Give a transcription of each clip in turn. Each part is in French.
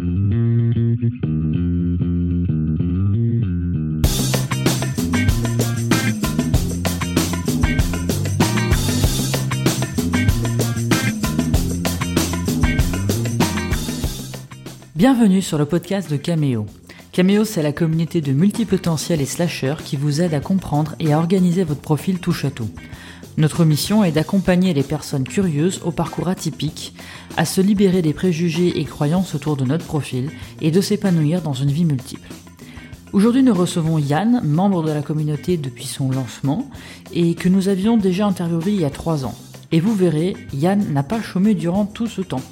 Bienvenue sur le podcast de Cameo. Cameo, c'est la communauté de multipotentiels et slashers qui vous aide à comprendre et à organiser votre profil touche à tout. Notre mission est d'accompagner les personnes curieuses au parcours atypique, à se libérer des préjugés et croyances autour de notre profil et de s'épanouir dans une vie multiple. Aujourd'hui, nous recevons Yann, membre de la communauté depuis son lancement et que nous avions déjà interviewé il y a trois ans. Et vous verrez, Yann n'a pas chômé durant tout ce temps.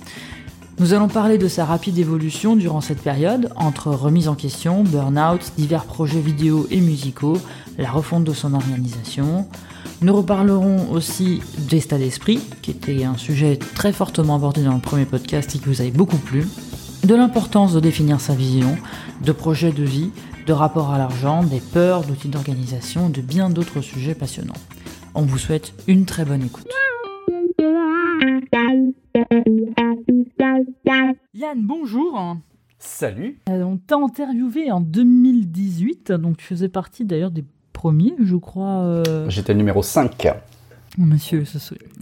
Nous allons parler de sa rapide évolution durant cette période, entre remise en question, burn-out, divers projets vidéo et musicaux, la refonte de son organisation. Nous reparlerons aussi d'état d'esprit, qui était un sujet très fortement abordé dans le premier podcast et qui vous avait beaucoup plu, de l'importance de définir sa vision, de projets de vie, de rapport à l'argent, des peurs, d'outils d'organisation, de bien d'autres sujets passionnants. On vous souhaite une très bonne écoute. Yann, bonjour. Salut. Euh, on t'a interviewé en 2018, donc tu faisais partie d'ailleurs des je crois. euh, J'étais numéro 5. Monsieur,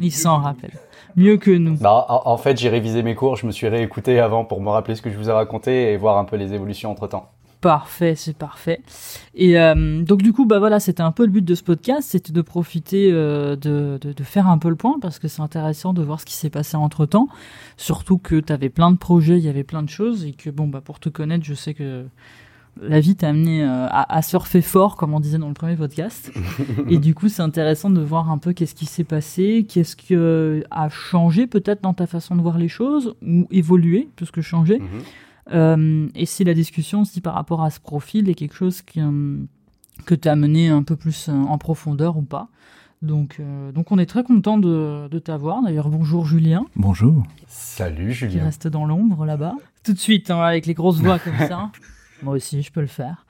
il s'en rappelle. Mieux que nous. Bah, en, fait, j'ai révisé mes cours, je me suis réécouté avant pour me rappeler ce que je vous ai raconté et voir un peu les évolutions entre temps. Parfait, c'est parfait. Et euh, donc du coup, bah voilà, c'était un peu le but de ce podcast, c'était de profiter euh, de, de, de faire un peu le point parce que c'est intéressant de voir ce qui s'est passé entre temps. Surtout que tu avais plein de projets, il y avait plein de choses et que bon, bah pour te connaître, je sais que la vie t'a amené euh, à, à surfer fort, comme on disait dans le premier podcast. et du coup, c'est intéressant de voir un peu qu'est-ce qui s'est passé, qu'est-ce qui euh, a changé peut-être dans ta façon de voir les choses ou évolué, plus que changé. Mhm. Euh, et si la discussion aussi par rapport à ce profil est quelque chose qui, euh, que tu as mené un peu plus en profondeur ou pas. Donc, euh, donc on est très content de, de t'avoir. D'ailleurs, bonjour Julien, Bonjour. Salut qui Julien. reste dans l'ombre là-bas. Tout de suite, hein, avec les grosses voix comme ça. Moi aussi, je peux le faire.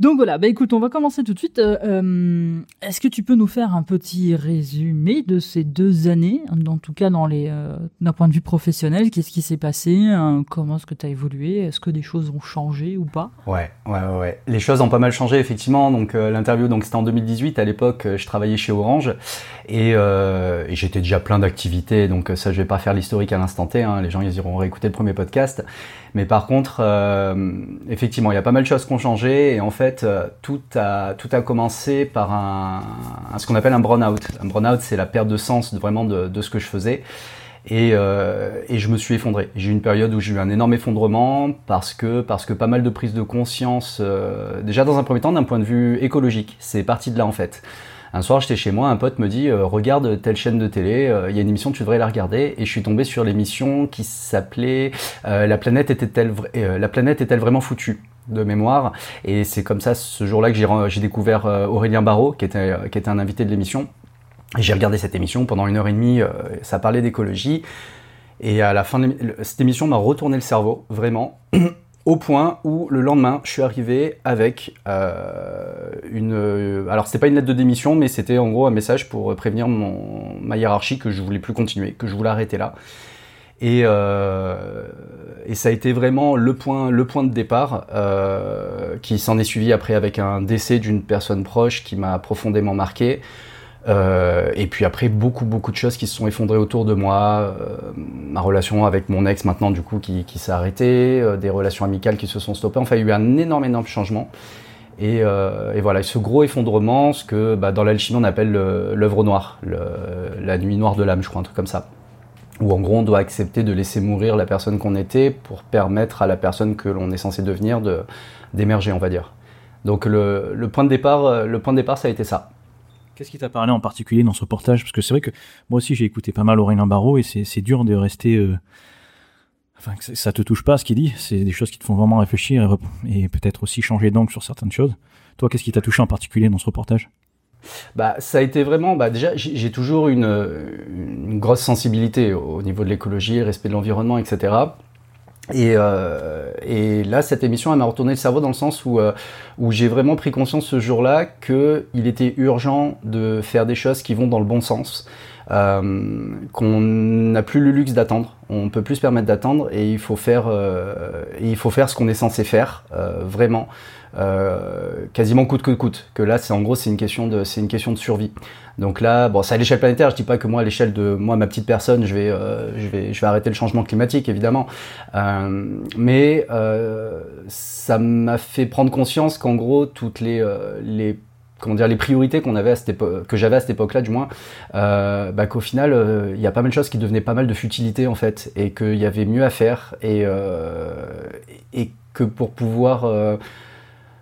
Donc voilà, bah écoute, on va commencer tout de suite. Euh, euh, Est-ce que tu peux nous faire un petit résumé de ces deux années, en tout cas dans euh, d'un point de vue professionnel, qu'est-ce qui s'est passé, euh, comment est-ce que tu as évolué, est-ce que des choses ont changé ou pas? Ouais, ouais, ouais. Les choses ont pas mal changé effectivement. Donc l'interview, c'était en 2018. À l'époque, je travaillais chez Orange et, j'étais déjà plein d'activités. Donc ça, je vais pas faire l'historique à l'instant T. hein. Les gens, ils iront réécouter le premier podcast. Mais par contre, euh, effectivement, il y a pas mal de choses qui ont changé et en fait, euh, tout a tout a commencé par un, ce qu'on appelle un burn-out. Un burn-out, c'est la perte de sens vraiment de, de ce que je faisais. Et, euh, et je me suis effondré. J'ai eu une période où j'ai eu un énorme effondrement parce que, parce que pas mal de prise de conscience, euh, déjà dans un premier temps d'un point de vue écologique. C'est parti de là en fait. Un soir, j'étais chez moi, un pote me dit euh, Regarde telle chaîne de télé, euh, il y a une émission, tu devrais la regarder. Et je suis tombé sur l'émission qui s'appelait euh, La planète était-elle La planète est-elle vraiment foutue de mémoire? Et c'est comme ça, ce jour-là, que j'ai découvert Aurélien Barraud, qui était, qui était un invité de l'émission. J'ai regardé cette émission pendant une heure et demie, ça parlait d'écologie. Et à la fin de cette émission m'a retourné le cerveau, vraiment, au point où le lendemain, je suis arrivé avec euh, une. euh, Alors, c'était pas une lettre de démission, mais c'était en gros un message pour prévenir mon, ma hiérarchie que je voulais plus continuer, que je voulais arrêter là. Et, euh, et ça a été vraiment le point, le point de départ euh, qui s'en est suivi après avec un décès d'une personne proche qui m'a profondément marqué. Euh, et puis après, beaucoup, beaucoup de choses qui se sont effondrées autour de moi. Euh, ma relation avec mon ex maintenant, du coup, qui, s'est arrêtée. euh, des relations amicales qui se sont stoppées. Enfin, il y a eu un énorme, énorme changement. Et, voilà, ce gros effondrement, ce que bah, dans l'alchimie on appelle le- l'œuvre noire, la nuit noire de l'âme, je crois, un truc comme ça. Où en gros on doit accepter de laisser mourir la personne qu'on était pour permettre à la personne que l'on est censé devenir de d'émerger, on va dire. Donc le, point de départ, le point de départ, ça a été ça. Qu'est-ce qui t'a parlé en particulier dans ce reportage Parce que c'est vrai que moi aussi j'ai écouté pas mal Aurélien Barraud et c'est dur de rester. euh, Enfin, ça- te touche pas ce qu'il dit. C'est des choses qui te font vraiment réfléchir et, peut-être aussi changer d'angle sur certaines choses. Toi, qu'est-ce qui t'a touché en particulier dans ce reportage? Bah, ça a été vraiment, bah, déjà, j'ai toujours une grosse sensibilité au niveau de l'écologie, respect de l'environnement, etc. Et, euh, et là, cette émission, elle m'a retourné le cerveau dans le sens où, euh, où j'ai vraiment pris conscience ce jour-là qu'il était urgent de faire des choses qui vont dans le bon sens. qu'on n'a plus le luxe d'attendre. On peut plus se permettre d'attendre et il faut faire, il faut faire ce qu'on est censé faire vraiment. Euh, quasiment coûte que coûte. Que là, c'est en gros, c'est une question de, c'est une question de survie. Donc là, bon, c'est à l'échelle planétaire. Je dis pas que moi, à l'échelle de moi, ma petite personne, je vais, euh, je vais, je vais arrêter le changement climatique, évidemment. Euh, mais euh, ça m'a fait prendre conscience qu'en gros, toutes les, les comment dire les priorités qu'on avait à cette que j'avais à cette époque-là du moins, bah, qu'au final il y a pas mal de choses qui devenaient pas mal de futilité en fait et qu'il y avait mieux à faire et que pour pouvoir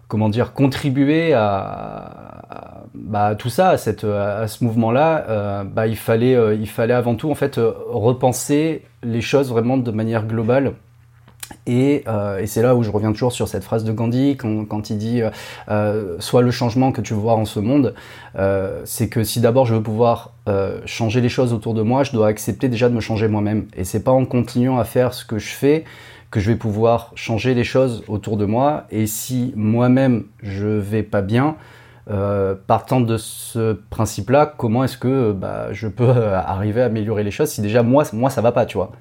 comment dire, contribuer à, bah, tout ça, à, à ce mouvement-là, euh, bah, il, fallait, euh, il fallait avant tout en fait euh, repenser les choses vraiment de manière globale. Et, c'est là où je reviens toujours sur cette phrase de Gandhi quand, il dit soit le changement que tu veux voir en ce monde, c'est que si d'abord je veux pouvoir changer les choses autour de moi, je dois accepter déjà de me changer moi-même. Et c'est pas en continuant à faire ce que je fais que je vais pouvoir changer les choses autour de moi. Et si moi-même je vais pas bien, euh, partant de ce principe-là, comment est-ce que bah, je peux arriver à améliorer les choses si déjà moi, moi ça va pas, tu vois?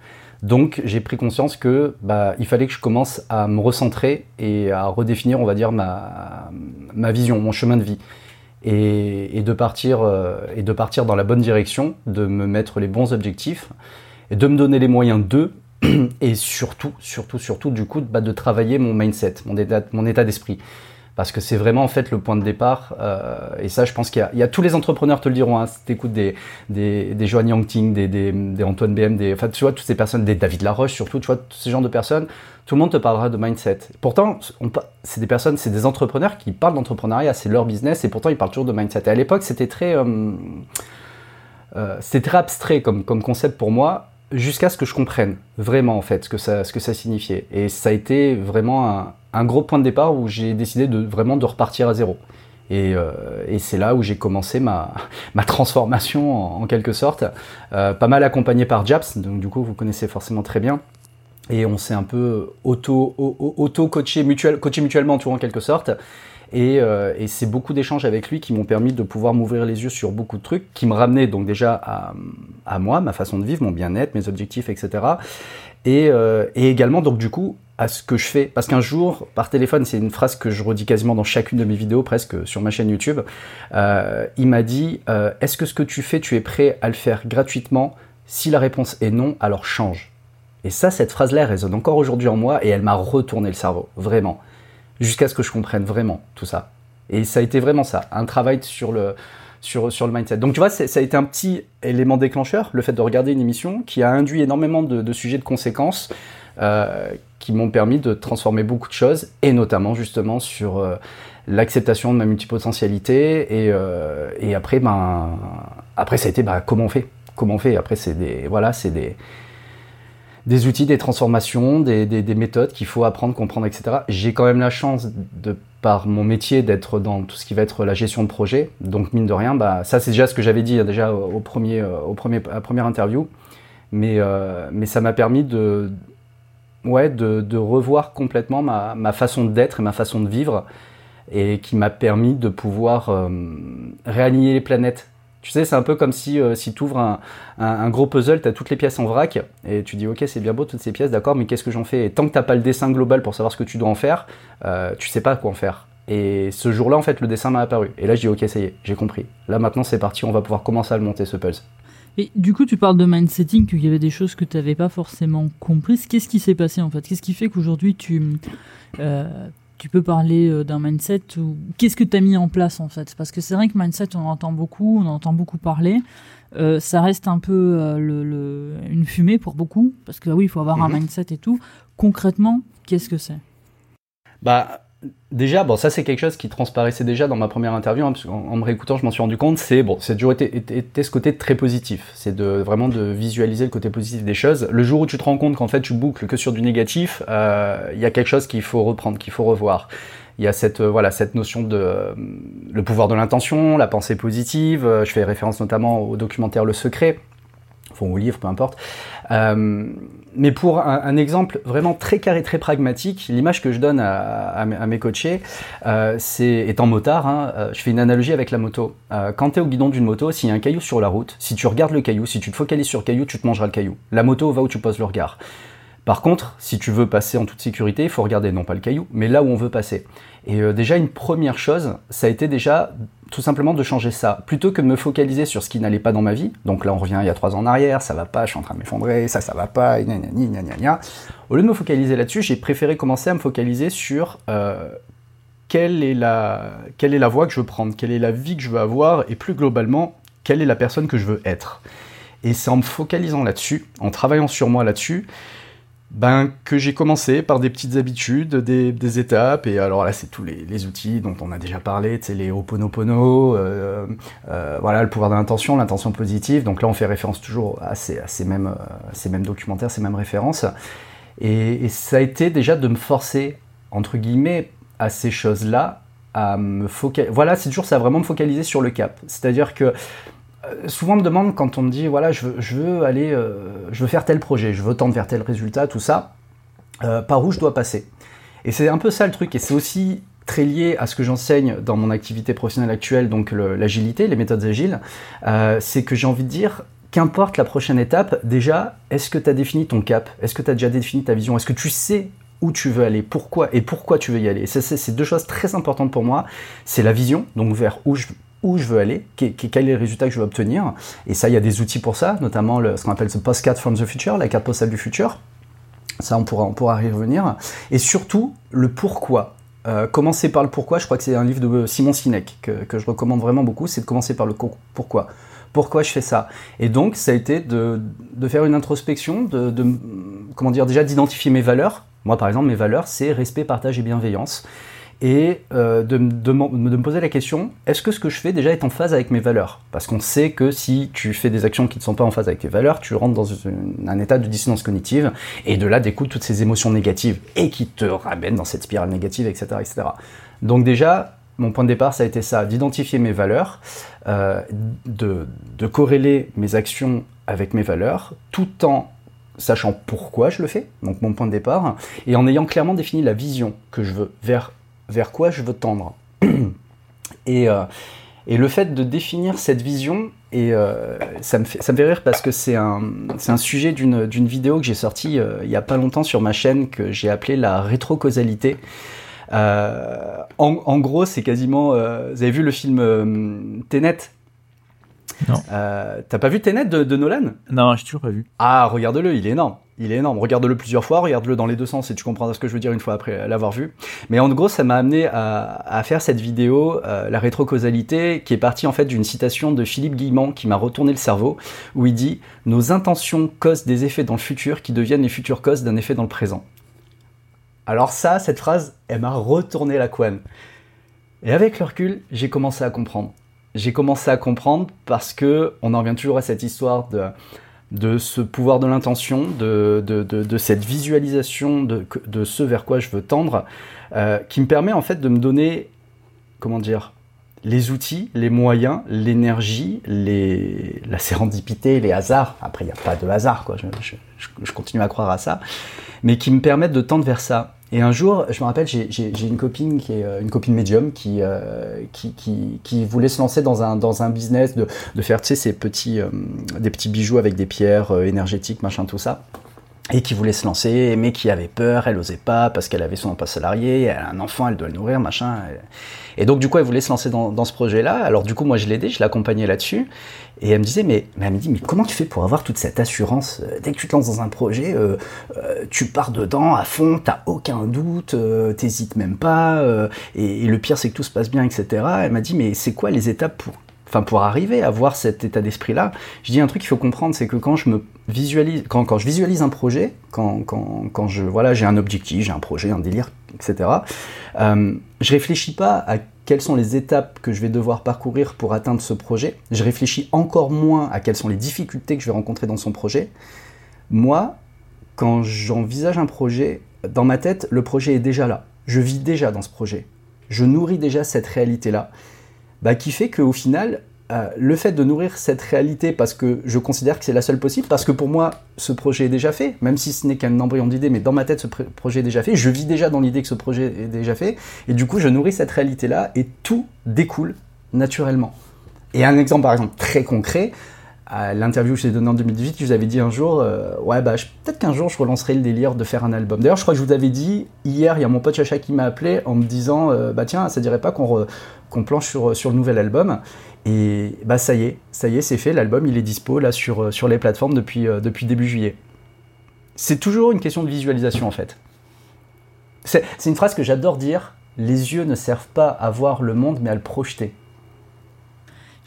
Donc j'ai pris conscience que bah, il fallait que je commence à me recentrer et à redéfinir, on va dire, ma, ma vision, mon chemin de vie. Et, et de partir, euh, et de partir dans la bonne direction, de me mettre les bons objectifs et de me donner les moyens d'eux et surtout, surtout, surtout, du coup, bah, de travailler mon mindset, mon état, mon état d'esprit. Parce que c'est vraiment en fait le point de départ. Euh, et ça, je pense qu'il y, a tous les entrepreneurs te le diront. Hein, si t'écoutes des des des Joanne Yangting, des, des, des Antoine BM, des enfin tu vois toutes ces personnes, des David Laroche surtout, tu vois tous ces genres de personnes, tout le monde te parlera de mindset. Pourtant, c'est des personnes, c'est des entrepreneurs qui parlent d'entrepreneuriat, c'est leur business, et pourtant ils parlent toujours de mindset. Et à l'époque, c'était très euh, euh, abstrait comme comme concept pour moi jusqu'à ce que je comprenne vraiment en fait ce que ça, ce que ça signifiait. Et ça a été vraiment un, un gros point de départ où j'ai décidé de vraiment de repartir à zéro. Et, euh, et c'est là où j'ai commencé ma, ma transformation en, quelque sorte, euh, pas mal accompagné par Japs, donc du coup vous connaissez forcément très bien. Et on s'est un peu auto, auto coaché mutuel, coaché mutuellement tout en quelque sorte. Et, euh, et c'est beaucoup d'échanges avec lui qui m'ont permis de pouvoir m'ouvrir les yeux sur beaucoup de trucs, qui me ramenaient donc déjà à, moi, ma façon de vivre, mon bien-être, mes objectifs, etc. Et, euh, et, également donc du coup à ce que je fais. Parce qu'un jour, par téléphone, c'est une phrase que je redis quasiment dans chacune de mes vidéos, presque sur ma chaîne YouTube, euh, il m'a dit, est-ce que ce que tu fais, tu es prêt à le faire gratuitement Si la réponse est non, alors change. Et ça, cette phrase-là, résonne encore aujourd'hui en moi et elle m'a retourné le cerveau, vraiment jusqu'à ce que je comprenne vraiment tout ça. Et ça a été vraiment ça, un travail sur le, sur, sur le mindset. Donc tu vois, ça a été un petit élément déclencheur, le fait de regarder une émission qui a induit énormément de, sujets de conséquences euh, qui m'ont permis de transformer beaucoup de choses, et notamment justement sur euh, l'acceptation de ma multipotentialité. Et, euh, et après, ben, après, ça a été bah, comment on fait? Comment on fait? Après, c'est des, voilà, c'est des, des outils, des transformations, des, des, des méthodes qu'il faut apprendre, comprendre, etc. J'ai quand même la chance, par mon métier, d'être dans tout ce qui va être la gestion de projet. Donc mine de rien, bah, ça c'est déjà ce que j'avais dit déjà au premier, à première interview. Mais, euh, mais ça m'a permis de, revoir complètement ma, ma façon d'être et ma façon de vivre et qui m'a permis de pouvoir euh, réaligner les planètes tu sais, c'est un peu comme si, euh, si tu ouvres un, un, gros puzzle, tu as toutes les pièces en vrac, et tu dis, ok, c'est bien beau toutes ces pièces, d'accord, mais qu'est-ce que j'en fais? Et tant que tu pas le dessin global pour savoir ce que tu dois en faire, euh, tu sais pas quoi en faire. Et ce jour-là, en fait, le dessin m'a apparu. Et là, je dis, ok, ça y est, j'ai compris. Là, maintenant, c'est parti, on va pouvoir commencer à le monter, ce puzzle. Et du coup, tu parles de mindsetting, qu'il y avait des choses que tu n'avais pas forcément comprises. Qu'est-ce qui s'est passé, en fait? Qu'est-ce qui fait qu'aujourd'hui, tu... Euh, tu peux parler euh, d'un mindset ou qu'est-ce que tu as mis en place en fait? Parce que c'est vrai que mindset, on entend beaucoup, on entend beaucoup parler. Euh, ça reste un peu euh, le, le, une fumée pour beaucoup, parce que oui, il faut avoir un mindset et tout. Concrètement, qu'est-ce que c'est? Bah, Déjà, bon, ça c'est quelque chose qui transparaissait déjà dans ma première interview, hein, en me réécoutant, je m'en suis rendu compte, c'est bon, c'est toujours été, été, été, ce côté très positif, c'est de vraiment de visualiser le côté positif des choses. Le jour où tu te rends compte qu'en fait tu boucles que sur du négatif, il euh, y a quelque chose qu'il faut reprendre, qu'il faut revoir. Il y a cette euh, voilà cette notion de euh, le pouvoir de l'intention, la pensée positive. je fais référence notamment au documentaire Le Secret, enfin au livre, peu importe. Euh, mais pour un, exemple vraiment très carré, très pragmatique, l'image que je donne à, mes coachés, c'est étant motard, hein, je fais une analogie avec la moto. quand tu es au guidon d'une moto, s'il y a un caillou sur la route, si tu regardes le caillou, si tu te focalises sur le caillou, tu te mangeras le caillou. La moto va où tu poses le regard. Par contre, si tu veux passer en toute sécurité, il faut regarder non pas le caillou, mais là où on veut passer. Et euh, déjà, une première chose, ça a été déjà tout simplement de changer ça. Plutôt que de me focaliser sur ce qui n'allait pas dans ma vie, donc là on revient il y a trois ans en arrière, ça va pas, je suis en train de m'effondrer, ça, ça va pas, gna gna gna. Au lieu de me focaliser là-dessus, j'ai préféré commencer à me focaliser sur euh, quelle, est la, quelle est la voie que je veux prendre, quelle est la vie que je veux avoir, et plus globalement, quelle est la personne que je veux être. Et c'est en me focalisant là-dessus, en travaillant sur moi là-dessus, ben, que j'ai commencé par des petites habitudes, des, étapes, et alors là c'est tous les, outils dont on a déjà parlé, c'est les Ho'oponopono, euh, euh, voilà le pouvoir de l'intention, l'intention positive, donc là on fait référence toujours à ces, mêmes, ces mêmes documentaires, ces mêmes références, et, ça a été déjà de me forcer, entre guillemets, à ces choses-là, à me focaliser, voilà c'est toujours ça, vraiment me focaliser sur le cap, c'est-à-dire que euh, souvent on me demande quand on me dit voilà je veux, aller euh, je veux faire tel projet je veux tendre vers tel résultat tout ça euh, par où je dois passer. Et c'est un peu ça le truc. Et c'est aussi très lié à ce que j'enseigne dans mon activité professionnelle actuelle donc l'agilité les méthodes agiles. C'est que j'ai envie de dire qu'importe la prochaine étape déjà est-ce que tu as défini ton cap? Est-ce que tu as déjà défini ta vision? Est-ce que tu sais où tu veux aller, pourquoi? Et pourquoi tu veux y aller? C'est deux choses très importantes pour moi. C'est la vision, donc vers où je, où je veux aller, quel est le résultat que je veux obtenir. Et ça, il y a des outils pour ça, notamment ce qu'on appelle ce postcard from the future, la carte postale du futur. Ça, on pourra, on pourra y revenir. Et surtout, le pourquoi. Euh, commencer par le pourquoi, je crois que c'est un livre de Simon Sinek que, je recommande vraiment beaucoup, c'est de commencer par le pourquoi. Pourquoi je fais ça? Et donc, ça a été de, faire une introspection, de comment dire, déjà d'identifier mes valeurs. Moi, par exemple, mes valeurs, c'est respect, partage et bienveillance et euh, de, me poser la question, est-ce que ce que je fais déjà est en phase avec mes valeurs? Parce qu'on sait que si tu fais des actions qui ne sont pas en phase avec tes valeurs, tu rentres dans un état de dissonance cognitive, et de là découlent toutes ces émotions négatives, et qui te ramènent dans cette spirale négative, etc. etc. Donc déjà, mon point de départ, ça a été ça, d'identifier mes valeurs, euh, de, de corréler mes actions avec mes valeurs, tout en sachant pourquoi je le fais, donc mon point de départ, et en ayant clairement défini la vision que je veux vers vers quoi je veux tendre. et, euh, et le fait de définir cette vision, et euh, ça, me fait, ça me fait rire parce que c'est un, un sujet d'une vidéo que j'ai sortie euh, il n'y a pas longtemps sur ma chaîne que j'ai appelée la rétrocausalité. En, en, gros, c'est quasiment. vous avez vu le film Tenet? Non. T'as pas vu Tenet de, de Nolan? Non, j'ai toujours pas vu. Ah, regarde-le, il est énorme il est énorme. Regarde-le plusieurs fois, regarde-le dans les deux sens et tu comprendras ce que je veux dire une fois après l'avoir vu. Mais en gros, ça m'a amené à, faire cette vidéo, euh, la rétrocausalité, qui est partie en fait d'une citation de Philippe Guillemont qui m'a retourné le cerveau, où il dit Nos intentions causent des effets dans le futur qui deviennent les futures causes d'un effet dans le présent. Alors ça, cette phrase, elle m'a retourné la couenne. Et avec le recul, j'ai commencé à comprendre. J'ai commencé à comprendre parce que on en revient toujours à cette histoire de de ce pouvoir de l'intention, de, de, cette visualisation de, de, ce vers quoi je veux tendre, euh, qui me permet en fait de me donner, comment dire, les outils, les moyens, l'énergie, les... la sérendipité, les hasards. Après, il n'y a pas de hasard, quoi. Je, je, continue à croire à ça, mais qui me permettent de tendre vers ça. Et un jour, je me rappelle, j'ai une copine qui est euh, une copine médium qui, euh, qui, qui, voulait se lancer dans un, dans un business de, de faire, tu sais, ces petits, euh, des petits bijoux avec des pierres énergétiques, machin, tout ça et qui voulait se lancer, mais qui avait peur, elle osait pas parce qu'elle avait son emploi salarié, elle a un enfant, elle doit le nourrir, machin. Et donc du coup, elle voulait se lancer dans, dans ce projet-là. Alors du coup, moi, je l'aidais, je l'accompagnais là-dessus. Et elle me disait, mais, elle me dit, mais comment tu fais pour avoir toute cette assurance euh, Dès que tu te lances dans un projet, euh, euh, tu pars dedans à fond, t'as aucun doute, euh, t'hésites même pas. Et, le pire, c'est que tout se passe bien, etc. Elle m'a dit, mais c'est quoi les étapes pour pour arriver à voir cet état d'esprit là, je dis un truc qu'il faut comprendre, c'est que quand je me visualise, quand, je visualise un projet, quand, quand, quand je voilà j'ai un objectif, j'ai un projet, un délire, etc. Je réfléchis pas à quelles sont les étapes que je vais devoir parcourir pour atteindre ce projet. Je réfléchis encore moins à quelles sont les difficultés que je vais rencontrer dans son projet. Moi, quand j'envisage un projet, dans ma tête, le projet est déjà là. Je vis déjà dans ce projet. Je nourris déjà cette réalité-là bah, qui fait qu'au final, euh, le fait de nourrir cette réalité parce que je considère que c'est la seule possible, parce que pour moi, ce projet est déjà fait, même si ce n'est qu'un embryon d'idée, mais dans ma tête, ce projet est déjà fait, je vis déjà dans l'idée que ce projet est déjà fait, et du coup, je nourris cette réalité-là, et tout découle naturellement. Et un exemple, par exemple, très concret, à l'interview que j'ai donnée en 2018, je vous avais dit un jour, euh, ouais, bah, peut-être qu'un jour je relancerai le délire de faire un album. D'ailleurs, je crois que je vous avais dit, hier, il y a mon pote Chacha qui m'a appelé en me disant, euh, bah tiens, ça dirait pas qu'on planche sur, sur le nouvel album. Et bah ça y est, ça y est, c'est fait, l'album il est dispo là sur, sur les plateformes depuis, euh, depuis début juillet. C'est toujours une question de visualisation en fait. C'est une phrase que j'adore dire, les yeux ne servent pas à voir le monde mais à le projeter.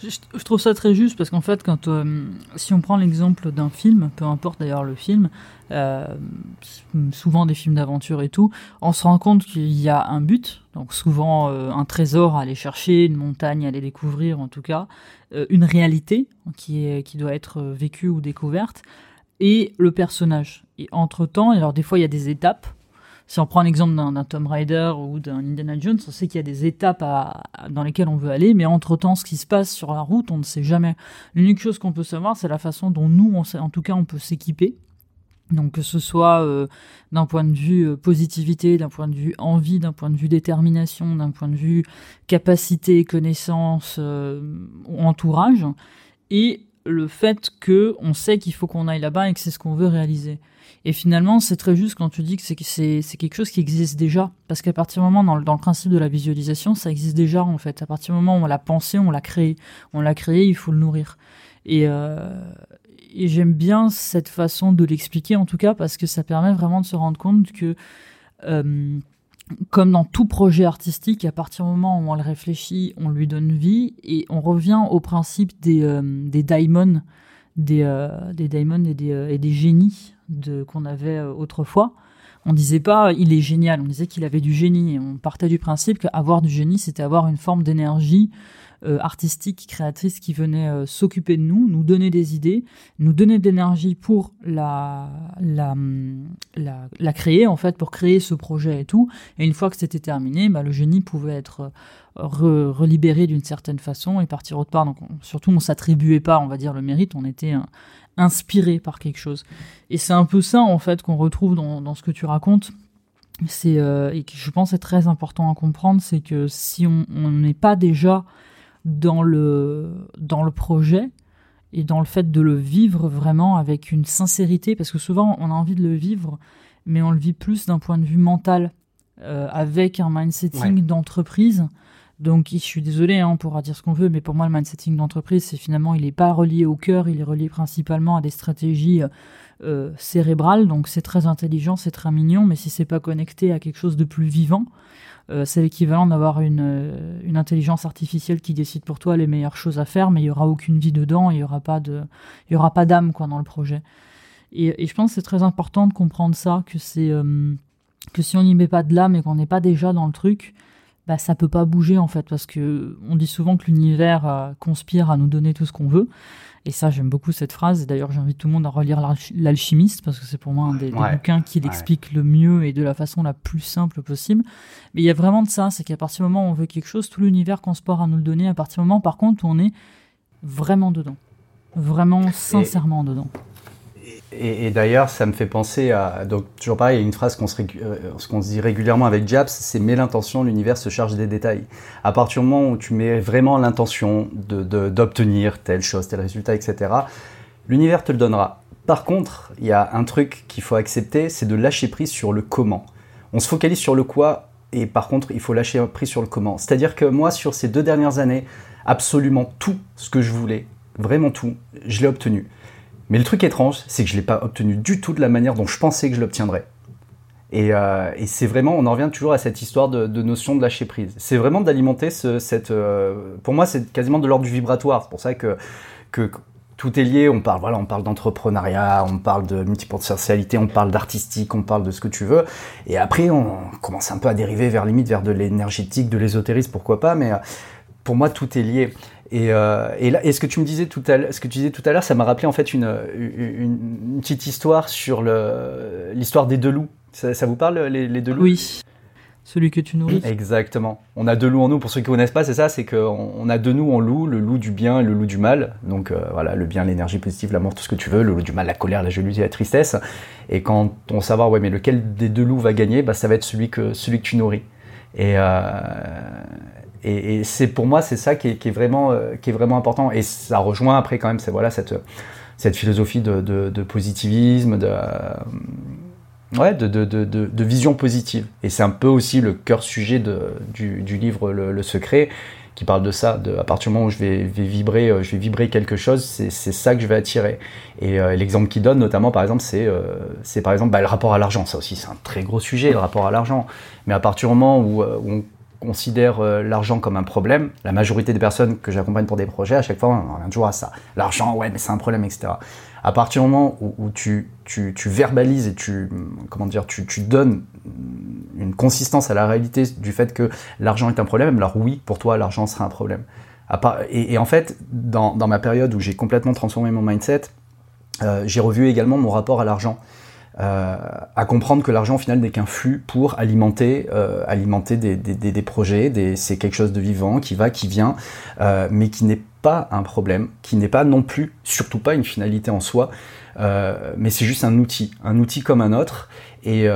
Je, trouve ça très juste parce qu'en fait, quand euh, si on prend l'exemple d'un film, peu importe d'ailleurs le film, euh, souvent des films d'aventure et tout, on se rend compte qu'il y a un but, donc souvent euh, un trésor à aller chercher, une montagne à aller découvrir en tout cas, une réalité qui qui doit être vécue ou découverte, et le personnage. Et entre temps, alors des fois il y a des étapes si on prend l'exemple d'un Tom Raider ou d'un Indiana Jones, on sait qu'il y a des étapes dans lesquelles on veut aller, mais entre-temps, ce qui se passe sur la route, on ne sait jamais. L'unique chose qu'on peut savoir, c'est la façon dont nous, en tout cas, on peut s'équiper. Donc que ce soit euh, d'un point de vue euh, positivité, d'un point de vue envie, d'un point de vue détermination, d'un point de vue capacité, connaissance, euh, entourage, et le fait que on sait qu'il faut qu'on aille là-bas et que c'est ce qu'on veut réaliser. Et finalement, c'est très juste quand tu dis que c'est quelque chose qui existe déjà. Parce qu'à partir du moment, dans le, principe de la visualisation, ça existe déjà en fait. À partir du moment où on l'a pensé, on l'a créé. On l'a créé, il faut le nourrir. Et, euh, j'aime bien cette façon de l'expliquer en tout cas parce que ça permet vraiment de se rendre compte que, euh, comme dans tout projet artistique, à partir du moment où on le réfléchit, on lui donne vie et on revient au principe des, euh, des daimons, euh, et des génies qu'on avait euh, autrefois. On disait pas il est génial, on disait qu'il avait du génie. On partait du principe qu'avoir du génie, c'était avoir une forme d'énergie euh, artistique, créatrice qui venait euh, s'occuper de nous, nous donner des idées, nous donner de l'énergie pour la, la, la, créer, en fait, pour créer ce projet et tout. Et une fois que c'était terminé, bah, le génie pouvait être relibéré d'une certaine façon et partir autre part. Donc, surtout, on s'attribuait pas, on va dire, le mérite, on était inspiré par quelque chose. Et c'est un peu ça, en fait, qu'on retrouve dans, dans, ce que tu racontes. C'est, euh, et que je pense est très important à comprendre, c'est que si on n'est pas déjà dans le, dans le projet et dans le fait de le vivre vraiment avec une sincérité, parce que souvent on a envie de le vivre, mais on le vit plus d'un point de vue mental, euh, avec un mindsetting d'entreprise donc, je suis désolé, hein, on pourra dire ce qu'on veut, mais pour moi, le mindsetting d'entreprise, c'est finalement, il n'est pas relié au cœur, il est relié principalement à des stratégies euh, cérébrales. Donc, c'est très intelligent, c'est très mignon, mais si c'est pas connecté à quelque chose de plus vivant, euh, c'est l'équivalent d'avoir une, euh, une, intelligence artificielle qui décide pour toi les meilleures choses à faire, mais il y aura aucune vie dedans, il y aura pas de, il y aura pas d'âme quoi dans le projet. Et, je pense que c'est très important de comprendre ça, que si on n'y met pas de l'âme et qu'on n'est pas déjà dans le truc, bah, ça peut pas bouger en fait parce que on dit souvent que l'univers euh, conspire à nous donner tout ce qu'on veut. Et ça j'aime beaucoup cette phrase. D'ailleurs j'invite tout le monde à relire l'alchimiste parce que c'est pour moi un des, bouquins qui l'explique le mieux et de la façon la plus simple possible. Mais il y a vraiment de ça c'est qu'à partir du moment où on veut quelque chose tout l'univers conspire à nous le donner. À partir du moment par contre où on est vraiment dedans. Vraiment sincèrement dedans et, d'ailleurs, ça me fait penser à. Donc, toujours pareil, a une phrase qu'on se, euh, qu'on se, dit régulièrement avec Japs c'est mets l'intention, l'univers se charge des détails. À partir du moment où tu mets vraiment l'intention d'obtenir de, telle chose, tel résultat, etc., l'univers te le donnera. Par contre, il y a un truc qu'il faut accepter, c'est de lâcher prise sur le comment. On se focalise sur le quoi, et par contre, il faut lâcher prise sur le comment. C'est-à-dire que moi, sur ces deux dernières années, absolument tout ce que je voulais, vraiment tout, je l'ai obtenu. Mais le truc étrange, c'est que je ne l'ai pas obtenu du tout de la manière dont je pensais que je l'obtiendrais. Et, euh, c'est vraiment, on en revient toujours à cette histoire de, notion de lâcher prise. C'est vraiment d'alimenter cette. Euh, pour moi, c'est quasiment de l'ordre du vibratoire. C'est pour ça que, que tout est lié. On parle, voilà, on parle d'entrepreneuriat, on parle de multipotentialité, on parle d'artistique, on parle de ce que tu veux. Et après, on commence un peu à dériver vers limite vers de l'énergétique, de l'ésotérisme, pourquoi pas. Mais euh, pour moi, tout est lié. Et, euh, et, là, et ce que tu me disais tout à l'heure, ce que tu disais tout à l'heure, ça m'a rappelé en fait une, une, petite histoire sur l'histoire des deux loups. Ça, vous parle les, les deux loups? Oui. Celui que tu nourris. Exactement. On a deux loups en nous. Pour ceux qui connaissent pas, c'est ça, c'est qu'on on a deux nous en loup, le loup du bien et le loup du mal. Donc euh, voilà, le bien, l'énergie positive, l'amour, tout ce que tu veux. Le loup du mal, la colère, la jalousie, la tristesse. Et quand on savoir, ouais, mais lequel des deux loups va gagner, bah, ça va être celui que, celui que tu nourris. Et, euh, et, c'est pour moi, c'est ça qui est, vraiment, euh, qui est vraiment important. Et ça rejoint après quand même, voilà cette, cette philosophie de, de, de positivisme, de ouais, de, vision positive. Et c'est un peu aussi le cœur sujet du, du, livre le, Secret, qui parle de ça, de, à partir du moment où je vais, vibrer, euh, je vais vibrer quelque chose, c'est ça que je vais attirer. Et euh, l'exemple qu'il donne, notamment, par exemple, c'est euh, c'est par exemple bah, le rapport à l'argent. Ça aussi, c'est un très gros sujet, le rapport à l'argent. Mais à partir du moment où, où on considère l'argent comme un problème, la majorité des personnes que j'accompagne pour des projets, à chaque fois, on revient toujours à ça. L'argent, ouais, mais c'est un problème, etc à partir du moment où, tu, verbalises et tu, comment dire, tu, donnes une consistance à la réalité du fait que l'argent est un problème, alors oui, pour toi, l'argent sera un problème. Et, en fait, dans, dans, ma période où j'ai complètement transformé mon mindset, euh, j'ai revu également mon rapport à l'argent. Euh, à comprendre que l'argent au final n'est qu'un flux pour alimenter, euh, alimenter des, des, projets, c'est quelque chose de vivant qui va, qui vient, euh, mais qui n'est pas un problème, qui n'est pas non plus, surtout pas une finalité en soi, mais c'est juste un outil, un outil comme un autre. Et,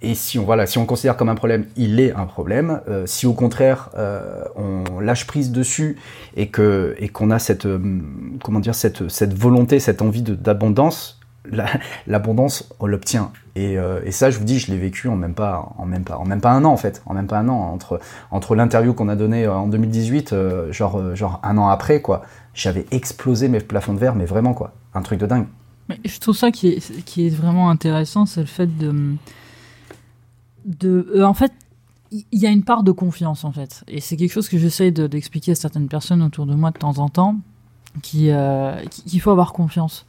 et si on voilà, si on considère comme un problème, il est un problème. Si au contraire on lâche prise dessus et que et qu'on a cette comment dire cette cette volonté, cette envie d'abondance, l'abondance, on l'obtient. Et, euh, et, ça, je vous dis, je l'ai vécu en même pas, en même pas, en même pas un an en fait, en même pas un an entre entre l'interview qu'on a donnée euh, en 2018, euh, genre genre un an après quoi, j'avais explosé mes plafonds de verre, mais vraiment quoi, un truc de dingue. Mais je trouve ça qui est qui est vraiment intéressant, c'est le fait de de en fait il y a une part de confiance en fait, et c'est quelque chose que j'essaye d'expliquer à certaines personnes autour de moi de temps en temps, qui qu'il faut avoir confiance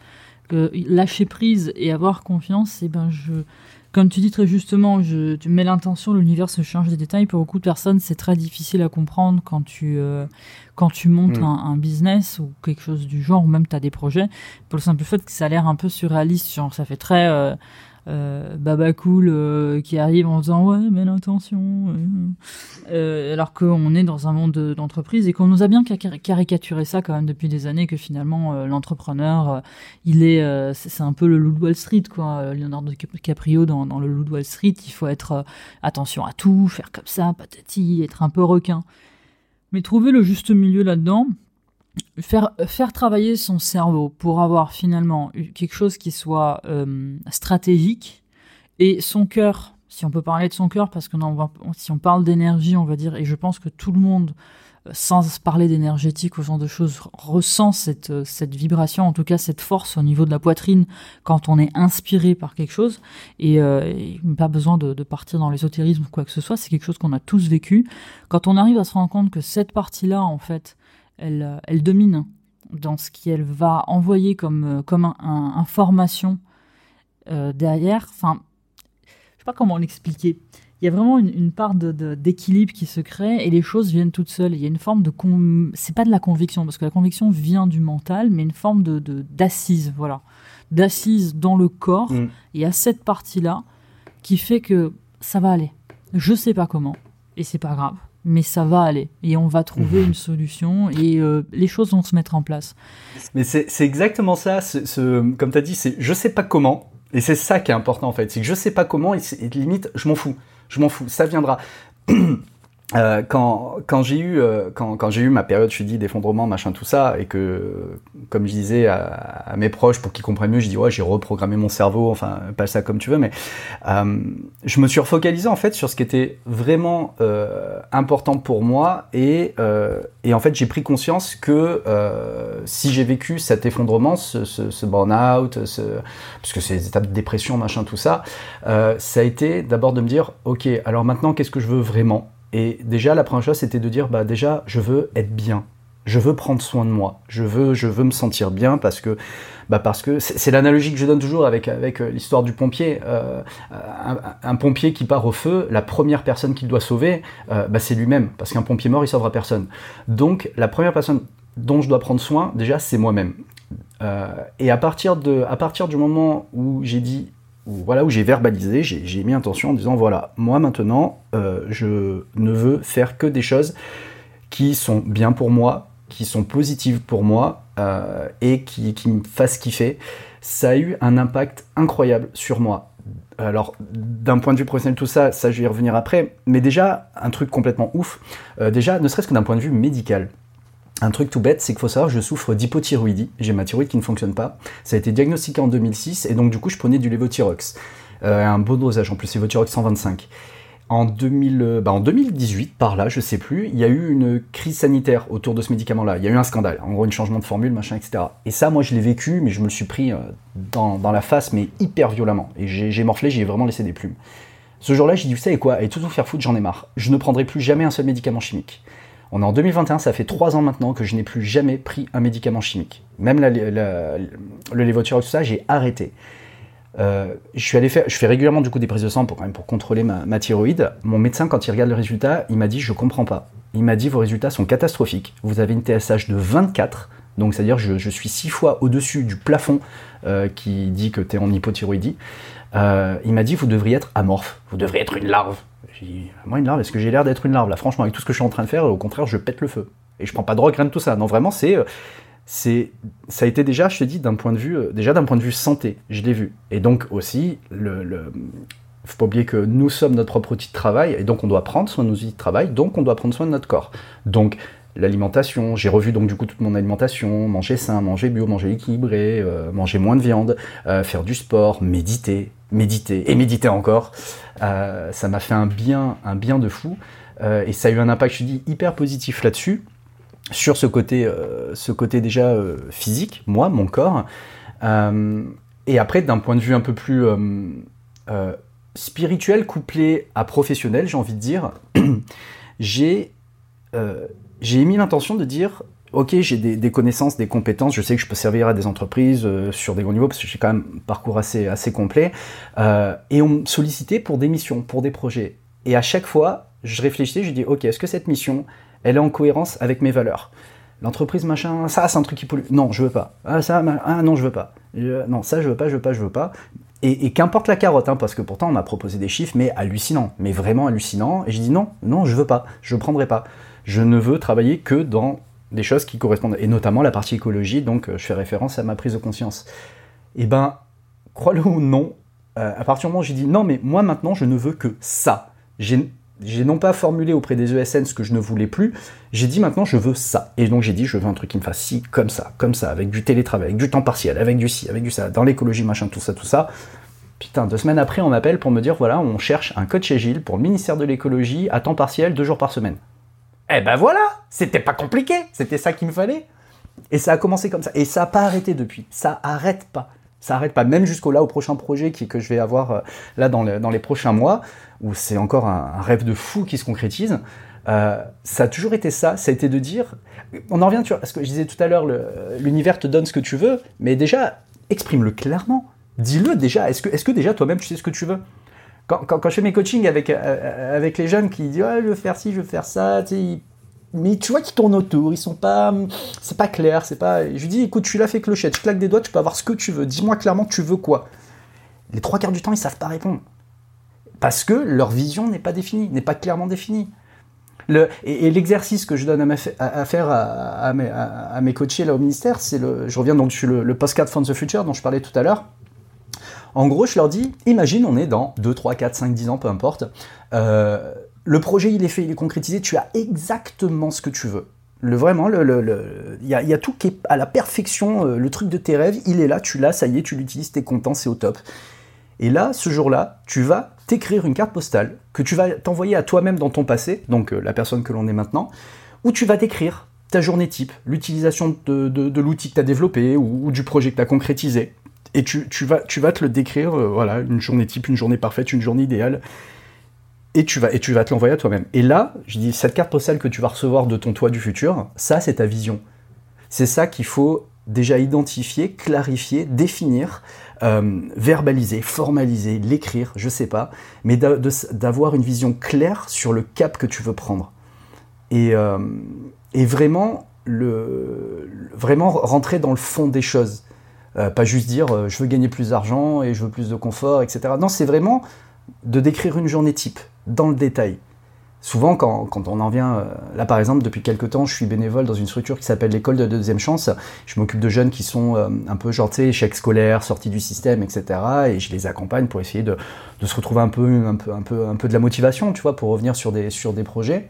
que lâcher prise et avoir confiance, et eh ben je, comme tu dis très justement, je, tu mets l'intention, l'univers se change des détails. Pour beaucoup de personnes, c'est très difficile à comprendre quand tu, euh, quand tu montes mm. un, business ou quelque chose du genre, ou même tu as des projets, pour le simple fait que ça a l'air un peu surréaliste. Genre, ça fait très. Euh, euh, Baba Cool euh, qui arrive en disant ouais mais l'intention euh, alors qu'on est dans un monde d'entreprise et qu'on nous a bien caricaturé ça quand même depuis des années que finalement l'entrepreneur il est c'est un peu le loup de Wall Street quoi. Leonardo DiCaprio dans, dans le loup de Wall Street il faut être attention à tout faire comme ça patati être un peu requin. Mais trouver le juste milieu là-dedans faire, faire travailler son cerveau pour avoir finalement quelque chose qui soit euh, stratégique et son cœur, si on peut parler de son cœur, parce que non, si on parle d'énergie, on va dire, et je pense que tout le monde, euh, sans parler d'énergétique ou ce de choses, ressent cette, euh, cette vibration, en tout cas cette force au niveau de la poitrine quand on est inspiré par quelque chose, et, pas besoin de, de partir dans l'ésotérisme ou quoi que ce soit, c'est quelque chose qu'on a tous vécu. Quand on arrive à se rendre compte que cette partie-là, en fait, euh, elle, domine dans ce qu'elle va envoyer comme, euh, comme un, information euh, derrière. Enfin, je sais pas comment l'expliquer. Il y a vraiment une, part d'équilibre qui se crée et les choses viennent toutes seules. Il y a une forme de c'est pas de la conviction parce que la conviction vient du mental, mais une forme de d'assise, voilà, d'assise dans le corps. Mm. Il y a cette partie là qui fait que ça va aller. Je sais pas comment et c'est pas grave mais ça va aller et on va trouver mhm. une solution et euh, les choses vont se mettre en place. Mais c'est exactement ça, ce, comme tu as dit, c'est je sais pas comment, et c'est ça qui est important en fait, c'est que je sais pas comment et, et limite je m'en fous, je m'en fous, ça viendra. Euh, quand, quand j'ai eu euh, quand, j'ai eu ma période je dis d'effondrement machin tout ça et que comme je disais à, mes proches pour qu'ils comprennent mieux je dis ouais j'ai reprogrammé mon cerveau enfin pas ça comme tu veux mais euh, je me suis refocalisé en fait sur ce qui était vraiment important pour moi et en fait j'ai pris conscience que si j'ai vécu cet effondrement ce burn-out ce, parce que c'est des étapes de dépression machin tout ça ça a été d'abord de me dire ok alors maintenant qu'est-ce que je veux vraiment? Et déjà, la première chose, c'était de dire, bah déjà, je veux être bien. Je veux prendre soin de moi. Je veux, je veux me sentir bien parce que, bah parce que c'est l'analogie que je donne toujours avec avec euh, l'histoire du pompier. Euh, un, pompier qui part au feu, la première personne qu'il doit sauver, euh, bah c'est lui-même parce qu'un pompier mort, il sauvera personne. Donc la première personne dont je dois prendre soin, déjà, c'est moi-même. et à partir de, à partir du moment où j'ai dit où, voilà, où j'ai verbalisé, j'ai mis intention en disant voilà, moi maintenant, euh, je ne veux faire que des choses qui sont bien pour moi, qui sont positives pour moi euh, et qui, me fassent kiffer. Ça a eu un impact incroyable sur moi. Alors, d'un point de vue professionnel, tout ça, ça je vais y revenir après, mais déjà, un truc complètement ouf, euh, déjà, ne serait-ce que d'un point de vue médical. Un truc tout bête, c'est qu'il faut savoir, je souffre d'hypothyroïdie, j'ai ma thyroïde qui ne fonctionne pas. Ça a été diagnostiqué en 2006, et donc du coup, je prenais du lévothyrox. Euh, un beau dosage en plus, lévothyrox 125. En, 2000, euh, bah en 2018, par là, je sais plus, il y a eu une crise sanitaire autour de ce médicament-là. Il y a eu un scandale, en gros, un changement de formule, machin, etc. Et ça, moi, je l'ai vécu, mais je me le suis pris euh, dans, dans, la face, mais hyper violemment. Et j'ai morflé, j'ai vraiment laissé des plumes. Ce jour-là, j'ai dit, vous savez quoi, et tout vous faire foutre, j'en ai marre. Je ne prendrai plus jamais un seul médicament chimique. On est en 2021, ça fait trois ans maintenant que je n'ai plus jamais pris un médicament chimique. Même la, le lévothyrox, tout ça, j'ai arrêté. Euh, je suis allé faire, je fais régulièrement du coup des prises de sang pour quand même pour contrôler ma, thyroïde. Mon médecin, quand il regarde le résultat, il m'a dit je comprends pas. Il m'a dit vos résultats sont catastrophiques. Vous avez une TSH de 24, donc c'est-à-dire je, je suis six fois au-dessus du plafond euh, qui dit que tu es en hypothyroïdie. Euh, il m'a dit vous devriez être amorphe, vous devriez être une larve. J'ai dit, moi une larve, est-ce que j'ai l'air d'être une larve là? Franchement, avec tout ce que je suis en train de faire, au contraire, je pète le feu. Et je prends pas de drogue, rien de tout ça. Non, vraiment, c'est, euh, c'est, ça a été déjà, je te dis, d'un point de vue, euh, déjà d'un point de vue santé, je l'ai vu. Et donc aussi, le, le, faut pas oublier que nous sommes notre propre outil de travail, et donc on doit prendre soin de nos outils de travail, donc on doit prendre soin de notre corps. Donc l'alimentation, j'ai revu donc du coup toute mon alimentation, manger sain, manger bio, manger équilibré, euh, manger moins de viande, faire du sport, méditer, méditer et méditer encore. Euh, ça m'a fait un bien, de fou. Euh, et ça a eu un impact, je dis, hyper positif là-dessus, sur ce côté, euh, déjà physique, moi, mon corps. et après, d'un point de vue un peu plus spirituel, couplé à professionnel, j'ai envie de dire, j'ai j'ai émis l'intention de dire ok, j'ai des, connaissances, des compétences, je sais que je peux servir à des entreprises euh, sur des grands niveaux, parce que j'ai quand même un parcours assez, assez complet, euh, et on me sollicitait pour des missions, pour des projets. Et à chaque fois, je réfléchissais, je dis, ok, est-ce que cette mission, elle est en cohérence avec mes valeurs? L'entreprise, machin, ça, c'est un truc qui pollue. Non, je veux pas. Ah, ça, ah, non, je veux pas. non, ça, je veux pas, je veux pas, je veux pas. Et, qu'importe la carotte, hein, parce que pourtant on m'a proposé des chiffres, mais hallucinants, mais vraiment hallucinants. Et je dis non, non, je veux pas, je prendrai pas. Je ne veux travailler que dans des choses qui correspondent, et notamment la partie écologie, donc euh, je fais référence à ma prise de conscience. Eh ben, crois-le ou non, euh, à partir du moment où j'ai dit non, mais moi maintenant je ne veux que ça. J'ai non pas formulé auprès des ESN ce que je ne voulais plus, j'ai dit maintenant je veux ça. Et donc j'ai dit je veux un truc qui me fasse ci, comme ça, comme ça, avec du télétravail, avec du temps partiel, avec du ci, avec du ça, dans l'écologie, machin, tout ça, tout ça. Putain, deux semaines après, on m'appelle pour me dire voilà, on cherche un coach agile pour le ministère de l'écologie à temps partiel, deux jours par semaine. Eh ben voilà, c'était pas compliqué, c'était ça qu'il me fallait. Et ça a commencé comme ça. Et ça n'a pas arrêté depuis. Ça arrête pas. Ça arrête pas. Même jusqu'au là, au prochain projet qui, que je vais avoir euh, là dans, dans, les prochains mois, où c'est encore un, rêve de fou qui se concrétise. Euh, ça a toujours été ça. Ça a été de dire. On en revient, tu vois, parce que je disais tout à l'heure, l'univers te donne ce que tu veux, mais déjà, exprime-le clairement. Dis-le déjà. Est-ce que, est -ce que déjà toi-même tu sais ce que tu veux? Quand, je fais mes coachings avec, euh, euh, les jeunes qui disent ouais, je veux faire ci, je veux faire ça, mais tu vois qu'ils tournent autour, ils sont pas, c'est pas clair, c'est pas. Je lui dis écoute, suis là fait clochette, je claque des doigts, tu peux avoir ce que tu veux, dis-moi clairement tu veux quoi. Les trois quarts du temps ils savent pas répondre parce que leur vision n'est pas définie, n'est pas clairement définie. Et, l'exercice que je donne à, faire à, mes, mes, coachés là au ministère, c'est le, je reviens donc sur le, le postcard from the future dont je parlais tout à l'heure. En gros, je leur dis, imagine, on est dans 2, 3, 4, 5, 10 ans, peu importe. Euh, le projet, il est fait, il est concrétisé, tu as exactement ce que tu veux. Vraiment, il y, a, tout qui est à la perfection, euh, le truc de tes rêves, il est là, tu l'as, ça y est, tu l'utilises, t'es content, c'est au top. Et là, ce jour-là, tu vas t'écrire une carte postale que tu vas t'envoyer à toi-même dans ton passé, donc euh, la personne que l'on est maintenant, où tu vas t'écrire ta journée type, l'utilisation de, l'outil que tu as développé ou, ou, du projet que tu as concrétisé, et tu, vas, te le décrire, euh, voilà, une journée type, une journée parfaite, une journée idéale, et tu vas, et tu vas te l'envoyer à toi-même. Et là, je dis, cette carte postale que tu vas recevoir de ton toit du futur, ça, c'est ta vision. C'est ça qu'il faut déjà identifier, clarifier, définir, euh, verbaliser, formaliser, l'écrire, je sais pas, mais d'avoir une vision claire sur le cap que tu veux prendre. Et, euh, et vraiment, le, vraiment rentrer dans le fond des choses. Pas juste dire je veux gagner plus d'argent et je veux plus de confort, etc. Non, c'est vraiment de décrire une journée type, dans le détail. Souvent, quand, on en vient, euh, là par exemple, depuis quelques temps, je suis bénévole dans une structure qui s'appelle l'école de deuxième chance. Je m'occupe de jeunes qui sont euh, un peu genre, échecs scolaires, sortis du système, etc. Et je les accompagne pour essayer de, se retrouver un peu, un, peu, un, peu, un peu de la motivation, tu vois, pour revenir sur des, sur des projets.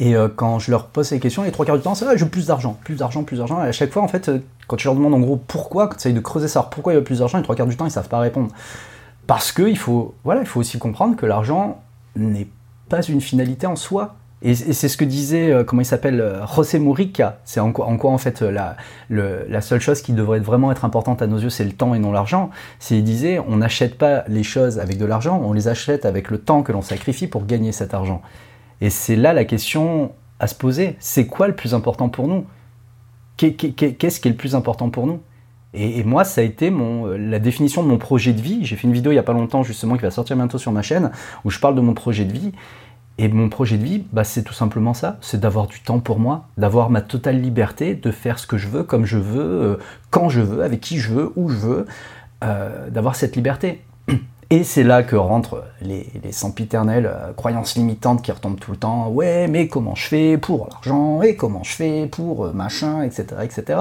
Et euh, quand je leur pose ces questions, les trois quarts du temps, c'est ah, je veux plus d'argent, plus d'argent, plus d'argent. Et à chaque fois, en fait, quand tu leur demandes en gros pourquoi, quand tu essayes de creuser ça, pourquoi il y a plus d'argent, les trois quarts du temps, ils savent pas répondre. Parce qu'il faut, voilà, il faut aussi comprendre que l'argent n'est pas une finalité en soi. Et, c'est ce que disait, euh, comment il s'appelle, euh, José Murica. C'est en quoi, en fait, euh, la, la seule chose qui devrait vraiment être importante à nos yeux, c'est le temps et non l'argent. C'est, il disait, on n'achète pas les choses avec de l'argent, on les achète avec le temps que l'on sacrifie pour gagner cet argent. Et c'est là la question à se poser. C'est quoi le plus important pour nous? Qu'est-ce qui est le plus important pour nous? Et, moi, ça a été euh, la définition de mon projet de vie. J'ai fait une vidéo il n'y a pas longtemps, justement, qui va sortir bientôt sur ma chaîne, où je parle de mon projet de vie. Et mon projet de vie, bah, c'est tout simplement ça, c'est d'avoir du temps pour moi, d'avoir ma totale liberté, de faire ce que je veux, comme je veux, euh, quand je veux, avec qui je veux, où je veux, euh, d'avoir cette liberté. Et c'est là que rentrent les, les sempiternelles croyances limitantes qui retombent tout le temps. Ouais, mais comment je fais pour l'argent Et comment je fais pour machin, etc., etc.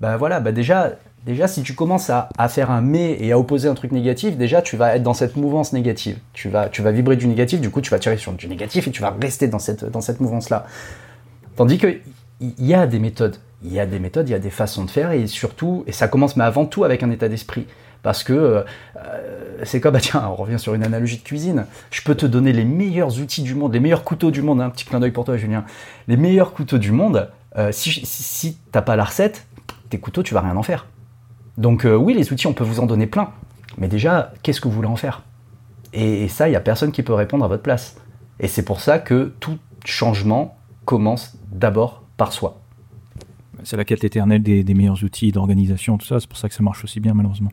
Bah voilà, bah déjà, déjà, si tu commences à, faire un mais et à opposer un truc négatif, déjà, tu vas être dans cette mouvance négative. Tu vas, tu vas vibrer du négatif, du coup, tu vas tirer sur du négatif et tu vas rester dans cette, dans cette mouvance-là. Tandis que il y a des méthodes. Il y a des méthodes, il y a des façons de faire et surtout, et ça commence, mais avant tout, avec un état d'esprit. Parce que euh, c'est comme, bah tiens, on revient sur une analogie de cuisine. Je peux te donner les meilleurs outils du monde, les meilleurs couteaux du monde, un petit clin d'œil pour toi, Julien. Les meilleurs couteaux du monde, euh, si, si, si t'as pas la recette, tes couteaux, tu vas rien en faire. Donc euh, oui, les outils, on peut vous en donner plein. Mais déjà, qu'est-ce que vous voulez en faire? Et, ça, il n'y a personne qui peut répondre à votre place. Et c'est pour ça que tout changement commence d'abord par soi. C'est la quête éternelle des, meilleurs outils d'organisation, tout ça. C'est pour ça que ça marche aussi bien, malheureusement.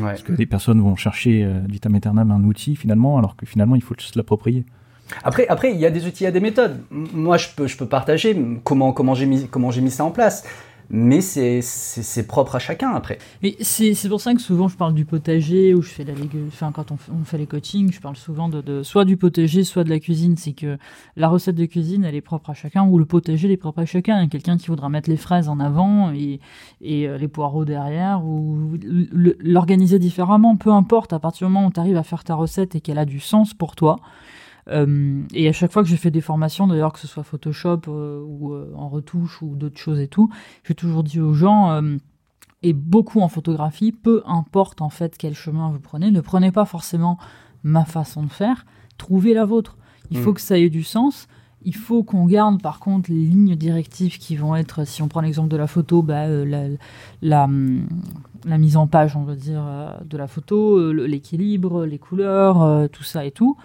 Parce que des personnes vont chercher euh, vitam aeternam un outil, finalement, alors que finalement, il faut se l'approprier. Après, après, il y a des outils, il y a des méthodes. Moi, je peux, je peux partager comment, comment j'ai mis, comment mis ça en place mais c'est propre à chacun après. C'est pour ça que souvent je parle du potager ou je fais la enfin quand on, on, fait les coachings, je parle souvent de, de, soit du potager, soit de la cuisine. C'est que la recette de cuisine elle est propre à chacun ou le potager il est propre à chacun. Il y a quelqu'un qui voudra mettre les fraises en avant et, et euh, les poireaux derrière ou l'organiser différemment. Peu importe, à partir du moment où tu arrives à faire ta recette et qu'elle a du sens pour toi. Euh, et à chaque fois que je fais des formations, d'ailleurs que ce soit Photoshop euh, ou euh, en retouche ou d'autres choses et tout, j'ai toujours dit aux gens, et beaucoup en photographie, peu importe en fait quel chemin vous prenez, ne prenez pas forcément ma façon de faire, trouvez la vôtre. Il faut mm. que ça ait du sens. Il faut qu'on garde par contre les lignes directives qui vont être, si on prend l'exemple de la photo, bah, la, la, la, mise en page, on va dire, de la photo, l'équilibre, les couleurs, tout ça et tout.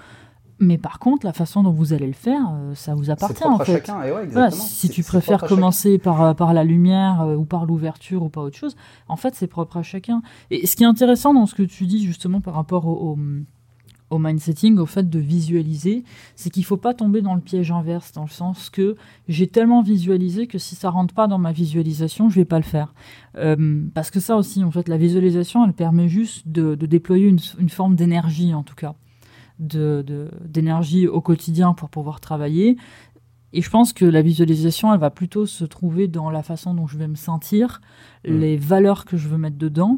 Mais par contre, la façon dont vous allez le faire, euh, ça vous appartient en fait. Chacun. Et ouais, si tu préfères commencer par, euh, par la lumière euh, ou par l'ouverture ou pas autre chose, en fait, c'est propre à chacun. Et ce qui est intéressant dans ce que tu dis justement par rapport au, au, mindsetting, au fait de visualiser, c'est qu'il faut pas tomber dans le piège inverse, dans le sens que j'ai tellement visualisé que si ça rentre pas dans ma visualisation, je vais pas le faire. parce que ça aussi, en fait, la visualisation, elle permet juste de, de déployer une, une forme d'énergie, en tout cas d'énergie de, au quotidien pour pouvoir travailler. Et je pense que la visualisation, elle va plutôt se trouver dans la façon dont je vais me sentir, mmh. les valeurs que je veux mettre dedans,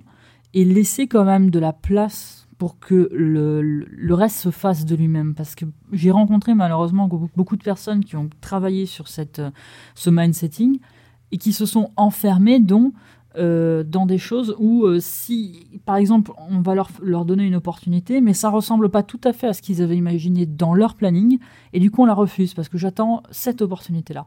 et laisser quand même de la place pour que le, le reste se fasse de lui-même. Parce que j'ai rencontré malheureusement beaucoup de personnes qui ont travaillé sur cette, ce mindsetting et qui se sont enfermées, dont euh, dans des choses où euh, si, par exemple, on va leur, leur, donner une opportunité, mais ça ressemble pas tout à fait à ce qu'ils avaient imaginé dans leur planning, et du coup on la refuse parce que j'attends cette opportunité-là.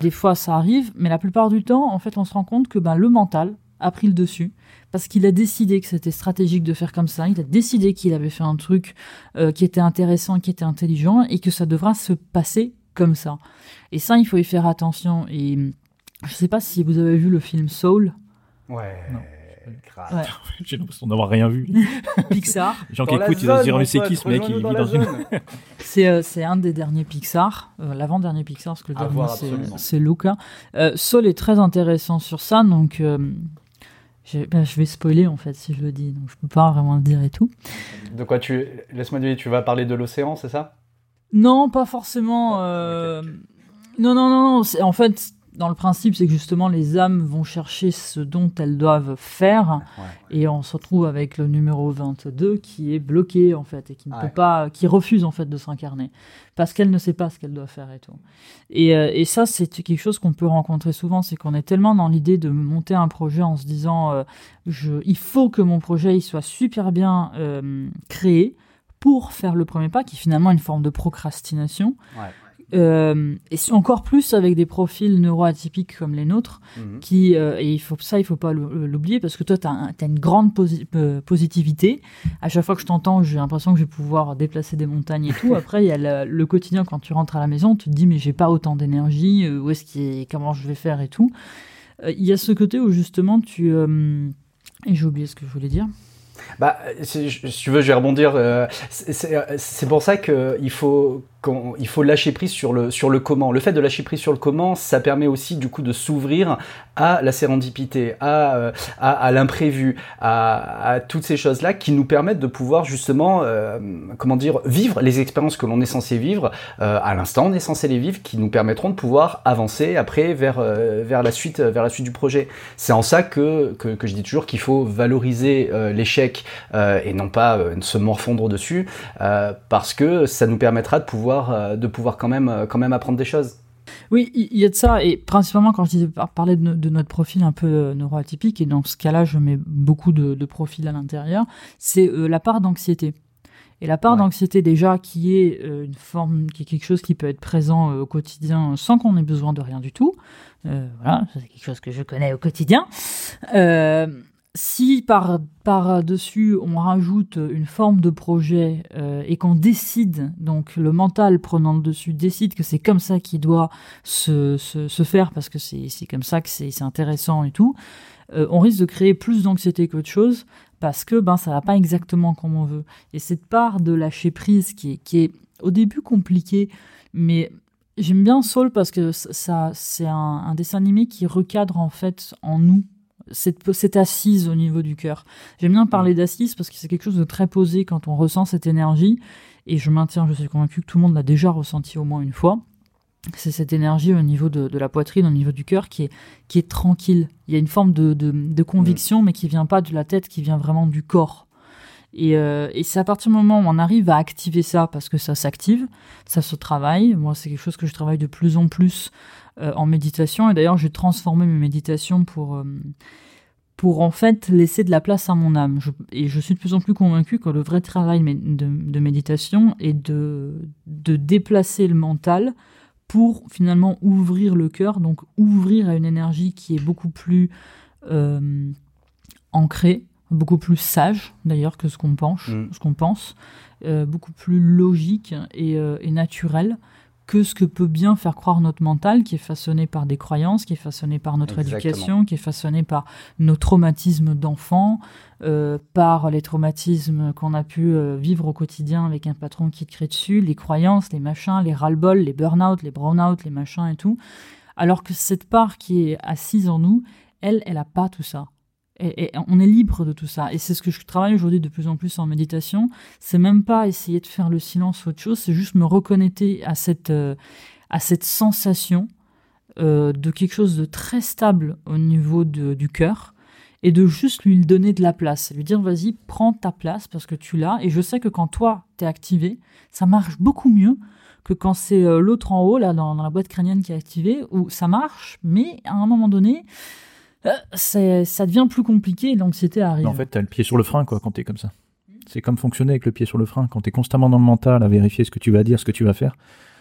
Des fois ça arrive, mais la plupart du temps, en fait, on se rend compte que ben, le mental a pris le dessus parce qu'il a décidé que c'était stratégique de faire comme ça, il a décidé qu'il avait fait un truc euh, qui était intéressant, qui était intelligent, et que ça devra se passer comme ça. Et ça, il faut y faire attention. Et je sais pas si vous avez vu le film Soul. Ouais. J'ai l'impression d'avoir rien vu. Pixar. Les gens qui écoutent, ils vont se dire, mais c'est qui ce mec qui vit dans une. Euh, c'est un des derniers Pixar, euh, l'avant-dernier Pixar, parce que le dernier c'est Luca. Euh, Soul est très intéressant sur ça, donc ben, je, vais spoiler en fait si je le dis, donc je peux pas vraiment le dire et tout. De quoi tu laisse-moi dire, tu vas parler de l'océan, c'est ça? Non, pas forcément. Euh, non, non, non, non. En fait, dans le principe, c'est que justement les âmes vont chercher ce dont elles doivent faire, et on se retrouve avec le numéro 22 qui est bloqué en fait et qui ne peut pas, qui refuse en fait de s'incarner parce qu'elle ne sait pas ce qu'elle doit faire et tout. Et, euh, et ça, c'est quelque chose qu'on peut rencontrer souvent, c'est qu'on est tellement dans l'idée de monter un projet en se disant, euh, je, il faut que mon projet il soit super bien euh, créé pour faire le premier pas, qui est finalement une forme de procrastination. Ouais. Euh, et encore plus avec des profils neuroatypiques comme les nôtres, mhm. qui euh, et il faut ça, il faut pas l'oublier parce que toi, tu as, une grande euh, positivité. À chaque fois que je t'entends, j'ai l'impression que je vais pouvoir déplacer des montagnes et tout. Après, il y a le, quotidien quand tu rentres à la maison, tu te dis mais j'ai pas autant d'énergie, où est-ce qui comment je vais faire et tout. Il y a ce côté où justement tu et j'ai oublié ce que je voulais dire. Bah, si, tu veux, je vais rebondir. c'est pour ça qu'il faut il faut lâcher prise sur le, sur le comment. Le fait de lâcher prise sur le comment, ça permet aussi du coup de s'ouvrir à la sérendipité, à, euh, à, l'imprévu, à, à, toutes ces choses-là qui nous permettent de pouvoir justement, euh, comment dire, vivre les expériences que l'on est censé vivre euh, à l'instant, on est censé les vivre, qui nous permettront de pouvoir avancer après vers, vers, la, suite, vers la suite du projet. C'est en ça que, que, que je dis toujours qu'il faut valoriser l'échec et non pas se morfondre dessus, parce que ça nous permettra de pouvoir euh, de pouvoir quand même, euh, quand même apprendre des choses. Oui, il y a de ça, et principalement quand je disais parler de, notre profil un peu euh, neuroatypique, et dans ce cas-là, je mets beaucoup de, profils à l'intérieur, c'est la part d'anxiété. Et la part d'anxiété déjà qui est une forme, qui est quelque chose qui peut être présent au quotidien sans qu'on ait besoin de rien du tout. voilà, c'est quelque chose que je connais au quotidien. Si par, par dessus on rajoute une forme de projet euh, et qu'on décide, donc le mental prenant le dessus décide que c'est comme ça qu'il doit se, se, faire parce que c'est comme ça que c'est intéressant et tout, euh, on risque de créer plus d'anxiété qu'autre chose parce que ben ça va pas exactement comme on veut. Et cette part de lâcher prise qui est, qui est au début compliquée, mais j'aime bien Soul parce que ça c'est un dessin animé qui recadre en fait en nous cette, assise au niveau du cœur. J'aime bien parler d'assise parce que c'est quelque chose de très posé quand on ressent cette énergie. Et je maintiens, je suis convaincu que tout le monde l'a déjà ressenti au moins une fois. C'est cette énergie au niveau de, la poitrine, au niveau du cœur, qui est, qui est tranquille. Il y a une forme de, conviction, mais qui vient pas de la tête, qui vient vraiment du corps. Et, euh, et c'est à partir du moment où on arrive à activer ça, parce que ça s'active, ça se travaille. Moi, c'est quelque chose que je travaille de plus en plus euh, en méditation. Et d'ailleurs, j'ai transformé mes méditations pour, euh, pour en fait laisser de la place à mon âme. et je suis de plus en plus convaincu que le vrai travail de, méditation est de, de déplacer le mental pour finalement ouvrir le cœur, donc ouvrir à une énergie qui est beaucoup plus ancrée, beaucoup plus sage d'ailleurs que ce qu'on pense, mm. ce qu'on pense, beaucoup plus logique et, et naturelle que ce que peut bien faire croire notre mental, qui est façonné par des croyances, qui est façonné par notre éducation, qui est façonné par nos traumatismes d'enfant, euh, par les traumatismes qu'on a pu euh, vivre au quotidien avec un patron qui te crée dessus, les croyances, les machins, les ras-le-bol, les burn-out, les brown-out, les machins et tout. Alors que cette part qui est assise en nous, elle, elle n'a pas tout ça. On est libre de tout ça. Et c'est ce que je travaille aujourd'hui de plus en plus en méditation. C'est même pas essayer de faire le silence ou autre chose, c'est juste me reconnecter à cette, euh, à cette sensation euh, de quelque chose de très stable au niveau de, du cœur et de juste lui donner de la place. Lui dire, vas-y, prends ta place parce que tu l'as. Et je sais que quand toi, t'es activé, ça marche beaucoup mieux que quand c'est euh, l'autre en haut, là, dans, dans, la boîte crânienne qui est activée, où ça marche, mais à un moment donné, ça devient plus compliqué l'anxiété arrive. En fait, tu as le pied sur le frein quoi, quand tu es comme ça. C'est comme fonctionner avec le pied sur le frein. Quand tu es constamment dans le mental à vérifier ce que tu vas dire, ce que tu vas faire,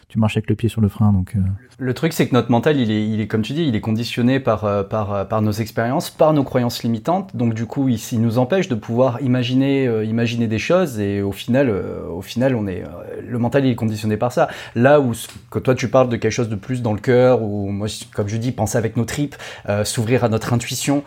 tu marches avec le pied sur le frein. Donc, euh. Le truc, c'est que notre mental, il est, il est, comme tu dis, il est conditionné par, euh, par, euh, par nos expériences, par nos croyances limitantes. Donc, du coup, il, il nous empêche de pouvoir imaginer, imaginer des choses. Et au final, au final, on est, le mental, il est conditionné par ça. Là où, que toi, tu parles de quelque chose de plus dans le cœur, ou moi, comme je dis, penser avec nos tripes, s'ouvrir à notre intuition,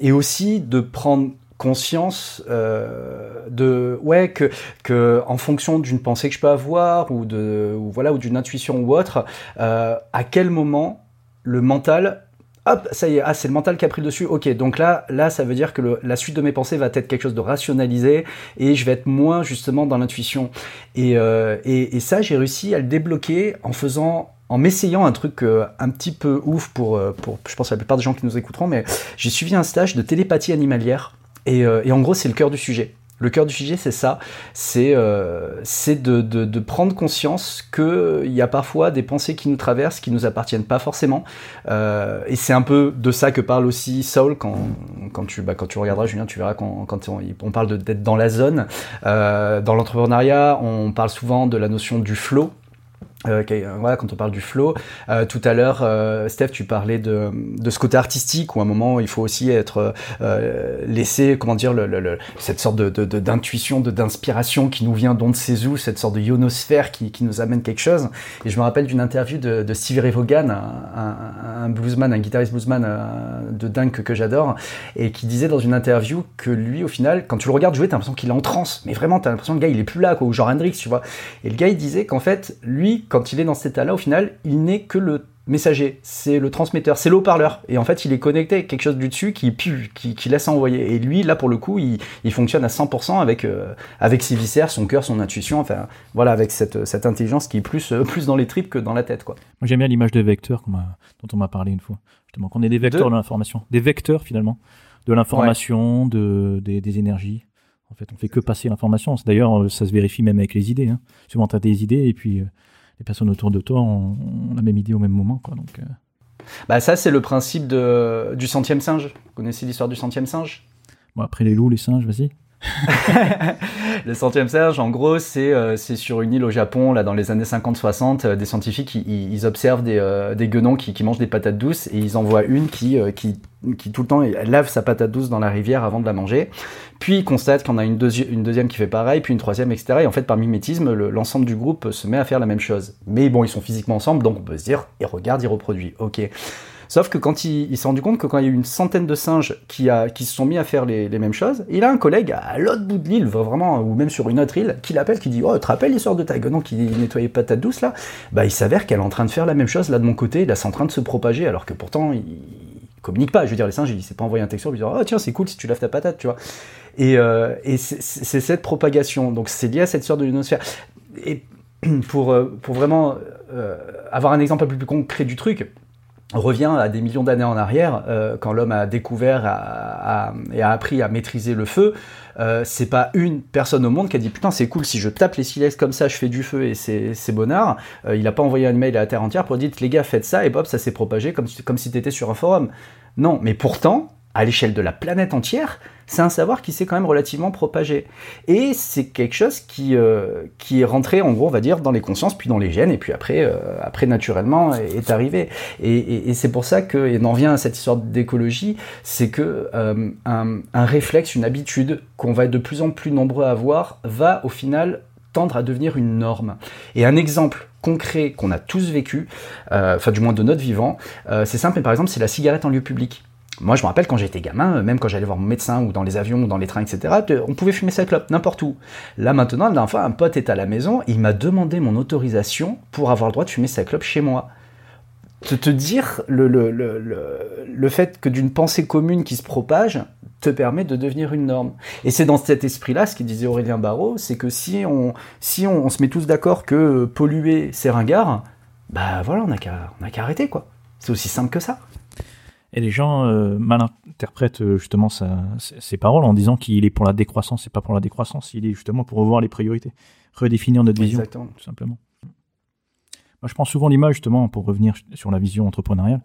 et aussi de prendre conscience euh, de ouais que que en fonction d'une pensée que je peux avoir ou de ou voilà ou d'une intuition ou autre euh, à quel moment le mental hop, ça y est, ah, c'est le mental qui a pris le dessus. Ok, donc là, là, ça veut dire que la suite de mes pensées va être quelque chose de rationalisé et je vais être moins justement dans l'intuition. Et, euh, et, ça, j'ai réussi à le débloquer en faisant en m'essayant un truc un petit peu ouf pour, pour, je pense, la plupart des gens qui nous écouteront, mais j'ai suivi un stage de télépathie animalière. Et, et en gros, c'est le cœur du sujet. Le cœur du sujet, c'est ça, c'est euh, de, de, prendre conscience qu'il y a parfois des pensées qui nous traversent, qui nous appartiennent pas forcément. Euh, et c'est un peu de ça que parle aussi Saul quand, quand, tu, bah, quand tu regarderas, Julien, tu verras quand, quand on, on parle d'être dans la zone. Euh, dans l'entrepreneuriat, on parle souvent de la notion du flow. Euh, voilà, quand on parle du flow, euh, tout à l'heure, euh, Steph, tu parlais de, de ce côté artistique où à un moment il faut aussi être euh, laissé, comment dire, le, le, cette sorte de d'intuition, de, d'inspiration qui nous vient d'on ne sait où, cette sorte de ionosphère qui, qui nous amène quelque chose. Et je me rappelle d'une interview de, de Stevie Ray Vaughan, un, un, bluesman, un guitariste bluesman de dingue que, que j'adore, et qui disait dans une interview que lui, au final, quand tu le regardes jouer, t'as l'impression qu'il est en transe, mais vraiment, t'as l'impression que le gars il est plus là, quoi, ou genre Hendrix, tu vois. Et le gars il disait qu'en fait, lui quand il est dans cet état-là, au final, il n'est que le messager, c'est le transmetteur, c'est l'eau-parleur. Et en fait, il est connecté avec quelque chose du dessus qui, qui, qui laisse envoyer. Et lui, là, pour le coup, il, fonctionne à 100% avec, euh, avec ses viscères, son cœur, son intuition, enfin, voilà, avec cette, cette intelligence qui est plus, euh, plus dans les tripes que dans la tête, quoi. Moi, j'aime bien l'image de vecteur dont on m'a parlé une fois. Justement, qu'on est des vecteurs de, l'information. Des vecteurs, finalement, de l'information, de, des, énergies. En fait, on fait que passer l'information. D'ailleurs, ça se vérifie même avec les idées. Hein. Souvent, tu as des idées et puis euh, les personnes autour de toi ont, la même idée au même moment. Quoi, donc, euh. bah ça, c'est le principe de, du centième singe. Vous connaissez l'histoire du centième singe? Bon, après les loups, les singes, vas-y. le centième singe, en gros, c'est euh, sur une île au Japon, là, dans les années 50-60, euh, des scientifiques, ils, ils observent des, euh, des guenons qui, qui, mangent des patates douces et ils en voient une qui, qui, qui tout le temps lave sa patate douce dans la rivière avant de la manger. Puis ils constatent qu'on a une, deuxième qui fait pareil, puis une troisième, etc. Et en fait, par mimétisme, l'ensemble du groupe se met à faire la même chose. Mais bon, ils sont physiquement ensemble, donc on peut se dire, et regarde, il reproduit. Ok. Sauf que quand il, s'est rendu compte que quand il y a eu une centaine de singes qui, se sont mis à faire les, mêmes choses, il a un collègue à l'autre bout de l'île, vraiment, ou même sur une autre île, qui l'appelle, qui dit Oh, te rappelles l'histoire de ta guenon qui nettoyait patate douce là Bah, il s'avère qu'elle est en train de faire la même chose là de mon côté, là c'est en train de se propager, alors que pourtant il, communique pas. Je veux dire, les singes, il s'est pas envoyé un texto, lui dire Oh, tiens, c'est cool si tu laves ta patate, tu vois. Et, euh, et c'est cette propagation, donc c'est lié à cette sorte de l'ionosphère. Et pour, euh, pour vraiment euh, avoir un exemple un peu plus concret du truc, on revient à des millions d'années en arrière, quand l'homme a découvert et a appris à maîtriser le feu. Euh, c'est pas une personne au monde qui a dit putain c'est cool si je tape les silex comme ça je fais du feu et c'est bonnard. Euh, il a pas envoyé un mail à la terre entière pour dire les gars faites ça et Bob ça s'est propagé comme, comme si t'étais sur un forum. Non, mais pourtant à l'échelle de la planète entière, c'est un savoir qui s'est quand même relativement propagé. Et c'est quelque chose qui, euh, qui est rentré, en gros, on va dire, dans les consciences, puis dans les gènes, et puis après, euh, après naturellement, est, arrivé. Et, c'est pour ça que, et on en vient à cette histoire d'écologie, c'est que euh, un, un réflexe, une habitude qu'on va être de plus en plus nombreux à avoir, va au final tendre à devenir une norme. Et un exemple concret qu'on a tous vécu, enfin du moins de notre vivant, c'est simple, mais par exemple c'est la cigarette en lieu public. Moi, je me rappelle quand j'étais gamin, même quand j'allais voir mon médecin ou dans les avions ou dans les trains, etc., on pouvait fumer sa clope n'importe où. Là, maintenant, la dernière fois, un pote est à la maison, il m'a demandé mon autorisation pour avoir le droit de fumer sa clope chez moi. Te, te dire le, le, le, le, fait que d'une pensée commune qui se propage te permet de devenir une norme. Et c'est dans cet esprit-là, ce qu'il disait Aurélien Barraud, c'est que si on, si on, se met tous d'accord que polluer, c'est ringard, bah voilà, on n'a qu'à arrêter, quoi. C'est aussi simple que ça. Et les gens euh, mal interprètent euh, justement ses paroles en disant qu'il est pour la décroissance. C'est pas pour la décroissance, il est justement pour revoir les priorités, redéfinir notre vision, tout simplement. Moi, je prends souvent l'image justement pour revenir sur la vision entrepreneuriale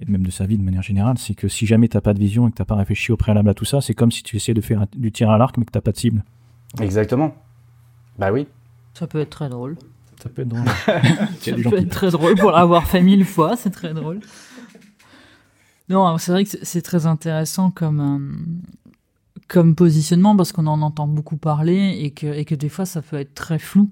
et même de sa vie de manière générale, c'est que si jamais t'as pas de vision et que t'as pas réfléchi au préalable à tout ça, c'est comme si tu essayais de faire du tir à l'arc mais que t'as pas de cible. Exactement. Bah oui. Ça peut être très drôle. Ça peut être drôle. ça peut être très drôle pour l'avoir fait mille fois, c'est très drôle. Non, c'est vrai que c'est très intéressant comme euh, comme positionnement parce qu'on en entend beaucoup parler et que des fois ça peut être très flou.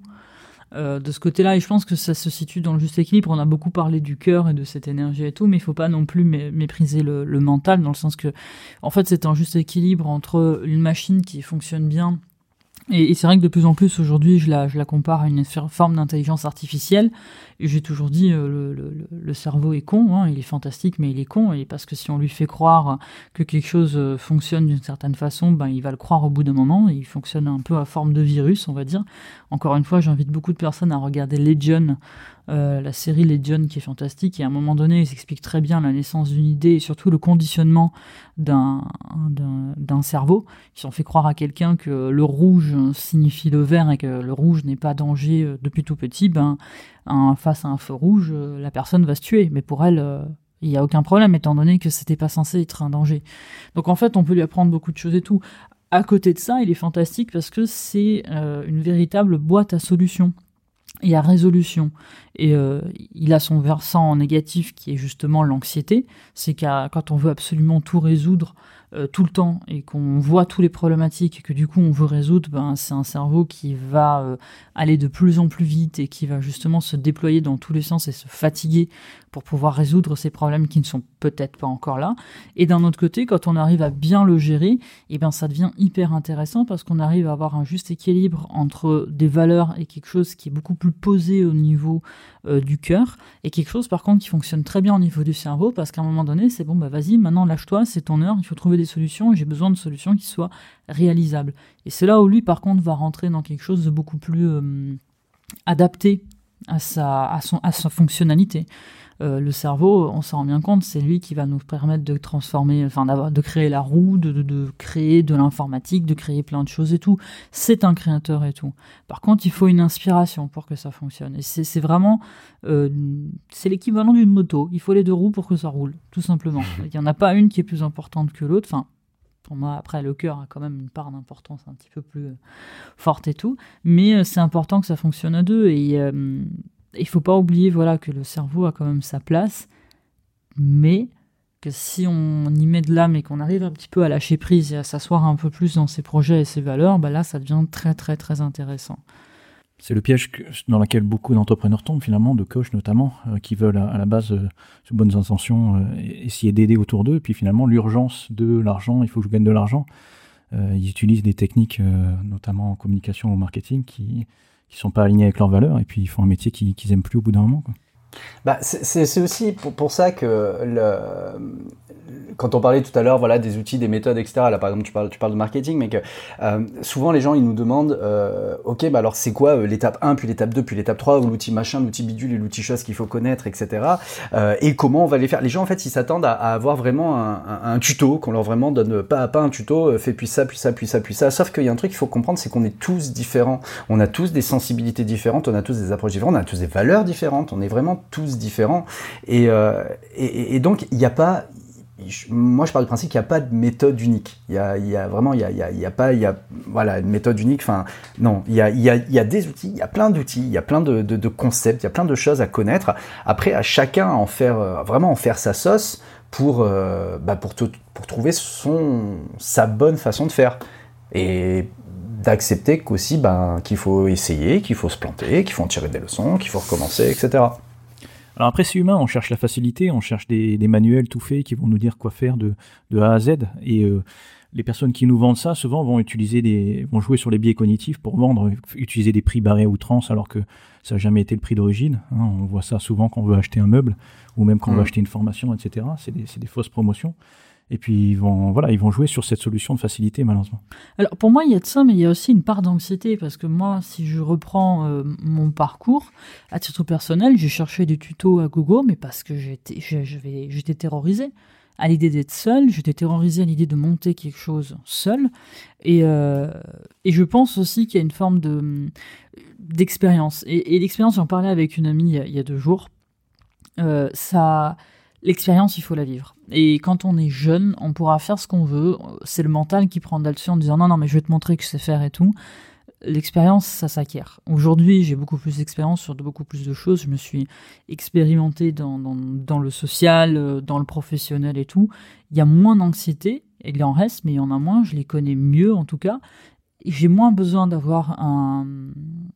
Euh, de ce côté-là, et je pense que ça se situe dans le juste équilibre. On a beaucoup parlé du cœur et de cette énergie et tout, mais il faut pas non plus mépriser le, le, mental, dans le sens que, en fait, c'est un juste équilibre entre une machine qui fonctionne bien Et, c'est vrai que de plus en plus aujourd'hui, je la, je la compare à une forme d'intelligence artificielle. J'ai toujours dit, euh, le, le, le, cerveau est con, hein, il est fantastique, mais il est con. Et parce que si on lui fait croire que quelque chose euh, fonctionne d'une certaine façon, ben, il va le croire au bout d'un moment. il fonctionne un peu à forme de virus, on va dire. Encore une fois, j'invite beaucoup de personnes à regarder Legion, euh, la série Legion qui est fantastique. Et à un moment donné, il s'explique très bien la naissance d'une idée et surtout le conditionnement d'un cerveau. Ils ont fait croire à quelqu'un que le rouge signifie le vert et que le rouge n'est pas danger euh, depuis tout petit. Ben, face à un feu rouge, euh, la personne va se tuer. Mais pour elle, il n'y a aucun problème étant donné que c'était pas censé être un danger. Donc en fait, on peut lui apprendre beaucoup de choses et tout. À côté de ça, il est fantastique parce que c'est une véritable boîte à solutions et à résolution. Et euh, il a son versant négatif qui est justement l'anxiété. C'est quand on veut absolument tout résoudre euh, tout le temps et qu'on voit tous les problématiques et que du coup on veut résoudre, ben, c'est un cerveau qui va euh, aller de plus en plus vite et qui va justement se déployer dans tous les sens et se fatiguer pour pouvoir résoudre ces problèmes qui ne sont peut-être pas encore là. Et d'un autre côté, quand on arrive à bien le gérer, eh ben ça devient hyper intéressant parce qu'on arrive à avoir un juste équilibre entre des valeurs et quelque chose qui est beaucoup plus posé au niveau euh, du cœur et quelque chose par contre qui fonctionne très bien au niveau du cerveau parce qu'à un moment donné, c'est bon bah vas-y, maintenant lâche-toi, c'est ton heure, il faut trouver des solutions et j'ai besoin de solutions qui soient réalisables. Et c'est là où lui par contre va rentrer dans quelque chose de beaucoup plus euh, adapté à sa, à, son, à sa fonctionnalité. Euh, le cerveau, on s'en rend bien compte, c'est lui qui va nous permettre de transformer, enfin de créer la roue, de, créer de l'informatique, de créer plein de choses et tout. C'est un créateur et tout. Par contre, il faut une inspiration pour que ça fonctionne. Et c'est vraiment, euh, c'est l'équivalent d'une moto. Il faut les deux roues pour que ça roule, tout simplement. Il n'y en a pas une qui est plus importante que l'autre. Enfin, pour moi, après, le cœur a quand même une part d'importance un petit peu plus euh, forte et tout. Mais c'est important que ça fonctionne à deux. Et il faut pas oublier voilà que le cerveau a quand même sa place, mais que si on y met de l'âme et qu'on arrive un petit peu à lâcher prise et à s'asseoir un peu plus dans ses projets et ses valeurs, bah là ça devient très très très intéressant. C'est le piège dans lequel beaucoup d'entrepreneurs tombent finalement, de coachs notamment, euh, qui veulent à, la base, euh, bonnes intentions, euh, essayer d'aider autour d'eux, puis finalement l'urgence de l'argent, il faut que je gagne de l'argent. ils utilisent des techniques, notamment en communication ou marketing, qui, qui sont pas alignés avec leurs valeurs et puis ils font un métier qu'ils n'aiment plus au bout d'un moment. Quoi. Bah, c'est aussi pour, ça que quand on parlait tout à l'heure voilà, des outils, des méthodes, etc., là par exemple tu parles, de marketing, mais que euh, souvent les gens ils nous demandent euh, ok, bah alors c'est quoi euh, l'étape 1, puis l'étape 2, puis l'étape 3, ou l'outil machin, l'outil bidule et l'outil chose qu'il faut connaître, etc. et comment on va les faire? Les gens en fait ils s'attendent à, avoir vraiment un, un, tuto, qu'on leur vraiment donne pas à pas un tuto, fais puis ça, puis ça, puis ça, puis ça. Sauf qu'il y a un truc qu'il faut comprendre, c'est qu'on est tous différents. On a tous des sensibilités différentes, on a tous des approches différentes, on a tous des valeurs différentes, on est vraiment tous différents. Et, et, donc il n'y a pas moi je pars du principe qu'il n'y a pas de méthode unique. Il y a, il y a vraiment, il y a, pas, il y a, voilà, une méthode unique. Enfin, non, il y a, il y il y des outils, il y a plein d'outils, il y a plein de, concepts, il y a plein de choses à connaître. Après, à chacun en faire, euh, vraiment en faire sa sauce pour, euh, bah pour, pour trouver son, sa bonne façon de faire. Et d'accepter qu'aussi, ben, qu'il faut essayer, qu'il faut se planter, qu'il faut en tirer des leçons, qu'il faut recommencer, etc. Alors après, c'est humain, on cherche la facilité, on cherche des, manuels tout faits qui vont nous dire quoi faire de, A à Z. Et euh, les personnes qui nous vendent ça, souvent, vont utiliser des, vont jouer sur les biais cognitifs pour vendre, utiliser des prix barrés à outrance, alors que ça n'a jamais été le prix d'origine. Hein. On voit ça souvent quand on veut acheter un meuble, ou même quand on veut mmh. acheter une formation, etc. C'est des, des fausses promotions. Et puis ils vont, voilà, ils vont jouer sur cette solution de facilité, malheureusement. Alors pour moi, il y a de ça, mais il y a aussi une part d'anxiété, parce que moi, si je reprends euh, mon parcours, à titre personnel, j'ai cherché des tutos à Google, mais parce que j'étais, j'étais terrorisé à l'idée d'être seul, j'étais terrorisé à l'idée de monter quelque chose seul, et, euh, et je pense aussi qu'il y a une forme de d'expérience. Et, l'expérience, j'en parlais avec une amie il y a, deux jours, euh, ça l'expérience, il faut la vivre. Et quand on est jeune, on pourra faire ce qu'on veut. C'est le mental qui prend là-dessus en disant non, non, mais je vais te montrer que je sais faire et tout. L'expérience, ça s'acquiert. Aujourd'hui, j'ai beaucoup plus d'expérience sur beaucoup plus de choses. Je me suis expérimenté dans, dans, le social, dans le professionnel et tout. Il y a moins d'anxiété, il en reste, mais il y en a moins. Je les connais mieux en tout cas j'ai moins besoin d'avoir un,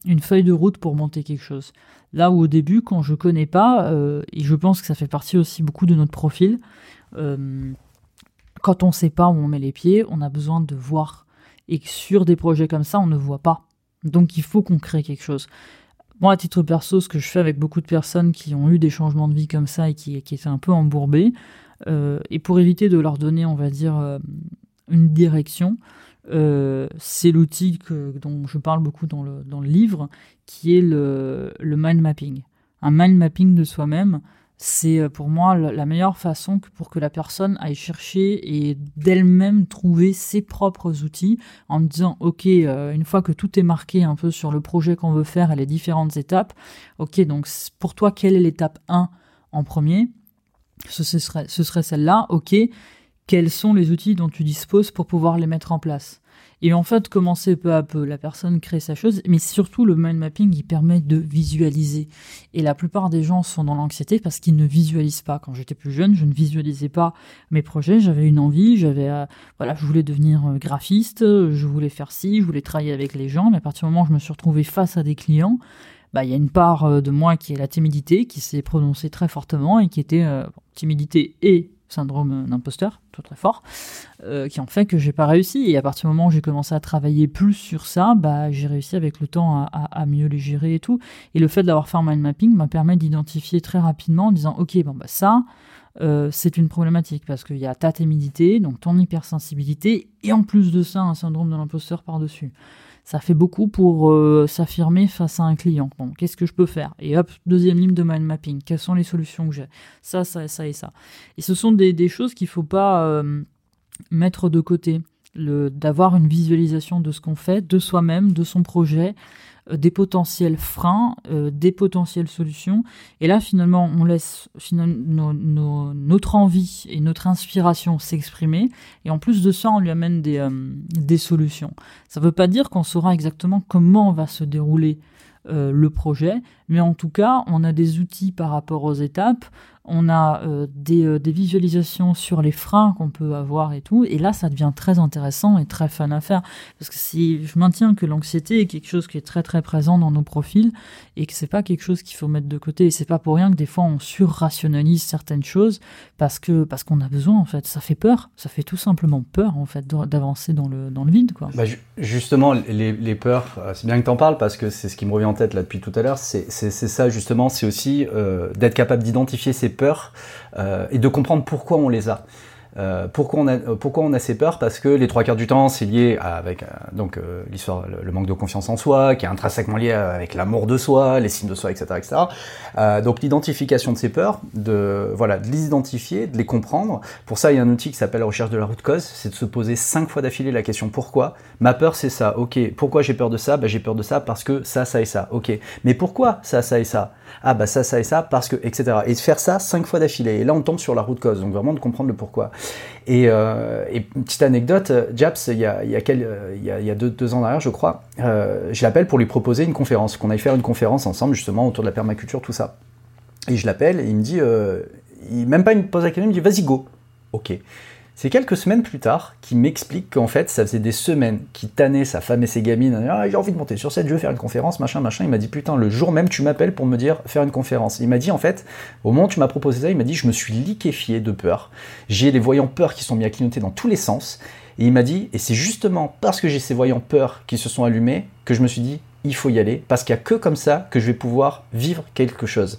une feuille de route pour monter quelque chose. Là où au début, quand je connais pas, euh, et je pense que ça fait partie aussi beaucoup de notre profil, euh, quand on sait pas où on met les pieds, on a besoin de voir Et sur des projets comme ça, on ne voit pas. Donc il faut qu'on crée quelque chose. Moi, à titre perso, ce que je fais avec beaucoup de personnes qui ont eu des changements de vie comme ça et qui, étaient un peu embourbées, euh, et pour éviter de leur donner, on va dire, une direction, euh, c'est l'outil dont je parle beaucoup dans le, dans le livre, qui est le, le mind mapping. Un mind mapping de soi-même, c'est euh, pour moi la meilleure façon pour que la personne aille chercher et d'elle-même trouver ses propres outils en disant ok euh, une fois que tout est marqué un peu sur le projet qu'on veut faire et les différentes étapes ok donc pour toi quelle est l'étape 1 en premier? Ce, serait, ce serait celle-là ok quels sont les outils dont tu disposes pour pouvoir les mettre en place et en fait, commencer peu à peu, la personne crée sa chose, mais surtout le mind mapping, il permet de visualiser. Et la plupart des gens sont dans l'anxiété parce qu'ils ne visualisent pas. Quand j'étais plus jeune, je ne visualisais pas mes projets, j'avais une envie, j'avais, euh, voilà, je voulais devenir euh, graphiste, je voulais faire ci, je voulais travailler avec les gens, mais à partir du moment où je me suis retrouvé face à des clients, bah, il y a une part euh, de moi qui est la timidité, qui s'est prononcée très fortement et qui était timidité et syndrome d'imposteur, très fort, euh, qui en fait que j'ai pas réussi. Et à partir du moment où j'ai commencé à travailler plus sur ça, bah, j'ai réussi avec le temps à, mieux les gérer et tout. Et le fait d'avoir fait un mind mapping m'a permis d'identifier très rapidement en disant, ok, bon bah ça, euh, c'est une problématique parce qu'il y a ta timidité, donc ton hypersensibilité, et en plus de ça, un syndrome de l'imposteur par-dessus ça fait beaucoup pour euh, s'affirmer face à un client. Bon, qu'est-ce que je peux faire? Et hop, deuxième ligne de mind mapping. Quelles sont les solutions que j'ai? Ça, ça, ça et ça. Et ce sont des, choses qu'il ne faut pas euh, mettre de côté. D'avoir une visualisation de ce qu'on fait, de soi-même, de son projet, des potentiels freins, euh, des potentielles solutions. Et là, finalement, on laisse notre envie et notre inspiration s'exprimer. Et en plus de ça, on lui amène des, euh, des solutions. Ça ne veut pas dire qu'on saura exactement comment va se dérouler le projet, mais en tout cas, on a des outils par rapport aux étapes on a euh, euh, des, visualisations sur les freins qu'on peut avoir et tout, et là ça devient très intéressant et très fun à faire, parce que si je maintiens que l'anxiété est quelque chose qui est très très présent dans nos profils, et que c'est pas quelque chose qu'il faut mettre de côté, et c'est pas pour rien que des fois on surrationalise certaines choses, parce que parce qu'on a besoin en fait, ça fait peur, ça fait tout simplement peur en fait d'avancer dans le, dans le vide quoi. Bah, justement, les, peurs, euh, c'est bien que tu en parles, parce que c'est ce qui me revient en tête là depuis tout à l'heure, c'est ça justement, c'est aussi d'être capable d'identifier ces euh, et de comprendre pourquoi on les a. Euh, pourquoi, on a, pourquoi on a ces peurs? Parce que les trois quarts du temps, c'est lié avec euh, donc l'histoire, le, manque de confiance en soi, qui est intrinsèquement lié avec l'amour de soi, les signes de soi, etc., etc. donc l'identification de ces peurs, de voilà, de les identifier, de les comprendre. Pour ça, il y a un outil qui s'appelle recherche de la route cause, c'est de se poser cinq fois d'affilée la question pourquoi? Ma peur, c'est ça. Ok. Pourquoi j'ai peur de ça? Bah, j'ai peur de ça parce que ça, ça et ça. Ok. Mais pourquoi ça, ça et ça? Ah bah ça, ça et ça, parce que, etc. Et de faire ça cinq fois d'affilée. Et là, on tombe sur la route cause, donc vraiment de comprendre le pourquoi. Et, euh, et une petite anecdote, Japs, il y a, deux, ans derrière, je crois, euh, je l'appelle pour lui proposer une conférence, qu'on aille faire une conférence ensemble, justement, autour de la permaculture, tout ça. Et je l'appelle, et il me dit, euh, il, même pas il me pose il me dit, vas-y, go. Ok. C'est quelques semaines plus tard qu'il m'explique qu'en fait, ça faisait des semaines qu'il tannait sa femme et ses gamines. Ah, j'ai envie de monter sur cette, je faire une conférence, machin, machin. Il m'a dit, putain, le jour même, tu m'appelles pour me dire faire une conférence. Il m'a dit, en fait, au moment où tu m'as proposé ça, il m'a dit, je me suis liquéfié de peur. J'ai les voyants peur qui sont mis à clignoter dans tous les sens. Et il m'a dit, et c'est justement parce que j'ai ces voyants peur qui se sont allumés que je me suis dit, il faut y aller, parce qu'il n'y a que comme ça que je vais pouvoir vivre quelque chose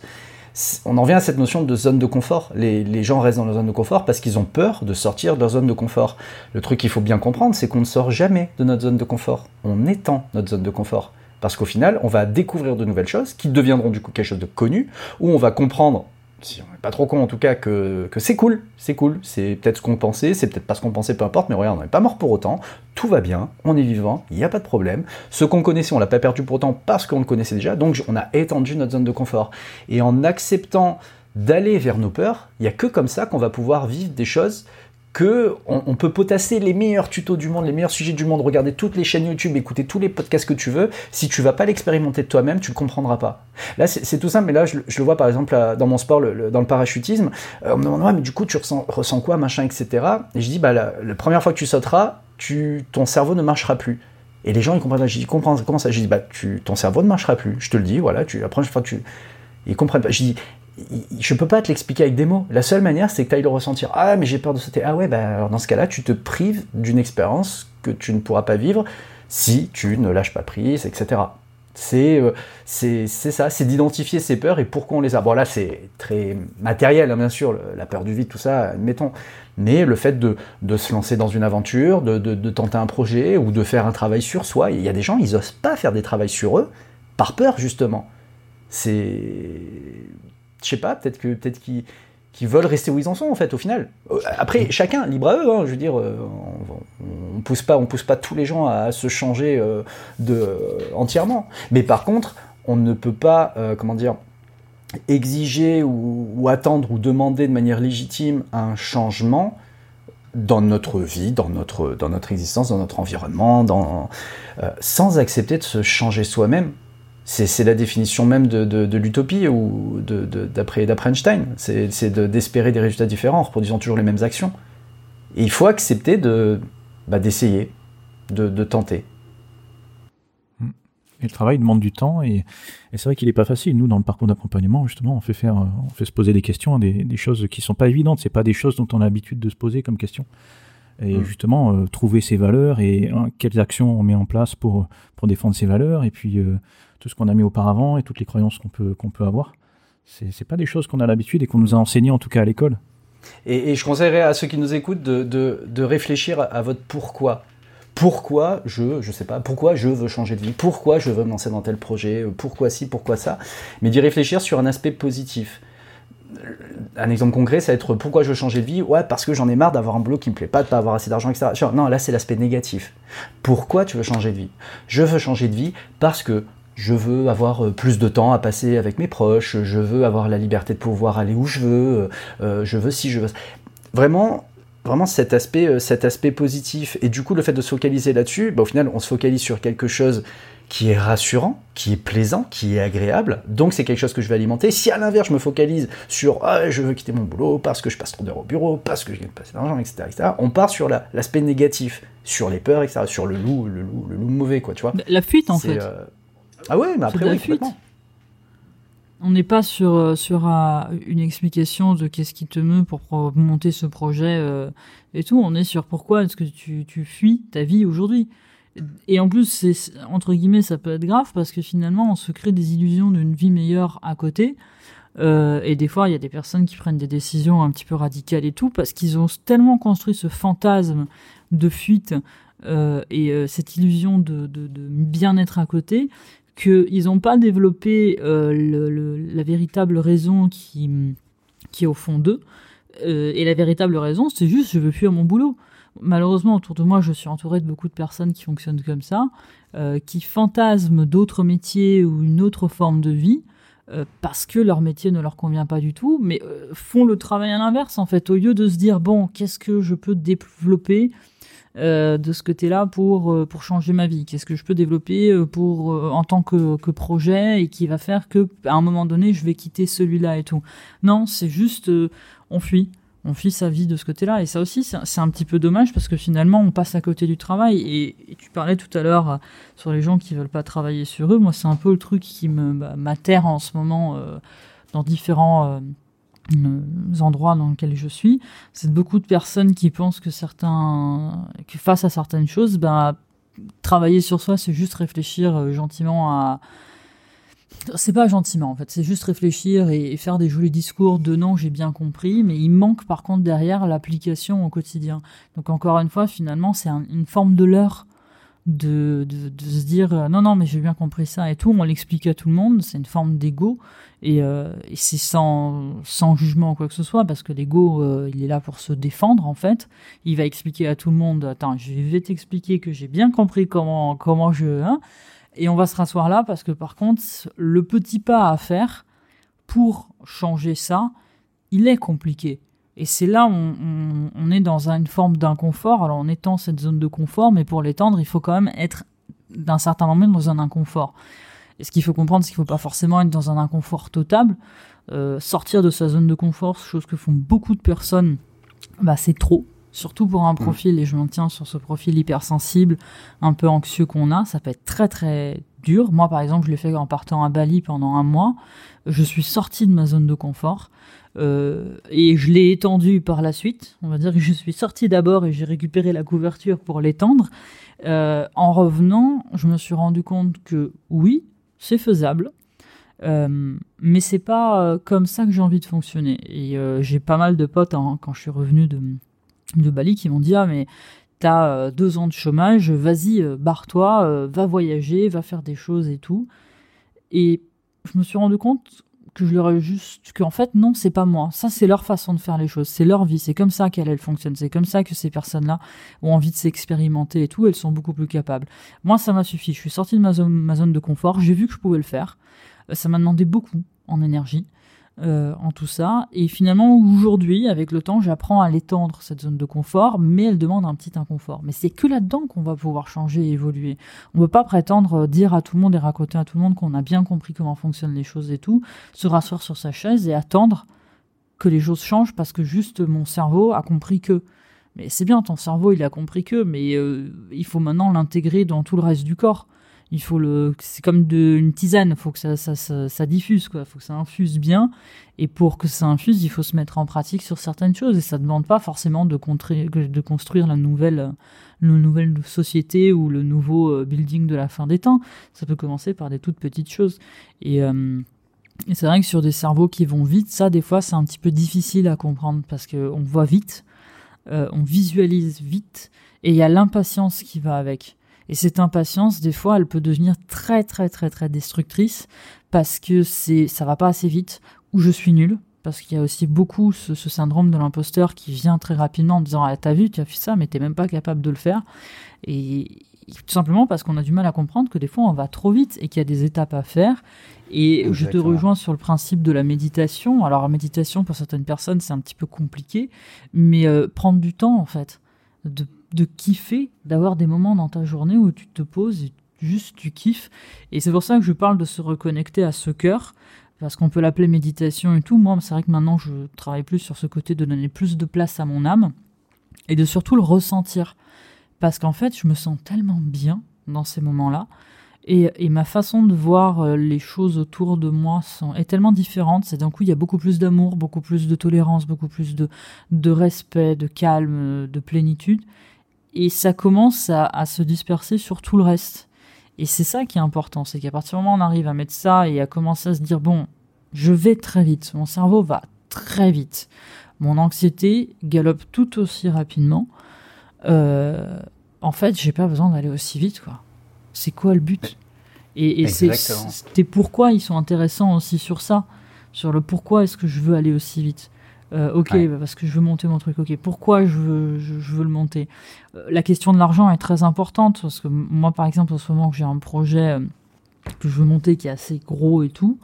on en vient à cette notion de zone de confort. Les, gens restent dans leur zone de confort parce qu'ils ont peur de sortir de leur zone de confort. Le truc qu'il faut bien comprendre, c'est qu'on ne sort jamais de notre zone de confort. On étend notre zone de confort. Parce qu'au final, on va découvrir de nouvelles choses qui deviendront du coup quelque chose de connu, où on va comprendre si on n'est pas trop con en tout cas, que, c'est cool, c'est cool, c'est peut-être ce qu'on pensait, c'est peut-être pas ce qu'on pensait, peu importe, mais regarde, on n'est pas mort pour autant, tout va bien, on est vivant, il n'y a pas de problème. Ce qu'on connaissait, on l'a pas perdu pour autant parce qu'on le connaissait déjà, donc on a étendu notre zone de confort. Et en acceptant d'aller vers nos peurs, il n'y a que comme ça qu'on va pouvoir vivre des choses que on, peut potasser les meilleurs tutos du monde, les meilleurs sujets du monde, regarder toutes les chaînes YouTube, écouter tous les podcasts que tu veux. Si tu vas pas l'expérimenter toi-même, tu le comprendras pas. Là, c'est tout simple, mais là, je, le vois par exemple dans mon sport, dans le parachutisme. Euh, on me demande, ouais, mais du coup, tu ressens, quoi, machin, etc. Et je dis, bah, la, première fois que tu sauteras, ton cerveau ne marchera plus. Et les gens, ils comprennent. Je dis, comprends, comment ça? Je dis, bah, ton cerveau ne marchera plus. Je te le dis, voilà, tu, la première fois, tu. Ils comprennent pas. Je dis, je peux pas te l'expliquer avec des mots. La seule manière, c'est que tu ailles le ressentir. Ah, mais j'ai peur de sauter. Ah ouais, bah, dans ce cas-là, tu te prives d'une expérience que tu ne pourras pas vivre si tu ne lâches pas prise, etc. Euh, c'est ça, c'est d'identifier ses peurs et pourquoi on les a. Bon là c'est très matériel hein, bien sûr, la peur du vide, tout ça, admettons. Mais le fait de, se lancer dans une aventure, de, tenter un projet ou de faire un travail sur soi, il y a des gens, ils osent pas faire des travaux sur eux par peur justement. C'est... Je sais pas, peut-être que peut-être qu'ils qui veulent rester où ils en sont en fait au final. Euh, après chacun libre à eux, hein, je veux dire, euh, on, on, pousse pas, on pousse pas tous les gens à se changer euh, de entièrement. Mais par contre, on ne peut pas, comment dire, exiger ou, attendre ou demander de manière légitime un changement dans notre vie, dans notre, dans notre existence, dans notre environnement, sans accepter de se changer soi-même. C'est la définition même de, l'utopie ou d'après Einstein. C'est d'espérer des résultats différents en reproduisant toujours les mêmes actions. Et il faut accepter bah, d'essayer, de, tenter. Et le travail demande du temps et, c'est vrai qu'il n'est pas facile. Nous, dans le parcours d'accompagnement, justement, on fait faire, on fait se poser des questions, des, des choses qui sont pas évidentes. C'est pas des choses dont on a l'habitude de se poser comme questions. Et mm. justement, euh, trouver ses valeurs et hein, quelles actions on met en place pour, pour défendre ses valeurs. Et puis, euh, tout ce qu'on a mis auparavant et toutes les croyances qu'on peut, qu'on peut avoir. C'est n'est pas des choses qu'on a l'habitude et qu'on nous a enseignées en tout cas à l'école. Et, je conseillerais à ceux qui nous écoutent de, de, réfléchir à votre pourquoi. Pourquoi je, je sais pas, pourquoi je veux changer de vie, pourquoi je veux me lancer dans tel projet, pourquoi ci, pourquoi ça, mais d'y réfléchir sur un aspect positif. Un exemple concret, ça va être pourquoi je veux changer de vie? Ouais, parce que j'en ai marre d'avoir un boulot qui me plaît pas, de pas avoir assez d'argent, etc. Non, là c'est l'aspect négatif. Pourquoi tu veux changer de vie? Je veux changer de vie parce que je veux avoir euh, plus de temps à passer avec mes proches, je veux avoir la liberté de pouvoir aller où je veux, euh, euh, je veux si je veux. Vraiment, vraiment cet aspect, cet aspect positif. Et du coup, le fait de se focaliser là-dessus, bah, au final, on se focalise sur quelque chose qui est rassurant, qui est plaisant, qui est agréable. Donc c'est quelque chose que je vais alimenter. Si à l'inverse je me focalise sur ah, je veux quitter mon boulot parce que je passe trop d'heures au bureau, parce que je gagne pas assez d'argent, etc., etc., on part sur l'aspect négatif, sur les peurs, etc., sur le loup, le loup, le loup mauvais, quoi, tu vois. La fuite en fait. Ah ouais, mais après, oui, On n'est pas sur, euh, sur euh, une explication de qu'est-ce qui te meut pour monter ce projet euh, et tout. On est sur pourquoi est-ce que tu, tu fuis ta vie aujourd'hui. Et en plus, c'est entre guillemets, ça peut être grave parce que finalement, on se crée des illusions d'une vie meilleure à côté. et des fois, il y a des personnes qui prennent des décisions un petit peu radicales et tout parce qu'ils ont tellement construit ce fantasme de fuite et cette illusion de, de, de bien-être à côté qu'ils n'ont pas développé euh, la véritable raison qui, est au fond d'eux. Euh, et la véritable raison, c'est juste je veux fuir mon boulot. Malheureusement, autour de moi, je suis entouré de beaucoup de personnes qui fonctionnent comme ça, euh, qui fantasment d'autres métiers ou une autre forme de vie parce que leur métier ne leur convient pas du tout, mais font le travail à l'inverse en fait. Au lieu de se dire bon, qu'est-ce que je peux développer euh, de ce côté-là pour euh, pour changer ma vie Qu'est-ce que je peux développer euh, pour en tant que, que projet et qui va faire que à un moment donné je vais quitter celui-là et tout Non, c'est juste on fuit. On fuit sa vie de ce côté-là. Et ça aussi, c'est un petit peu dommage parce que finalement, on passe à côté du travail. Et, tu parlais tout à l'heure sur les gens qui veulent pas travailler sur eux. Moi, c'est un peu le truc qui me bah, m'atterre en ce moment dans différents endroits dans lesquels je suis, c'est beaucoup de personnes qui pensent que certains, que face à certaines choses, ben, travailler sur soi, c'est juste réfléchir euh, gentiment à, c'est pas gentiment en fait, c'est juste réfléchir et, faire des jolis discours de non, j'ai bien compris, mais il manque par contre derrière l'application au quotidien. Donc encore une fois, finalement, c'est une forme de leurre de, de, se dire euh, non non mais j'ai bien compris ça et tout. On l'explique à tout le monde. C'est une forme d'ego. Et, euh, c'est sans, sans jugement quoi que ce soit parce que l'ego euh, il est là pour se défendre en fait. Il va expliquer à tout le monde attends je vais t'expliquer que j'ai bien compris comment comment je hein, et on va se rasseoir là parce que par contre le petit pas à faire pour changer ça il est compliqué et c'est là où on, est dans une forme d'inconfort. Alors on étend cette zone de confort, mais pour l'étendre, il faut quand même être d'un certain moment dans un inconfort. Et ce qu'il faut comprendre, c'est qu'il ne faut pas forcément être dans un inconfort total. Euh, sortir de sa zone de confort, chose que font beaucoup de personnes, bah, c'est trop. Surtout pour un mmh. profil, et je m'en tiens sur ce profil hypersensible, un peu anxieux qu'on a, ça peut être très très dur. Moi, par exemple, je l'ai fait en partant à Bali pendant un mois. Je suis sortie de ma zone de confort. Euh, et je l'ai étendu par la suite. On va dire que je suis sortie d'abord et j'ai récupéré la couverture pour l'étendre. Euh, en revenant, je me suis rendu compte que oui, c'est faisable. Euh, mais c'est pas comme ça que j'ai envie de fonctionner. Et j'ai pas mal de potes hein, quand je suis revenu de, de Bali qui m'ont dit Ah, mais t'as deux ans de chômage, vas-y, barre-toi, va voyager, va faire des choses et tout. Et je me suis rendu compte que je leur ai juste qu'en fait non c'est pas moi. Ça c'est leur façon de faire les choses. C'est leur vie. C'est comme ça qu'elle elle fonctionne. C'est comme ça que ces personnes là ont envie de s'expérimenter et tout. Elles sont beaucoup plus capables. Moi ça m'a suffi. Je suis sorti de ma zone, ma zone de confort. J'ai vu que je pouvais le faire. Ça m'a demandé beaucoup en énergie euh, en tout ça. Et finalement, aujourd'hui, avec le temps, j'apprends à l'étendre, cette zone de confort, mais elle demande un petit inconfort. Mais c'est que là-dedans qu'on va pouvoir changer et évoluer. On ne peut pas prétendre dire à tout le monde et raconter à tout le monde qu'on a bien compris comment fonctionnent les choses et tout, se rasseoir sur sa chaise et attendre que les choses changent parce que juste mon cerveau a compris que. Mais c'est bien, ton cerveau, il a compris que, mais euh, il faut maintenant l'intégrer dans tout le reste du corps il faut le c'est comme de, une tisane faut que ça, ça, diffuse quoi. Faut que ça infuse bien. Et pour que ça infuse il faut se mettre en pratique sur certaines choses. Et ça demande pas forcément de, de construire la nouvelle la nouvelle société ou le nouveau euh, building de la fin des temps. Ça peut commencer par des toutes petites choses. Et, euh, et c'est vrai que sur des cerveaux qui vont vite ça des fois c'est un petit peu difficile à comprendre parce que on voit vite euh, on visualise vite et il y a l'impatience qui va avec et cette impatience, des fois, elle peut devenir très très très très destructrice parce que c'est ça va pas assez vite ou je suis nul. Parce qu'il y a aussi beaucoup ce, syndrome de l'imposteur qui vient très rapidement en disant ah, T'as vu, tu as fait ça, mais t'es même pas capable de le faire. Et tout simplement parce qu'on a du mal à comprendre que des fois on va trop vite et qu'il y a des étapes à faire. Et je te rejoins sur le principe de la méditation. Alors, la méditation, pour certaines personnes, c'est un petit peu compliqué, mais euh, prendre du temps, en fait, de de kiffer, d'avoir des moments dans ta journée où tu te poses et juste tu kiffes. Et c'est pour ça que je parle de se reconnecter à ce cœur, parce qu'on peut l'appeler méditation et tout. Moi, c'est vrai que maintenant, je travaille plus sur ce côté de donner plus de place à mon âme et de surtout le ressentir. Parce qu'en fait, je me sens tellement bien dans ces moments-là. Et, ma façon de voir euh, les choses autour de moi sont, est tellement différente. C'est d'un coup, il y a beaucoup plus d'amour, beaucoup plus de tolérance, beaucoup plus de, de respect, de calme, de plénitude et ça commence à, se disperser sur tout le reste. Et c'est ça qui est important, c'est qu'à partir du moment où on arrive à mettre ça et à commencer à se dire bon, je vais très vite, mon cerveau va très vite, mon anxiété galope tout aussi rapidement. Euh, en fait, j'ai pas besoin d'aller aussi vite, quoi. C'est quoi le but? Et, et c'est pourquoi ils sont intéressants aussi sur ça, sur le pourquoi est-ce que je veux aller aussi vite. Euh, ok, bah, parce que je veux monter mon truc. Ok, pourquoi je veux, je, veux le monter? Euh, La question de l'argent est très importante parce que moi, par exemple, en ce moment, j'ai un projet euh, que je veux monter qui est assez gros et tout.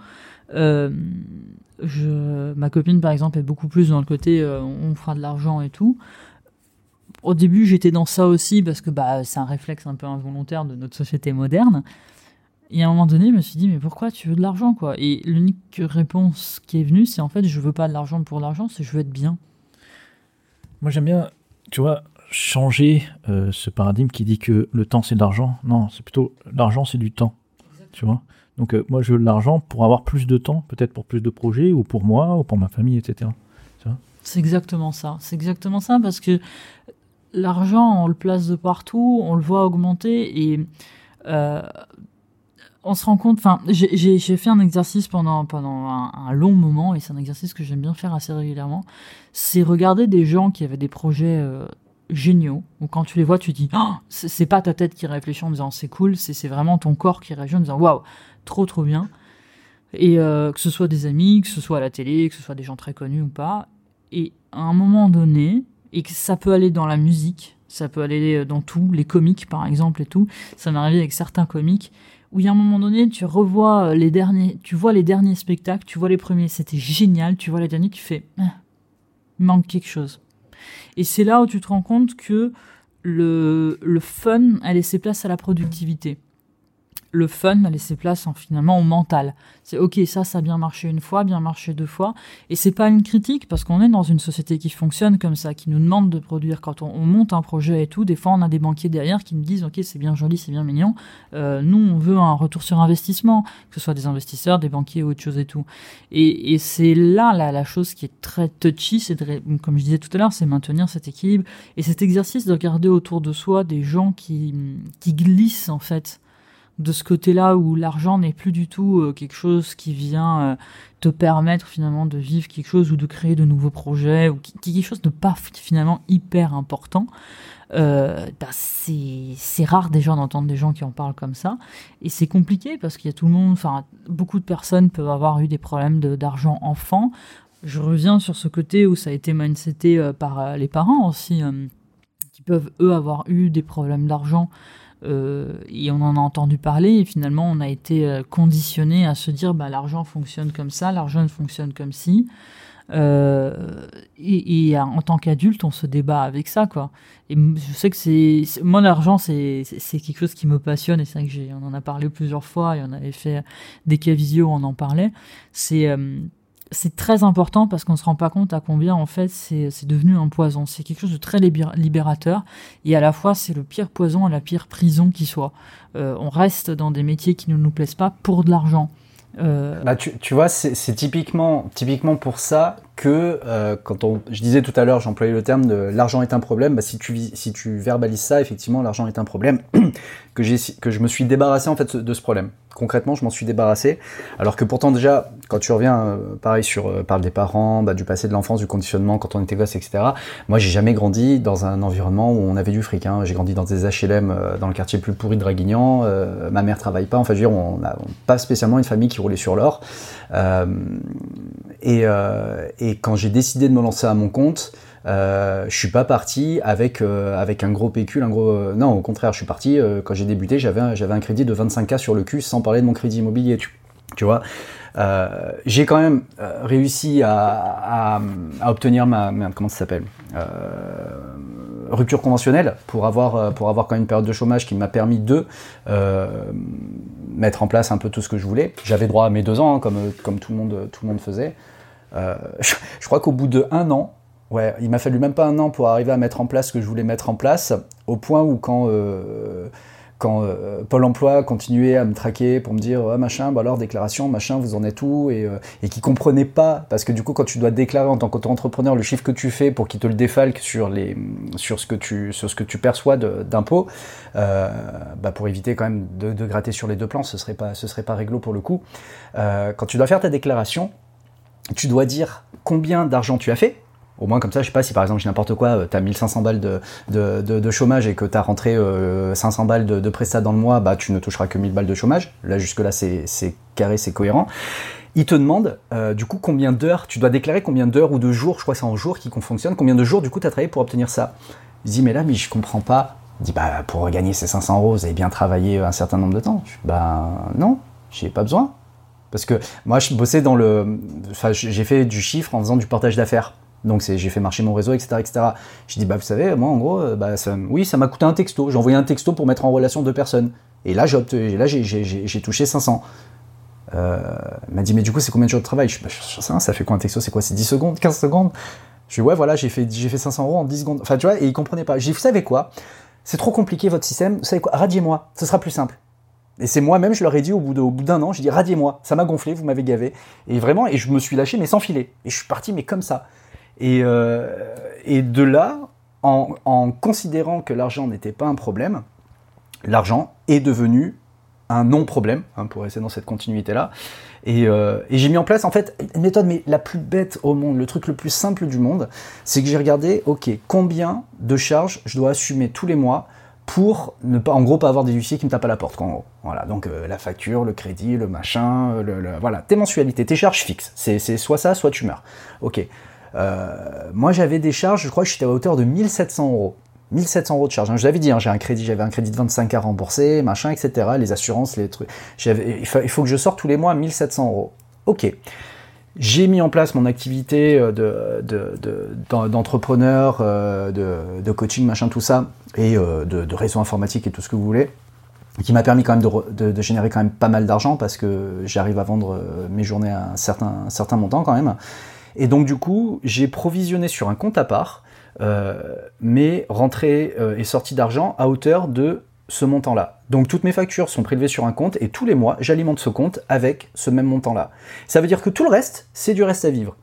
je, ma copine, par exemple, est beaucoup plus dans le côté on fera de l'argent et tout. Au début, j'étais dans ça aussi parce que bah, c'est un réflexe un peu involontaire de notre société moderne. Et à un moment donné, je me suis dit, mais pourquoi tu veux de l'argent, quoi? Et l'unique réponse qui est venue, c'est en fait, je veux pas de l'argent pour l'argent, c'est je veux être bien. Moi, j'aime bien, tu vois, changer euh, ce paradigme qui dit que le temps, c'est de l'argent. Non, c'est plutôt l'argent, c'est du temps. Tu vois? Donc, euh, moi, je veux de l'argent pour avoir plus de temps, peut-être pour plus de projets, ou pour moi, ou pour ma famille, etc. C'est exactement ça. C'est exactement ça, parce que l'argent, on le place de partout, on le voit augmenter, et. Euh, on se rend compte, enfin, j'ai fait un exercice pendant, pendant un, long moment, et c'est un exercice que j'aime bien faire assez régulièrement, c'est regarder des gens qui avaient des projets euh, géniaux, où quand tu les vois, tu dis, oh, c'est pas ta tête qui réfléchit en disant c'est cool, c'est vraiment ton corps qui réagit en disant waouh, trop trop bien. Et euh, que ce soit des amis, que ce soit à la télé, que ce soit des gens très connus ou pas, et à un moment donné, et que ça peut aller dans la musique, ça peut aller dans tout, les comiques par exemple et tout, ça m'est arrivé avec certains comiques, où il y a un moment donné, tu revois euh, les derniers, tu vois les derniers spectacles, tu vois les premiers, c'était génial, tu vois les derniers, tu fais, ah, il manque quelque chose. Et c'est là où tu te rends compte que le, le fun a laissé place à la productivité. Le fun a laissé place en, finalement au mental. C'est ok, ça, ça a bien marché une fois, bien marché deux fois. Et c'est pas une critique parce qu'on est dans une société qui fonctionne comme ça, qui nous demande de produire quand on, monte un projet et tout. Des fois, on a des banquiers derrière qui nous disent ok, c'est bien joli, c'est bien mignon. Euh, nous, on veut un retour sur investissement, que ce soit des investisseurs, des banquiers ou autre chose et tout. Et, c'est là, la chose qui est très touchy, c'est comme je disais tout à l'heure, c'est maintenir cet équilibre et cet exercice de regarder autour de soi des gens qui glissent en fait de ce côté-là où l'argent n'est plus du tout euh, quelque chose qui vient euh, te permettre finalement de vivre quelque chose ou de créer de nouveaux projets ou quelque chose de pas finalement hyper important. Euh, bah, c'est rare déjà d'entendre des gens qui en parlent comme ça et c'est compliqué parce qu'il y a tout le monde, enfin beaucoup de personnes peuvent avoir eu des problèmes d'argent enfant. Je reviens sur ce côté où ça a été mindseté par les parents aussi, qui peuvent eux avoir eu des problèmes d'argent et on en a entendu parler et finalement on a été euh, conditionné à se dire bah, l'argent fonctionne comme ça, l'argent fonctionne comme si. Euh, et, en tant qu'adulte, on se débat avec ça, quoi. Et je sais que c'est, moi l'argent, c'est quelque chose qui me passionne et c'est vrai que on en a parlé plusieurs fois et on avait fait des cas visio, on en parlait. C'est c'est très important parce qu'on ne se rend pas compte à combien en fait c'est devenu un poison. C'est quelque chose de très libérateur et à la fois c'est le pire poison et la pire prison qui soit. Euh, on reste dans des métiers qui ne nous plaisent pas pour de l'argent. Euh... Bah, tu, tu vois, c'est typiquement, typiquement pour ça que euh, quand on, je disais tout à l'heure, j'employais le terme de l'argent est un problème. Bah, si tu si tu verbalises ça, effectivement, l'argent est un problème. que j'ai que je me suis débarrassé en fait de ce problème. Concrètement, je m'en suis débarrassé. Alors que pourtant déjà, quand tu reviens, euh, pareil sur euh, parle des parents, bah, du passé de l'enfance, du conditionnement quand on était gosse, etc. Moi, j'ai jamais grandi dans un environnement où on avait du fric. Hein. J'ai grandi dans des HLM dans le quartier plus pourri de Draguignan. Ma mère travaille pas. Enfin, je veux dire, on n'a pas spécialement une famille qui roulait sur l'or. et et quand j'ai décidé de me lancer à mon compte, euh, je suis pas parti avec euh, avec un gros pécule, un gros. Euh, non, au contraire, je suis parti euh, quand j'ai débuté, j'avais un, un crédit de 25K sur le cul, sans parler de mon crédit immobilier. Tu, tu vois, j'ai quand même réussi à, à, obtenir ma, comment ça s'appelle rupture conventionnelle pour avoir pour avoir quand même une période de chômage qui m'a permis de mettre en place un peu tout ce que je voulais. J'avais droit à mes deux ans, hein, comme comme tout le monde tout le monde faisait. Euh, je, crois qu'au bout de un an, ouais, il m'a fallu même pas un an pour arriver à mettre en place ce que je voulais mettre en place, au point où quand euh, quand euh, Pôle Emploi continuait à me traquer pour me dire machin, bah alors déclaration, machin, vous en êtes où et, et qui comprenait pas parce que du coup quand tu dois déclarer en tant qu'auto-entrepreneur le chiffre que tu fais pour qu'il te le défalque sur les sur ce que tu sur ce que tu perçois d'impôts, euh, bah pour éviter quand même de, gratter sur les deux plans, ce serait pas ce serait pas réglo pour le coup. Euh, quand tu dois faire ta déclaration, tu dois dire combien d'argent tu as fait. Au moins comme ça, je sais pas si par exemple j'ai n'importe quoi, tu as 1500 balles de, de, de, chômage et que tu as rentré 500 balles de, de prestat dans le mois, bah tu ne toucheras que 1000 balles de chômage. Là jusque là c'est carré, c'est cohérent. Il te demande euh, du coup combien d'heures, tu dois déclarer combien d'heures ou de jours, je crois que c'est en jours qui fonctionne, combien de jours du coup tu as travaillé pour obtenir ça. Il dit mais là mais je comprends pas. Il dit bah pour gagner ces 500 euros, vous avez bien travaillé un certain nombre de temps. Je dis, bah non, j'ai pas besoin. Parce que moi, je bossais dans le. Enfin, j'ai fait du chiffre en faisant du portage d'affaires. Donc j'ai fait marcher mon réseau, etc. etc. Je dis, bah vous savez, moi en gros, euh, bah, oui, ça m'a coûté un texto. J'ai envoyé un texto pour mettre en relation deux personnes. Et là, j'ai touché 500. Euh, m'a dit, mais du coup, c'est combien de jours de travail? Je dis, bah, ça fait quoi un texto? C'est quoi? C'est 10 secondes? 15 secondes? Je dis, ouais, voilà, j'ai fait, fait 500 euros en 10 secondes. Enfin, tu vois, et il comprenait pas. J'ai dit, vous savez quoi? C'est trop compliqué votre système. Vous savez quoi? Radiez-moi, ce sera plus simple. Et c'est moi-même, je leur ai dit au bout d'un an, j'ai dit radiez-moi, ça m'a gonflé, vous m'avez gavé. Et vraiment, et je me suis lâché, mais sans filer. Et je suis parti, mais comme ça. Et, euh, de là, en, en considérant que l'argent n'était pas un problème, l'argent est devenu un non-problème, hein, pour rester dans cette continuité-là. Et, euh, et j'ai mis en place, en fait, une méthode mais la plus bête au monde, le truc le plus simple du monde, c'est que j'ai regardé, ok, combien de charges je dois assumer tous les mois pour ne pas, en gros, pas avoir des huissiers qui me tapent à la porte, en gros. Voilà, donc euh, la facture, le crédit, le machin, euh, voilà, tes mensualités, tes charges fixes. C'est soit ça, soit tu meurs. Ok. Euh, moi, j'avais des charges, je crois que j'étais à hauteur de 1700 euros. 1700 euros de charges. Hein, je l'avais dit, hein, j'ai un crédit, j'avais un crédit de 25 à rembourser, machin, etc. Les assurances, les trucs. Il il faut que je sorte tous les mois 1700 euros. Ok. J'ai mis en place mon activité d'entrepreneur, de, de, coaching, machin, tout ça, et de, réseau informatique et tout ce que vous voulez. qui m'a permis quand même de, générer quand même pas mal d'argent parce que j'arrive à vendre mes journées à un certain, montant quand même. Et donc du coup, j'ai provisionné sur un compte à part euh, mes rentrées et sorties d'argent à hauteur de ce montant-là. Donc toutes mes factures sont prélevées sur un compte et tous les mois, j'alimente ce compte avec ce même montant-là. Ça veut dire que tout le reste, c'est du reste à vivre.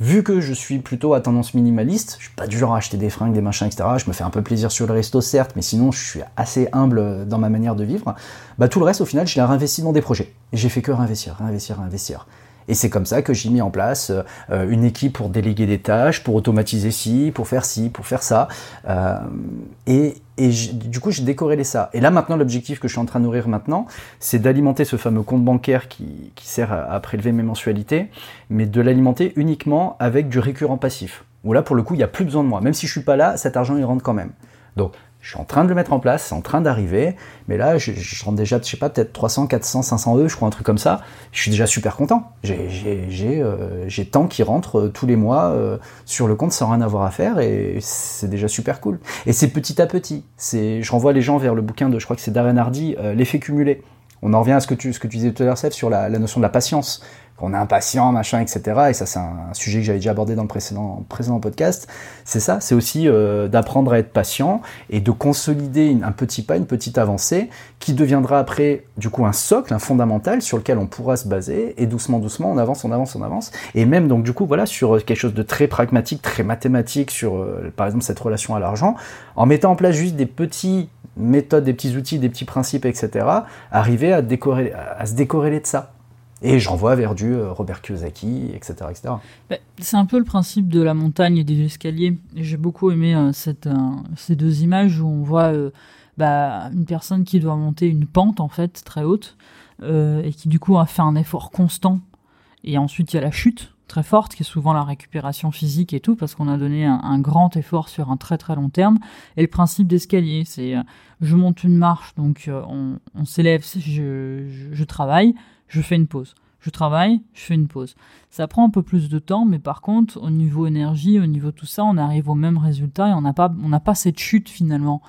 Vu que je suis plutôt à tendance minimaliste, je suis pas du genre à acheter des fringues, des machins, etc. Je me fais un peu plaisir sur le resto, certes, mais sinon je suis assez humble dans ma manière de vivre. Bah tout le reste, au final, je l'ai réinvesti dans des projets. Et j'ai fait que réinvestir, réinvestir, réinvestir. Et c'est comme ça que j'ai mis en place euh, une équipe pour déléguer des tâches, pour automatiser ci, pour faire ci, pour faire ça. Euh, et, du coup, j'ai décorrélé ça. Et là, maintenant, l'objectif que je suis en train de nourrir maintenant, c'est d'alimenter ce fameux compte bancaire qui, sert à, prélever mes mensualités, mais de l'alimenter uniquement avec du récurrent passif. Où là, pour le coup, il n'y a plus besoin de moi. Même si je suis pas là, cet argent, il rentre quand même. Donc, je suis en train de le mettre en place, c'est en train d'arriver, mais là, je, rentre déjà, je sais pas, peut-être 300, 400, 500 euros, je crois, un truc comme ça. Je suis déjà super content. J'ai euh, tant qui rentre euh, tous les mois euh, sur le compte sans rien avoir à faire, et c'est déjà super cool. Et c'est petit à petit. Je renvoie les gens vers le bouquin de, je crois que c'est Darren Hardy, L'effet cumulé. On en revient à ce que tu, ce que tu disais tout à l'heure, Seth, sur la notion de la patience on est impatient, machin, etc. Et ça, c'est un, sujet que j'avais déjà abordé dans le précédent, podcast. C'est ça, c'est aussi euh, d'apprendre à être patient et de consolider un petit pas, une petite avancée qui deviendra après, du coup, un socle, un fondamental sur lequel on pourra se baser. Et doucement, doucement, on avance, on avance, on avance. Et même, donc, du coup, voilà, sur euh, quelque chose de très pragmatique, très mathématique, sur, euh, par exemple, cette relation à l'argent, en mettant en place juste des petits méthodes, des petits outils, des petits principes, etc., arriver à, à se décorréler de ça. Et je renvoie vers du euh, Robert Kiyosaki, etc. etc. Bah, c'est un peu le principe de la montagne et des escaliers. J'ai beaucoup aimé euh, euh, ces deux images où on voit bah, une personne qui doit monter une pente, en fait, très haute, et qui du coup a fait un effort constant. Et ensuite, il y a la chute très forte, qui est souvent la récupération physique et tout, parce qu'on a donné un, grand effort sur un très très long terme. Et le principe d'escalier, c'est je monte une marche, donc on, on s'élève, je, travaille, je fais une pause. Je travaille, je fais une pause. Ça prend un peu plus de temps, mais par contre, au niveau énergie, au niveau tout ça, on arrive au même résultat et on n'a pas, pas cette chute finalement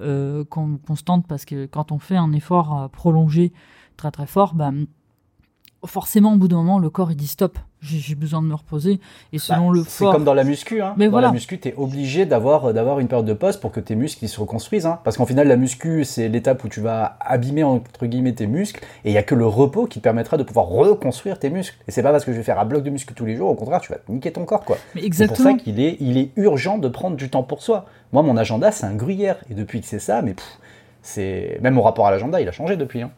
euh, constante parce que quand on fait un effort euh, prolongé très très fort, bah, forcément, au bout d'un moment, le corps il dit stop j'ai besoin de me reposer. Et selon bah, le C'est comme dans la muscu. Hein. Mais dans la muscu, tu es obligé d'avoir, d'avoir une période de pause pour que tes muscles se reconstruisent. Hein. Parce qu'en final, la muscu, c'est l'étape où tu vas abîmer entre guillemets tes muscles. Et il n'y a que le repos qui te permettra de pouvoir reconstruire tes muscles. Et c'est pas parce que je vais faire un bloc de muscles tous les jours, au contraire, tu vas niquer ton corps. quoi. C'est pour ça qu'il est, il est urgent de prendre du temps pour soi. Moi, mon agenda, c'est un gruyère. Et depuis que c'est ça, mais c'est même mon rapport à l'agenda, il a changé depuis. Hein.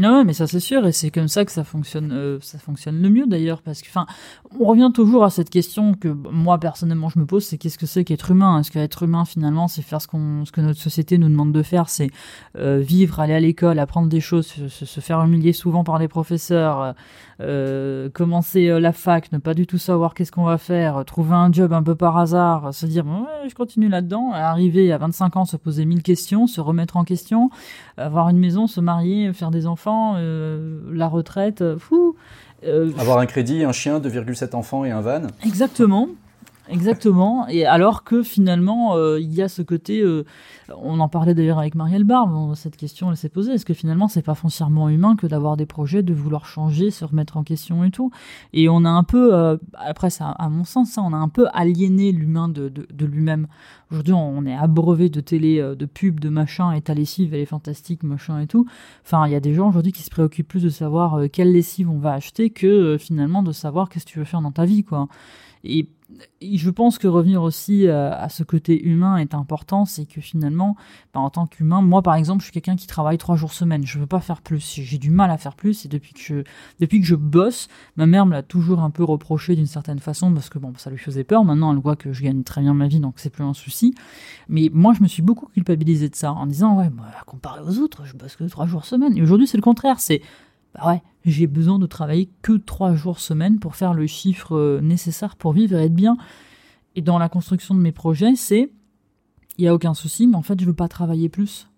Non, mais ça c'est sûr, et c'est comme ça que ça fonctionne, euh, ça fonctionne le mieux d'ailleurs, parce que, enfin, on revient toujours à cette question que moi personnellement je me pose, c'est qu'est-ce que c'est qu'être humain? Est-ce qu'être humain finalement, c'est faire ce qu'on, ce que notre société nous demande de faire, c'est euh, vivre, aller à l'école, apprendre des choses, se, faire humilier souvent par les professeurs, euh, commencer la fac, ne pas du tout savoir qu'est-ce qu'on va faire, trouver un job un peu par hasard, se dire ouais, je continue là-dedans, arriver à 25 ans, se poser mille questions, se remettre en question, avoir une maison, se marier, faire des enfants euh, la retraite, euh, fou. Euh, Avoir un crédit, un chien, 2,7 enfants et un van. Exactement. Exactement. Et alors que finalement, il y a ce côté, on en parlait d'ailleurs avec Marielle Barbe, cette question elle s'est posée, est-ce que finalement c'est pas foncièrement humain que d'avoir des projets, de vouloir changer, se remettre en question et tout? Et on a un peu, après ça, à mon sens, ça, on a un peu aliéné l'humain de, de lui-même. Aujourd'hui, on est abreuvé de télé, euh, de pubs, de machin, et ta lessive, elle est fantastique, machin et tout. Enfin, il y a des gens aujourd'hui qui se préoccupent plus de savoir euh, quelle lessive on va acheter que euh, finalement de savoir qu'est-ce que tu veux faire dans ta vie, quoi. Et je pense que revenir aussi euh, à, ce côté humain est important, c'est que finalement, bah, en tant qu'humain, moi par exemple, je suis quelqu'un qui travaille trois jours semaine, je veux pas faire plus, j'ai du mal à faire plus, et depuis que je, depuis que je bosse, ma mère me l'a toujours un peu reproché d'une certaine façon, parce que bon, ça lui faisait peur, maintenant elle voit que je gagne très bien ma vie, donc c'est plus un souci, mais moi je me suis beaucoup culpabilisé de ça, en disant, ouais, comparé aux autres, je bosse que trois jours semaine, et aujourd'hui c'est le contraire, c'est, bah ouais, j'ai besoin de travailler que trois jours semaine pour faire le chiffre euh, nécessaire pour vivre et être bien. Et dans la construction de mes projets, c'est il y a aucun souci, mais en fait, je veux pas travailler plus.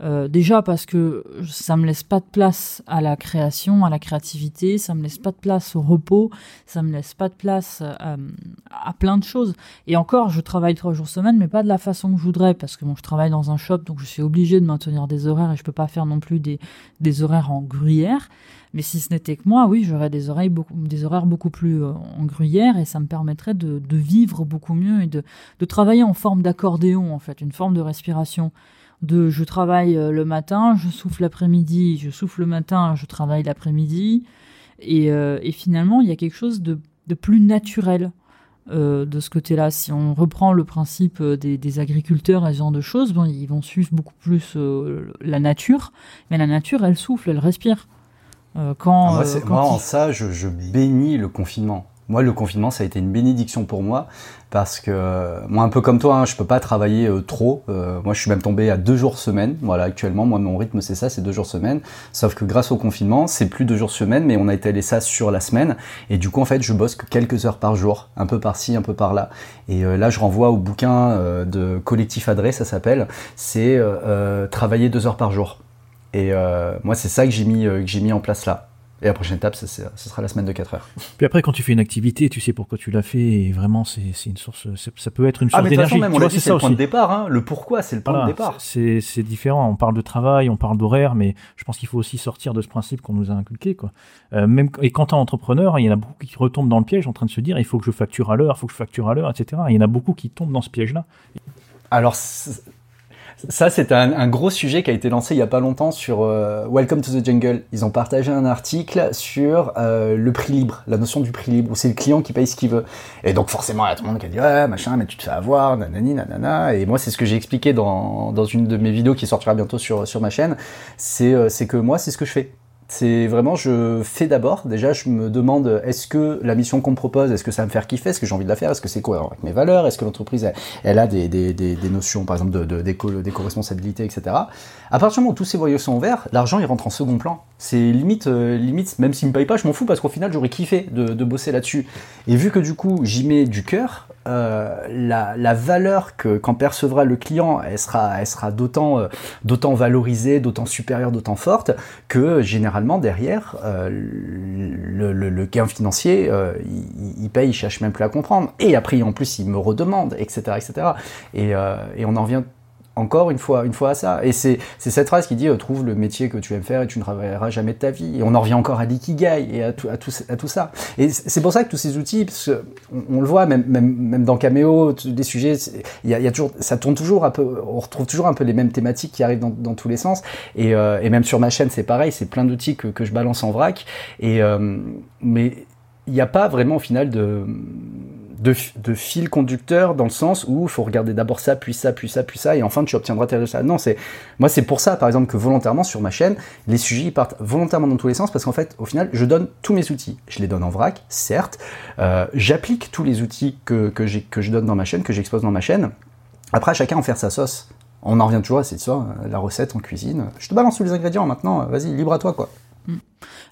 Euh, déjà parce que ça me laisse pas de place à la création, à la créativité, ça me laisse pas de place au repos, ça me laisse pas de place euh, à plein de choses. Et encore, je travaille trois jours semaine, mais pas de la façon que je voudrais, parce que je travaille dans un shop, donc je suis obligé de maintenir des horaires et je peux pas faire non plus des, des horaires en gruyère. Mais si ce n'était que moi, oui, j'aurais des, des horaires beaucoup plus euh, en gruyère et ça me permettrait de, de vivre beaucoup mieux et de, de travailler en forme d'accordéon, en fait, une forme de respiration de je travaille euh, le matin, je souffle l'après-midi, je souffle le matin, je travaille l'après-midi. Et, euh, et, finalement, il y a quelque chose de, de plus naturel euh, de ce côté-là. Si on reprend le principe des, des, agriculteurs et ce genre de choses, bon, ils vont suivre beaucoup plus la nature. Mais la nature, elle souffle, elle respire. quand, ah, moi, quand moi en ça, je, je bénis le confinement. Moi, le confinement, ça a été une bénédiction pour moi parce que moi, un peu comme toi, hein, je peux pas travailler euh, trop. Euh, moi, je suis même tombé à deux jours semaine. Voilà, actuellement, moi, mon rythme, c'est ça, c'est deux jours semaine. Sauf que grâce au confinement, c'est plus deux jours semaine, mais on a étalé ça sur la semaine. Et du coup, en fait, je bosse que quelques heures par jour, un peu par-ci, un peu par-là. Et euh, là, je renvoie au bouquin de Collectif Adresse, ça s'appelle. C'est travailler deux heures par jour. Et moi, c'est ça que j'ai que j'ai mis en place là. Et la prochaine étape, ce sera la semaine de 4 heures. Puis après, quand tu fais une activité, tu sais pourquoi tu l'as fait, et vraiment, c'est une source, ça peut être une ah, source d'énergie. Ah, mais c'est le point de départ, hein. le pourquoi, c'est le point de départ. C'est différent, on parle de travail, on parle d'horaire, mais je pense qu'il faut aussi sortir de ce principe qu'on nous a inculqué, quoi. Euh, même, et quand tu es entrepreneur, il y en a beaucoup qui retombent dans le piège en train de se dire, il faut que je facture à l'heure, il faut que je facture à l'heure, etc. il y en a beaucoup qui tombent dans ce piège-là. Alors, ça, c'est un, gros sujet qui a été lancé il y a pas longtemps sur euh, Welcome to the Jungle. Ils ont partagé un article sur euh, le prix libre, la notion du prix libre, où c'est le client qui paye ce qu'il veut. Et donc forcément, il y a tout le monde qui a dit ouais machin, mais tu te fais avoir, nanani, nanana. Et moi, c'est ce que j'ai expliqué dans, dans une de mes vidéos qui sortira bientôt sur sur ma chaîne. C'est euh, c'est que moi, c'est ce que je fais. C'est vraiment, je fais d'abord. Déjà, je me demande, est-ce que la mission qu'on me propose, est-ce que ça va me faire kiffer? Est-ce que j'ai envie de la faire? Est-ce que c'est cohérent avec mes valeurs? Est-ce que l'entreprise, elle, a des, des, notions, par exemple, de, d'éco-responsabilité, etc. À partir du moment où tous ces voyous sont ouverts, l'argent, il rentre en second plan. C'est limite, euh, limite, même s'il me paye pas, je m'en fous parce qu'au final, j'aurais kiffé de, de bosser là-dessus. Et vu que du coup, j'y mets du cœur, euh, la, valeur que qu'en percevra le client, elle sera, elle sera d'autant, euh, d'autant valorisée, d'autant supérieure, d'autant forte que généralement derrière, euh, le, gain financier, il, il, paye, il cherche même plus à comprendre. Et après, en plus, il me redemande, etc., etc. Et, et on en vient encore une fois, une fois à ça. Et c'est cette phrase qui dit euh, trouve le métier que tu aimes faire et tu ne travailleras jamais de ta vie. Et on en revient encore à l'ikigai et à tout, à, tout, à tout ça. Et c'est pour ça que tous ces outils, parce on, le voit même, même, même dans Cameo, des sujets, y a, toujours, ça tourne toujours un peu, on retrouve toujours un peu les mêmes thématiques qui arrivent dans, tous les sens. Et, euh, et même sur ma chaîne, c'est pareil, c'est plein d'outils que, que je balance en vrac. Et euh, mais il n'y a pas vraiment au final de de, fil conducteur dans le sens où il faut regarder d'abord ça, puis ça, puis ça, puis ça, et enfin tu obtiendras tes résultats. Non, c'est moi c'est pour ça par exemple que volontairement sur ma chaîne, les sujets ils partent volontairement dans tous les sens parce qu'en fait au final je donne tous mes outils. Je les donne en vrac, certes, euh, j'applique tous les outils que, que, je donne dans ma chaîne, que j'expose dans ma chaîne. Après chacun en faire sa sauce. On en revient toujours à cette ça, la recette en cuisine. Je te balance tous les ingrédients maintenant, vas-y, libre à toi quoi. Mm.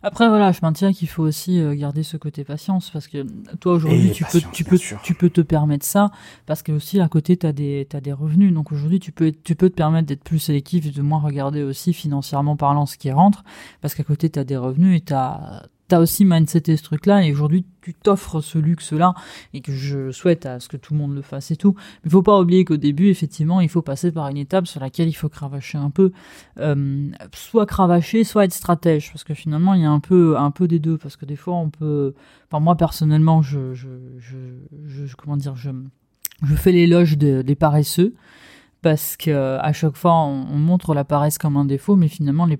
Après voilà, je maintiens qu'il faut aussi euh, garder ce côté patience parce que toi aujourd'hui tu peux tu peux tu peux te permettre ça parce que aussi à côté tu as des as des revenus donc aujourd'hui tu peux tu peux te permettre d'être plus sélectif et de moins regarder aussi financièrement parlant ce qui rentre parce qu'à côté tu as des revenus et tu as t'as aussi mindseté ce truc-là et aujourd'hui tu t'offres ce luxe-là et que je souhaite à ce que tout le monde le fasse et tout. Mais faut pas oublier qu'au début, effectivement, il faut passer par une étape sur laquelle il faut cravacher un peu, euh, soit cravacher, soit être stratège, parce que finalement il y a un peu un peu des deux, parce que des fois on peut, enfin moi personnellement, je je je, comment dire, je je fais l'éloge de, des paresseux parce que à chaque fois on, on, montre la paresse comme un défaut, mais finalement les,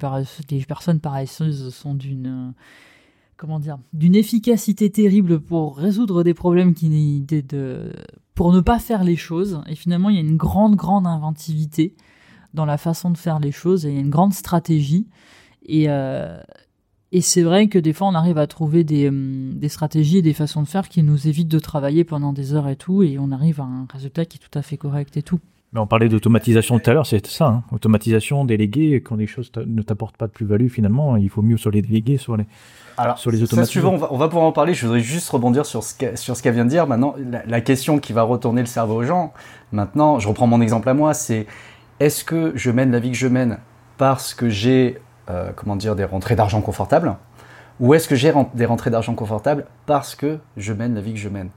les personnes paresseuses sont d'une comment dire, d'une efficacité terrible pour résoudre des problèmes qui de, de, pour ne pas faire les choses. Et finalement, il y a une grande, grande inventivité dans la façon de faire les choses et il y a une grande stratégie. Et, euh, et c'est vrai que des fois, on arrive à trouver des, hum, des stratégies et des façons de faire qui nous évitent de travailler pendant des heures et tout, et on arrive à un résultat qui est tout à fait correct et tout. Mais on parlait d'automatisation tout à l'heure, c'est ça. Hein. Automatisation, déléguer, quand les choses ne t'apportent pas de plus-value, finalement, il faut mieux sur les déléguer, sur les, Alors, sur les on, va, on va pouvoir en parler. Je voudrais juste rebondir sur ce qu'elle vient de dire. Maintenant, la, la, question qui va retourner le cerveau aux gens, maintenant, je reprends mon exemple à moi, c'est est-ce que je mène la vie que je mène parce que j'ai, euh, comment dire, des rentrées d'argent confortables? Ou est-ce que j'ai des rentrées d'argent confortables parce que je mène la vie que je mène?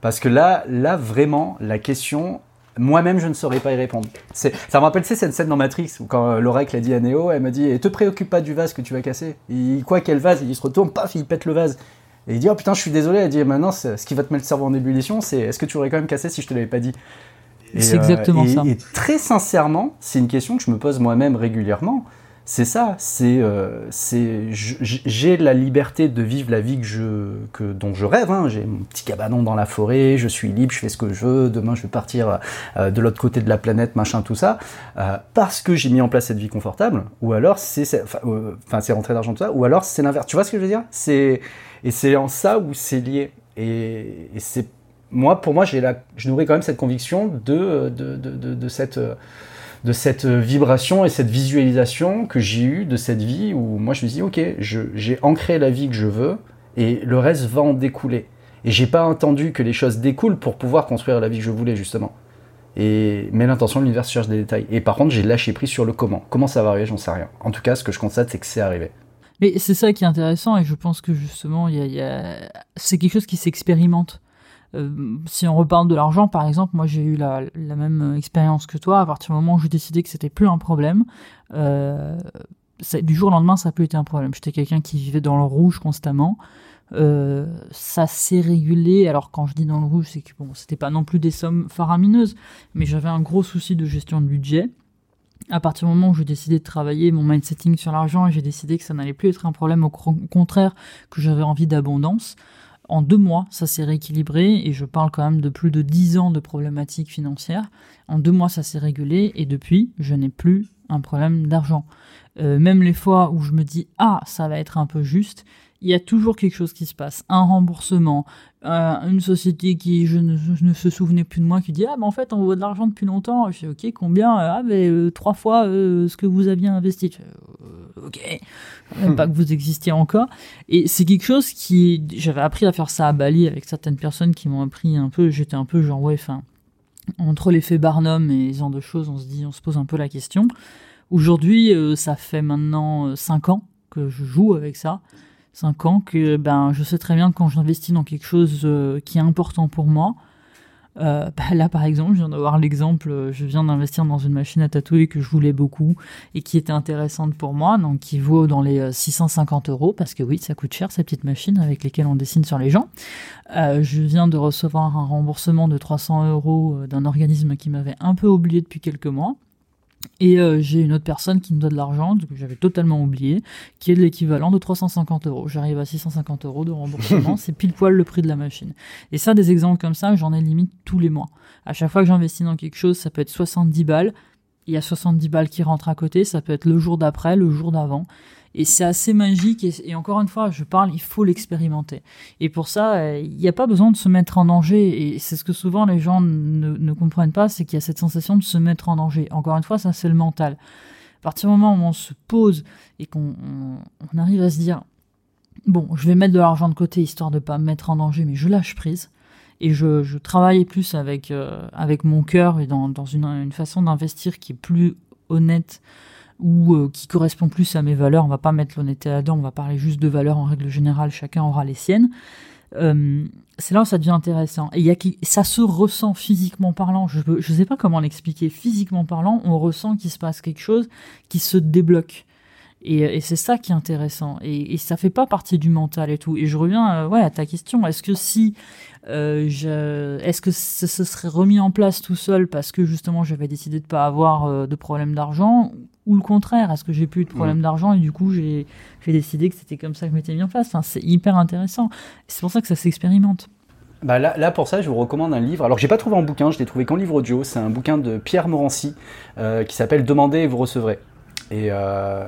Parce que là, là vraiment, la question, moi-même, je ne saurais pas y répondre. Ça me rappelle, cette scène dans Matrix où quand euh, l'oracle a dit à Neo, elle m'a dit "Et te préoccupe pas du vase que tu vas casser. Il, quoi quel vase? Il se retourne, paf, il pète le vase. Et il dit "Oh putain, je suis désolé." Elle dit "Maintenant, ce qui va te mettre le cerveau en ébullition, c'est est-ce que tu aurais quand même cassé si je te l'avais pas dit? C'est exactement euh, ça. Et très sincèrement, c'est une question que je me pose moi-même régulièrement c'est ça, c'est euh, j'ai la liberté de vivre la vie que je, que, dont je rêve. Hein. J'ai mon petit cabanon dans la forêt, je suis libre, je fais ce que je veux. Demain, je vais partir euh, de l'autre côté de la planète, machin, tout ça, euh, parce que j'ai mis en place cette vie confortable. Ou alors c'est, enfin, euh, c'est rentré d'argent tout ça. Ou alors c'est l'inverse. Tu vois ce que je veux dire? Et c'est en ça où c'est lié. Et, c'est moi, pour moi, je nourris quand même cette conviction de, de, de cette de cette vibration et cette visualisation que j'ai eue de cette vie où moi je me dis ok, j'ai ancré la vie que je veux et le reste va en découler. Et j'ai pas entendu que les choses découlent pour pouvoir construire la vie que je voulais justement. Et, mais l'intention, l'univers cherche des détails. Et par contre, j'ai lâché prise sur le comment. Comment ça va arriver, j'en sais rien. En tout cas, ce que je constate, c'est que c'est arrivé. Mais c'est ça qui est intéressant, et je pense que justement, y a, y a... c'est quelque chose qui s'expérimente. Euh, si on reparle de l'argent, par exemple, moi j'ai eu la, même expérience que toi. À partir du moment où j'ai décidé que c'était plus un problème, euh, du jour au lendemain, ça a plus été un problème. J'étais quelqu'un qui vivait dans le rouge constamment. Euh, ça s'est régulé. Alors quand je dis dans le rouge, c'est que bon, c'était pas non plus des sommes faramineuses, mais j'avais un gros souci de gestion de budget. À partir du moment où j'ai décidé de travailler mon mindsetting sur l'argent, j'ai décidé que ça n'allait plus être un problème, au contraire que j'avais envie d'abondance. En deux mois, ça s'est rééquilibré et je parle quand même de plus de dix ans de problématiques financières. En deux mois, ça s'est régulé et depuis, je n'ai plus un problème d'argent. Euh, même les fois où je me dis ah ça va être un peu juste, il y a toujours quelque chose qui se passe, un remboursement, euh, une société qui je ne, je ne, se souvenais plus de moi qui dit ah mais en fait on vaut de l'argent depuis longtemps. Je dis ok combien? Ah mais euh, trois fois ce que vous aviez investi. Ok, même pas que vous existiez encore. Et c'est quelque chose qui j'avais appris à faire ça à Bali avec certaines personnes qui m'ont appris un peu. J'étais un peu genre ouais enfin entre l'effet Barnum et ce genre de choses on se dit on se pose un peu la question. Aujourd'hui ça fait maintenant cinq ans que je joue avec ça. 5 ans que ben je sais très bien que quand j'investis dans quelque chose euh, qui est important pour moi, euh, bah là par exemple, je viens d'avoir l'exemple, euh, je viens d'investir dans une machine à tatouer que je voulais beaucoup et qui était intéressante pour moi, donc qui vaut dans les 650 euros parce que oui, ça coûte cher ces petites machines avec lesquelles on dessine sur les gens. Euh, je viens de recevoir un remboursement de 300 euros d'un organisme qui m'avait un peu oublié depuis quelques mois. Et euh, j'ai une autre personne qui me donne de l'argent, que j'avais totalement oublié, qui est de l'équivalent de 350 euros. J'arrive à 650 euros de remboursement, c'est pile poil le prix de la machine. Et ça, des exemples comme ça, j'en ai limite tous les mois. À chaque fois que j'investis dans quelque chose, ça peut être 70 balles, il y a 70 balles qui rentrent à côté, ça peut être le jour d'après, le jour d'avant. Et c'est assez magique. Et, encore une fois, je parle, il faut l'expérimenter. Et pour ça, il n'y a pas besoin de se mettre en danger. Et c'est ce que souvent les gens ne, ne comprennent pas, c'est qu'il y a cette sensation de se mettre en danger. Encore une fois, ça c'est le mental. À partir du moment où on se pose et qu'on on, arrive à se dire, bon, je vais mettre de l'argent de côté histoire de pas me mettre en danger, mais je lâche prise et je, je travaille plus avec euh, avec mon cœur et dans, dans une, une façon d'investir qui est plus honnête ou euh, qui correspond plus à mes valeurs. On va pas mettre l'honnêteté là-dedans, on va parler juste de valeurs en règle générale, chacun aura les siennes. Euh, c'est là où ça devient intéressant. Et y a qui, ça se ressent physiquement parlant. Je ne sais pas comment l'expliquer. Physiquement parlant, on ressent qu'il se passe quelque chose qui se débloque. Et, et c'est ça qui est intéressant. Et, et, ça fait pas partie du mental et tout. Et je reviens euh, ouais, à ta question. Est-ce que si euh, je, est-ce que ce, ce, serait remis en place tout seul parce que justement j'avais décidé de pas avoir euh, de problème d'argent ou le contraire? Est-ce que j'ai plus de problème mmh. d'argent et du coup j'ai, j'ai décidé que c'était comme ça que je m'étais mis en place? Enfin, C'est hyper intéressant. C'est pour ça que ça s'expérimente. Bah là, là, pour ça, je vous recommande un livre. Alors, j'ai pas trouvé en bouquin, je l'ai trouvé qu'en livre audio. C'est un bouquin de Pierre Morancy euh, qui s'appelle Demandez et vous recevrez. Et, euh,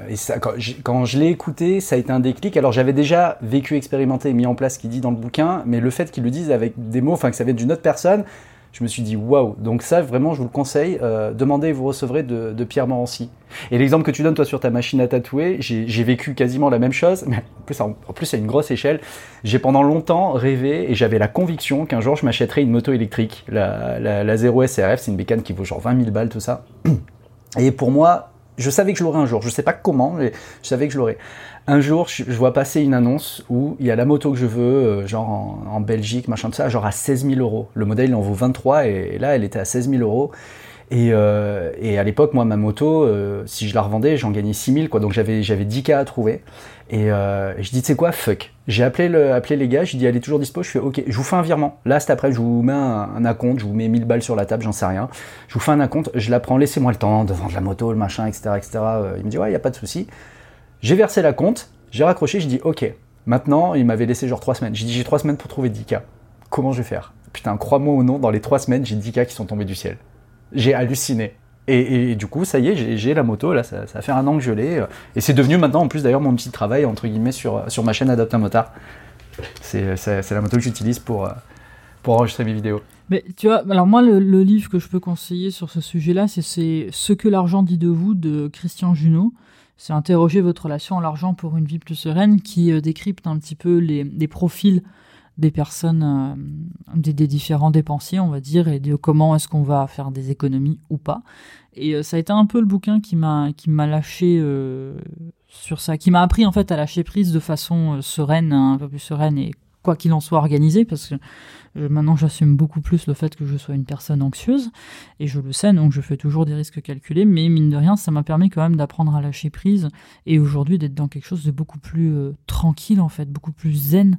quand, je l'ai écouté, ça a été un déclic. Alors j'avais déjà vécu, expérimenté et mis en place ce qu'il dit dans le bouquin, mais le fait qu'il le dise avec des mots, enfin que ça vienne d'une autre personne, je me suis dit waouh. Donc ça, vraiment, je vous le conseille. Euh, demandez et vous recevrez de, Pierre Morancy. Et l'exemple que tu donnes toi sur ta machine à tatouer, j'ai vécu quasiment la même chose, mais en plus, en, à une grosse échelle. J'ai pendant longtemps rêvé et j'avais la conviction qu'un jour je m'achèterais une moto électrique, la, la, la 0 SRF, c'est une bécane qui vaut genre 20 000 balles, tout ça. Et pour moi, je savais que je l'aurais un jour. Je sais pas comment, mais je savais que je l'aurais. Un jour, je, vois passer une annonce où il y a la moto que je veux, euh, genre en, Belgique, machin de ça, genre à 16 000 euros. Le modèle, il en vaut 23 et, là, elle était à 16 000 euros. Et, euh, et à l'époque, moi, ma moto, euh, si je la revendais, j'en gagnais 6 000, quoi. Donc j'avais, j'avais 10 k à trouver. Et euh, je dis, tu sais quoi, fuck. J'ai appelé, le, appelé les gars, je dis, elle est toujours dispo. Je fais, ok, je vous fais un virement. Là, cet après, je vous mets un, un je vous mets 1000 balles sur la table, j'en sais rien. Je vous fais un acompte, je la prends, laissez-moi le temps de vendre la moto, le machin, etc. etc. Il me dit, ouais, il n'y a pas de souci. J'ai versé la compte, j'ai raccroché, je dis, ok. Maintenant, il m'avait laissé genre 3 semaines. J'ai dit, j'ai 3 semaines pour trouver 10K. Comment je vais faire? Putain, crois-moi ou non, dans les 3 semaines, j'ai 10K qui sont tombés du ciel. J'ai halluciné. Et, du coup, ça y est, j'ai la moto, là, ça, fait un an que je l'ai. Euh, et c'est devenu maintenant, en plus d'ailleurs, mon petit travail, entre guillemets, sur, sur ma chaîne Adopte un motard. C'est la moto que j'utilise pour, euh, pour enregistrer mes vidéos. Mais tu vois, alors moi, le, livre que je peux conseiller sur ce sujet-là, c'est Ce que l'argent dit de vous de Christian Junot. C'est Interroger votre relation à l'argent pour une vie plus sereine, qui euh, décrypte un petit peu les, les profils des personnes, euh, des, différents dépensiers, on va dire, et de comment est-ce qu'on va faire des économies ou pas. Et euh, ça a été un peu le bouquin qui m'a qui m'a lâché euh, sur ça, qui m'a appris en fait à lâcher prise de façon sereine, un peu plus sereine et quoi qu'il en soit organisé, parce que maintenant j'assume beaucoup plus le fait que je sois une personne anxieuse, et je le sais, donc je fais toujours des risques calculés, mais mine de rien, ça m'a permis quand même d'apprendre à lâcher prise, et aujourd'hui d'être dans quelque chose de beaucoup plus tranquille en fait, beaucoup plus zen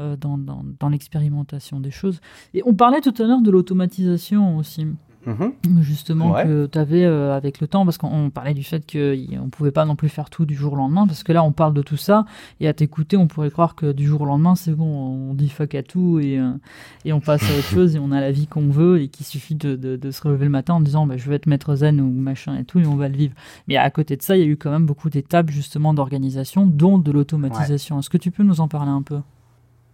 euh, dans, dans, dans l'expérimentation des choses. Et on parlait tout à l'heure de l'automatisation aussi. Mhm. Justement, que tu avais euh, avec le temps, parce qu'on parlait du fait qu'on ne pouvait pas non plus faire tout du jour au lendemain, parce que là, on parle de tout ça, et à t'écouter, on pourrait croire que du jour au lendemain, c'est bon, on dit fuck à tout, et, euh, et on passe à autre chose, et on a la vie qu'on veut, et qu'il suffit de, de, de, se relever le matin en disant, bah, je vais être maître zen ou machin et tout, et on va le vivre. Mais à côté de ça, il y a eu quand même beaucoup d'étapes, justement, d'organisation, dont de l'automatisation. Est-ce que tu peux nous en parler un peu?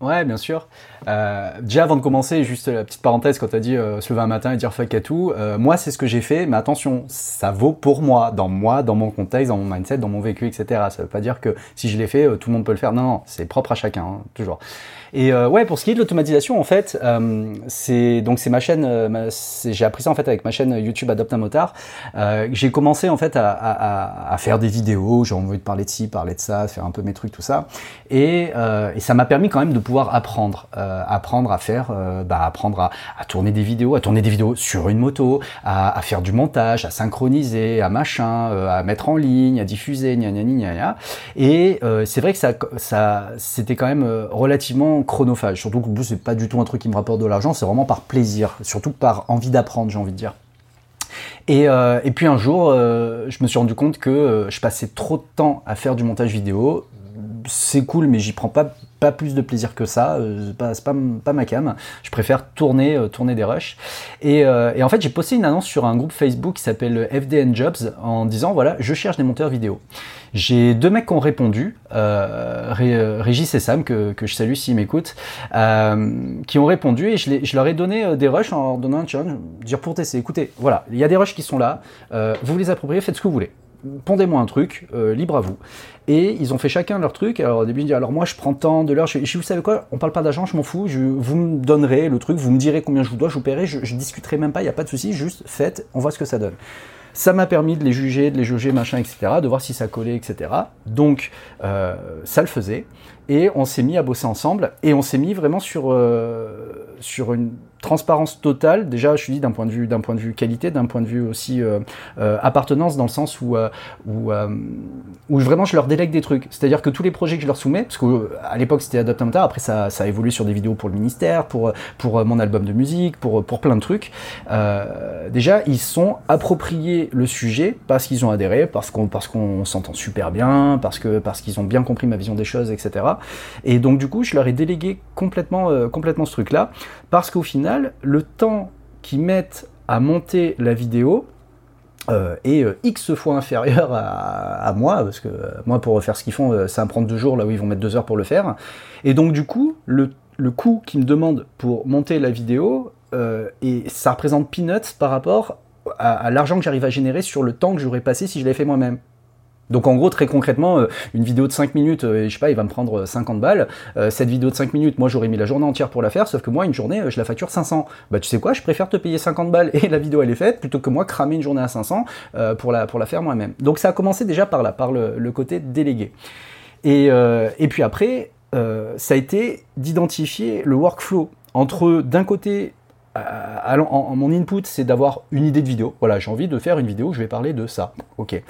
Ouais, bien sûr. Euh, déjà, avant de commencer, juste la petite parenthèse, quand tu as dit euh, se lever un matin et dire fuck à tout, euh, moi, c'est ce que j'ai fait, mais attention, ça vaut pour moi, dans moi, dans mon contexte, dans mon mindset, dans mon vécu, etc. Ça veut pas dire que si je l'ai fait, tout le monde peut le faire. Non, c'est propre à chacun, hein, toujours. Et ouais, pour ce qui est de l'automatisation, en fait, c'est donc c'est ma chaîne. J'ai appris ça en fait avec ma chaîne YouTube Adopte un motard. j'ai commencé en fait à, faire des vidéos. J'ai envie de parler de ci, parler de ça, faire un peu mes trucs, tout ça. Et ça m'a permis quand même de pouvoir apprendre, apprendre à faire, bah, apprendre à, tourner des vidéos, à tourner des vidéos sur une moto, à, faire du montage, à synchroniser, à machin, à mettre en ligne, à diffuser, gna gna gna gna. Et c'est vrai que ça, ça, c'était quand même relativement chronophage. Surtout que c'est pas du tout un truc qui me rapporte de l'argent, c'est vraiment par plaisir, surtout par envie d'apprendre, j'ai envie de dire. Et, euh, et, puis un jour, euh, je me suis rendu compte que euh, je passais trop de temps à faire du montage vidéo. C'est cool, mais j'y prends pas pas plus de plaisir que ça, euh, c'est pas, pas, ma cam. Je préfère tourner, euh, tourner des rushs. Et, euh, et en fait, j'ai posté une annonce sur un groupe Facebook qui s'appelle FDN Jobs en disant voilà, je cherche des monteurs vidéo. J'ai deux mecs qui ont répondu, Régis et Sam, que, que je salue s'ils m'écoutent, qui ont répondu et je, je, leur ai donné des rushs en leur donnant un challenge, dire pour tester, écoutez, voilà, il y a des rushs qui sont là, vous les appropriez, faites ce que vous voulez pondez-moi un truc, euh, libre à vous. Et ils ont fait chacun leur truc. Alors au début, ils disent alors moi je prends tant de l'heure. Je, je, vous savez quoi? On parle pas d'argent, je m'en fous. Je, vous me donnerez le truc, vous me direz combien je vous dois, je vous paierai. Je, je discuterai même pas, il n'y a pas de souci. Juste faites, on voit ce que ça donne. Ça m'a permis de les juger, de les juger, machin, etc., de voir si ça collait, etc. Donc, euh, ça le faisait. Et on s'est mis à bosser ensemble. Et on s'est mis vraiment sur, euh, sur une transparence totale. Déjà, je suis dit d'un point de vue, d'un point de vue qualité, d'un point de vue aussi euh, euh, appartenance, dans le sens où, euh, où, vraiment je leur délègue des trucs. C'est-à-dire que tous les projets que je leur soumets, parce qu'à l'époque c'était Adopt après ça, ça a évolué sur des vidéos pour le ministère, pour, pour mon album de musique, pour, pour plein de trucs. déjà, ils sont appropriés le sujet parce qu'ils ont adhéré, parce qu'on parce s'entend super bien, parce que parce qu'ils ont bien compris ma vision des choses, etc. Et donc du coup, je leur ai délégué complètement complètement ce truc-là, parce qu'au final le temps qu'ils mettent à monter la vidéo euh, est euh, X fois inférieur à, moi, parce que euh, moi, pour faire ce qu'ils font, ça me prendre deux jours, là où ils vont mettre deux heures pour le faire. Et donc, du coup, le, coût qu'ils me demandent pour monter la vidéo, et ça représente peanuts par rapport à, l'argent que j'arrive à générer sur le temps que j'aurais passé si je l'avais fait moi-même. Donc en gros, très concrètement, euh, une vidéo de 5 minutes, euh, je sais pas, il va me prendre 50 balles. cette vidéo de 5 minutes, moi j'aurais mis la journée entière pour la faire, sauf que moi, une journée, je la facture 500. Bah tu sais quoi, je préfère te payer 50 balles et la vidéo elle est faite, plutôt que moi cramer une journée à 500 pour, la, pour la faire moi-même. Donc ça a commencé déjà par là, par le, côté délégué. Et, et puis après, ça a été d'identifier le workflow entre d'un côté en, mon input, c'est d'avoir une idée de vidéo. Voilà, j'ai envie de faire une vidéo, je vais parler de ça. Ok.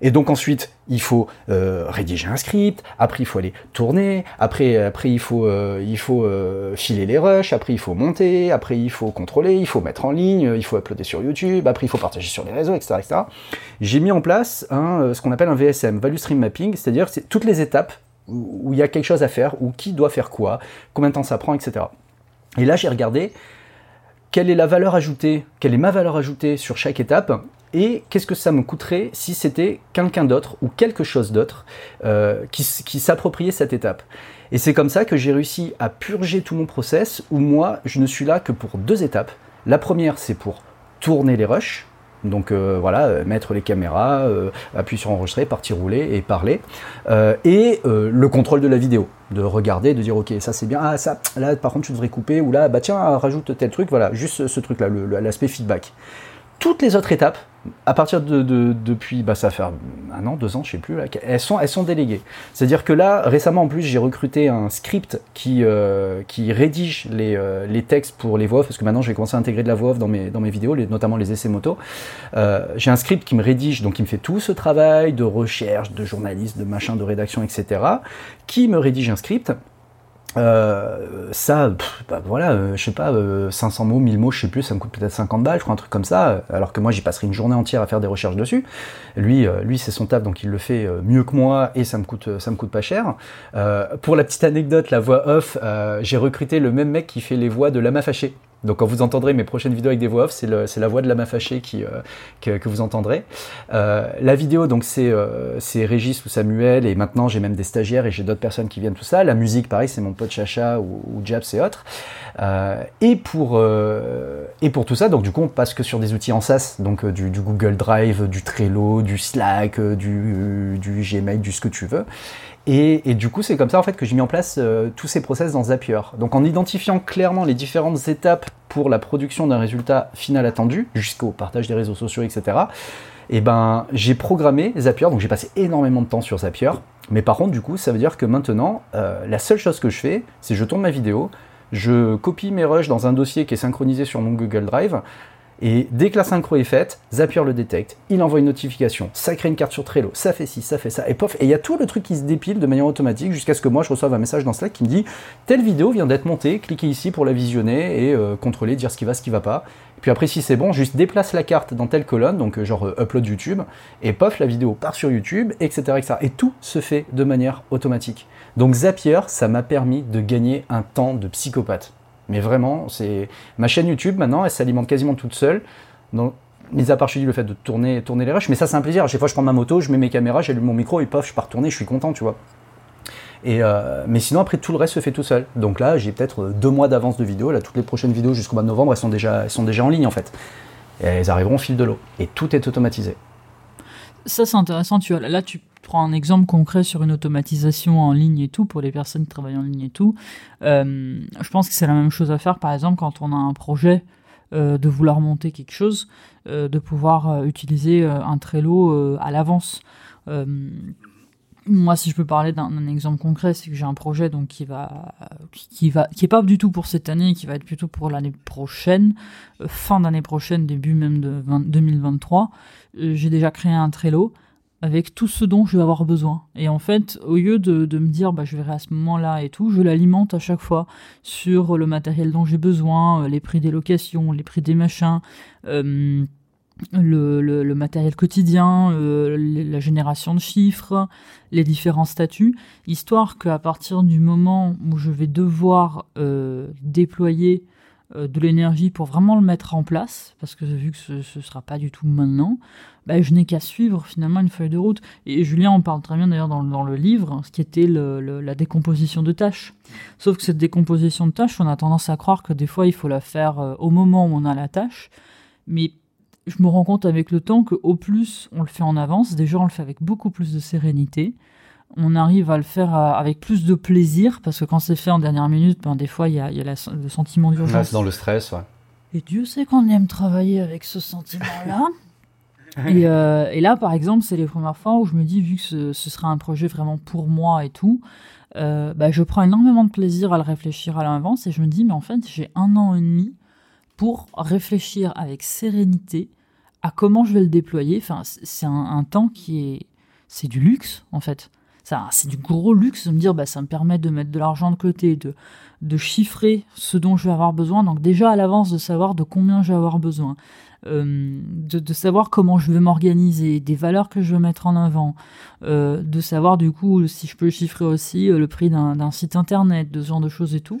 Et donc ensuite, il faut euh, rédiger un script, après il faut aller tourner, après, après il faut, euh, il faut euh, filer les rushs, après il faut monter, après il faut contrôler, il faut mettre en ligne, il faut uploader sur YouTube, après il faut partager sur les réseaux, etc. etc. J'ai mis en place ce qu'on appelle un VSM, Value Stream Mapping, c'est-à-dire c'est toutes les étapes où, où il y a quelque chose à faire, ou qui doit faire quoi, combien de temps ça prend, etc. Et là j'ai regardé quelle est la valeur ajoutée, quelle est ma valeur ajoutée sur chaque étape, et qu'est-ce que ça me coûterait si c'était quelqu'un d'autre ou quelque chose d'autre euh, qui, s'appropriait cette étape? Et c'est comme ça que j'ai réussi à purger tout mon process où moi, je ne suis là que pour deux étapes. La première, c'est pour tourner les rushs, donc euh, voilà, euh, mettre les caméras, euh, appuyer sur enregistrer, partir rouler et parler. et le contrôle de la vidéo, de regarder, de dire ok ça c'est bien, ah ça là par contre tu devrais couper ou là bah tiens rajoute tel truc, voilà juste ce truc là, l'aspect feedback. Toutes les autres étapes, à partir de, depuis, bah, ça fait un an, deux ans, je sais plus, elles, sont, elles sont déléguées. C'est-à-dire que là, récemment en plus, j'ai recruté un script qui, euh, qui rédige les, euh, les, textes pour les voix off, parce que maintenant je vais commencer à intégrer de la voix off dans mes, dans mes vidéos, notamment les essais moto. Euh, j'ai un script qui me rédige, donc qui me fait tout ce travail de recherche, de journaliste, de machin, de rédaction, etc., qui me rédige un script euh, ça, bah voilà, euh, je sais pas, 500 euh, mots, 1000 mots, je sais plus, ça me coûte peut-être 50 balles, je crois un truc comme ça, alors que moi j'y passerai une journée entière à faire des recherches dessus. Lui, lui c'est son taf, donc il le fait mieux que moi et ça me coûte, ça me coûte pas cher. pour la petite anecdote, la voix off, j'ai recruté le même mec qui fait les voix de Lama Fâché. Donc quand vous entendrez mes prochaines vidéos avec des voix off, c'est la voix de Lama Fâché qui, que, que, vous entendrez. la vidéo, donc c'est Régis ou Samuel, et maintenant j'ai même des stagiaires et j'ai d'autres personnes qui viennent tout ça. La musique, pareil, c'est mon pote Chacha ou, ou Japs et autres. Euh, et, pour, euh, et pour tout ça, donc du coup, on passe que sur des outils en SaaS, donc euh, du, Google Drive, du Trello, du Slack, du, du Gmail, du ce que tu veux. Et, du coup, c'est comme ça en fait que j'ai mis en place tous ces process dans Zapier. Donc en identifiant clairement les différentes étapes pour la production d'un résultat final attendu, jusqu'au partage des réseaux sociaux, etc. Et ben, j'ai programmé Zapier, donc j'ai passé énormément de temps sur Zapier. Mais par contre, du coup, ça veut dire que maintenant, euh, la seule chose que je fais, c'est je tourne ma vidéo, je copie mes rushs dans un dossier qui est synchronisé sur mon Google Drive, et dès que la synchro est faite, Zapier le détecte, il envoie une notification, ça crée une carte sur Trello, ça fait ci, ça fait ça, et pof, et il y a tout le truc qui se dépile de manière automatique jusqu'à ce que moi je reçoive un message dans Slack qui me dit telle vidéo vient d'être montée, cliquez ici pour la visionner et euh, contrôler, dire ce qui va, ce qui va pas. Puis après, si c'est bon, juste déplace la carte dans telle colonne, donc euh, genre euh, upload YouTube, et pof, la vidéo part sur YouTube, etc., etc. Et tout se fait de manière automatique. Donc Zapier, ça m'a permis de gagner un temps de psychopathe. Mais vraiment, c'est ma chaîne YouTube maintenant, elle s'alimente quasiment toute seule. Donc, mis à part, je dis le fait de tourner, tourner les rushs, mais ça c'est un plaisir. À chaque fois, je prends ma moto, je mets mes caméras, j'allume mon micro et paf, je pars tourner, je suis content, tu vois. Et euh, mais sinon, après, tout le reste se fait tout seul. Donc là, j'ai peut-être deux mois d'avance de vidéos. Là, toutes les prochaines vidéos jusqu'au mois de novembre, elles sont déjà, sont déjà en ligne en fait. Elles arriveront au fil de l'eau. Et tout est automatisé. Ça, c'est intéressant. Tu vois, là, tu prends un exemple concret sur une automatisation en ligne et tout, pour les personnes qui travaillent en ligne et tout, euh, je pense que c'est la même chose à faire, par exemple, quand on a un projet euh, de vouloir monter quelque chose, euh, de pouvoir utiliser un Trello à l'avance. moi, si je peux parler d'un exemple concret, c'est que j'ai un projet donc qui va, qui va, qui est pas du tout pour cette année, qui va être plutôt pour l'année prochaine, fin d'année prochaine, début même de 2023. j'ai déjà créé un Trello avec tout ce dont je vais avoir besoin. Et en fait, au lieu de, de me dire bah, je verrai à ce moment-là et tout, je l'alimente à chaque fois sur le matériel dont j'ai besoin, euh, les prix des locations, les prix des machins, euh, le, le, matériel quotidien, euh, la génération de chiffres, les différents statuts, histoire qu'à partir du moment où je vais devoir déployer de l'énergie pour vraiment le mettre en place, parce que vu que ce ne sera pas du tout maintenant, bah, je n'ai qu'à suivre finalement une feuille de route. Et Julien en parle très bien d'ailleurs dans, dans, le livre, ce qui était le, la décomposition de tâches. Sauf que cette décomposition de tâches, on a tendance à croire que des fois il faut la faire euh, au moment où on a la tâche. Mais je me rends compte avec le temps qu'au plus on le fait en avance, déjà on le fait avec beaucoup plus de sérénité. On arrive à le faire avec plus de plaisir parce que quand c'est fait en dernière minute, ben, des fois il y a, le sentiment d'urgence. dans le stress, ouais. Et Dieu sait qu'on aime travailler avec ce sentiment-là. Euh, et, là, par exemple, c'est les premières fois où je me dis, vu que ce, ce sera un projet vraiment pour moi et tout, euh, bah, je prends énormément de plaisir à le réfléchir à l'avance et je me dis, mais en fait, j'ai un an et demi pour réfléchir avec sérénité à comment je vais le déployer. Enfin, c'est un, temps qui est. C'est du luxe, en fait. C'est du gros luxe de me dire, bah, ça me permet de mettre de l'argent de côté, de, de chiffrer ce dont je vais avoir besoin. Donc, déjà à l'avance, de savoir de combien je vais avoir besoin. Euh, de, savoir comment je vais m'organiser, des valeurs que je veux mettre en avant, euh, de savoir du coup si je peux chiffrer aussi euh, le prix d'un site internet, de ce genre de choses et tout.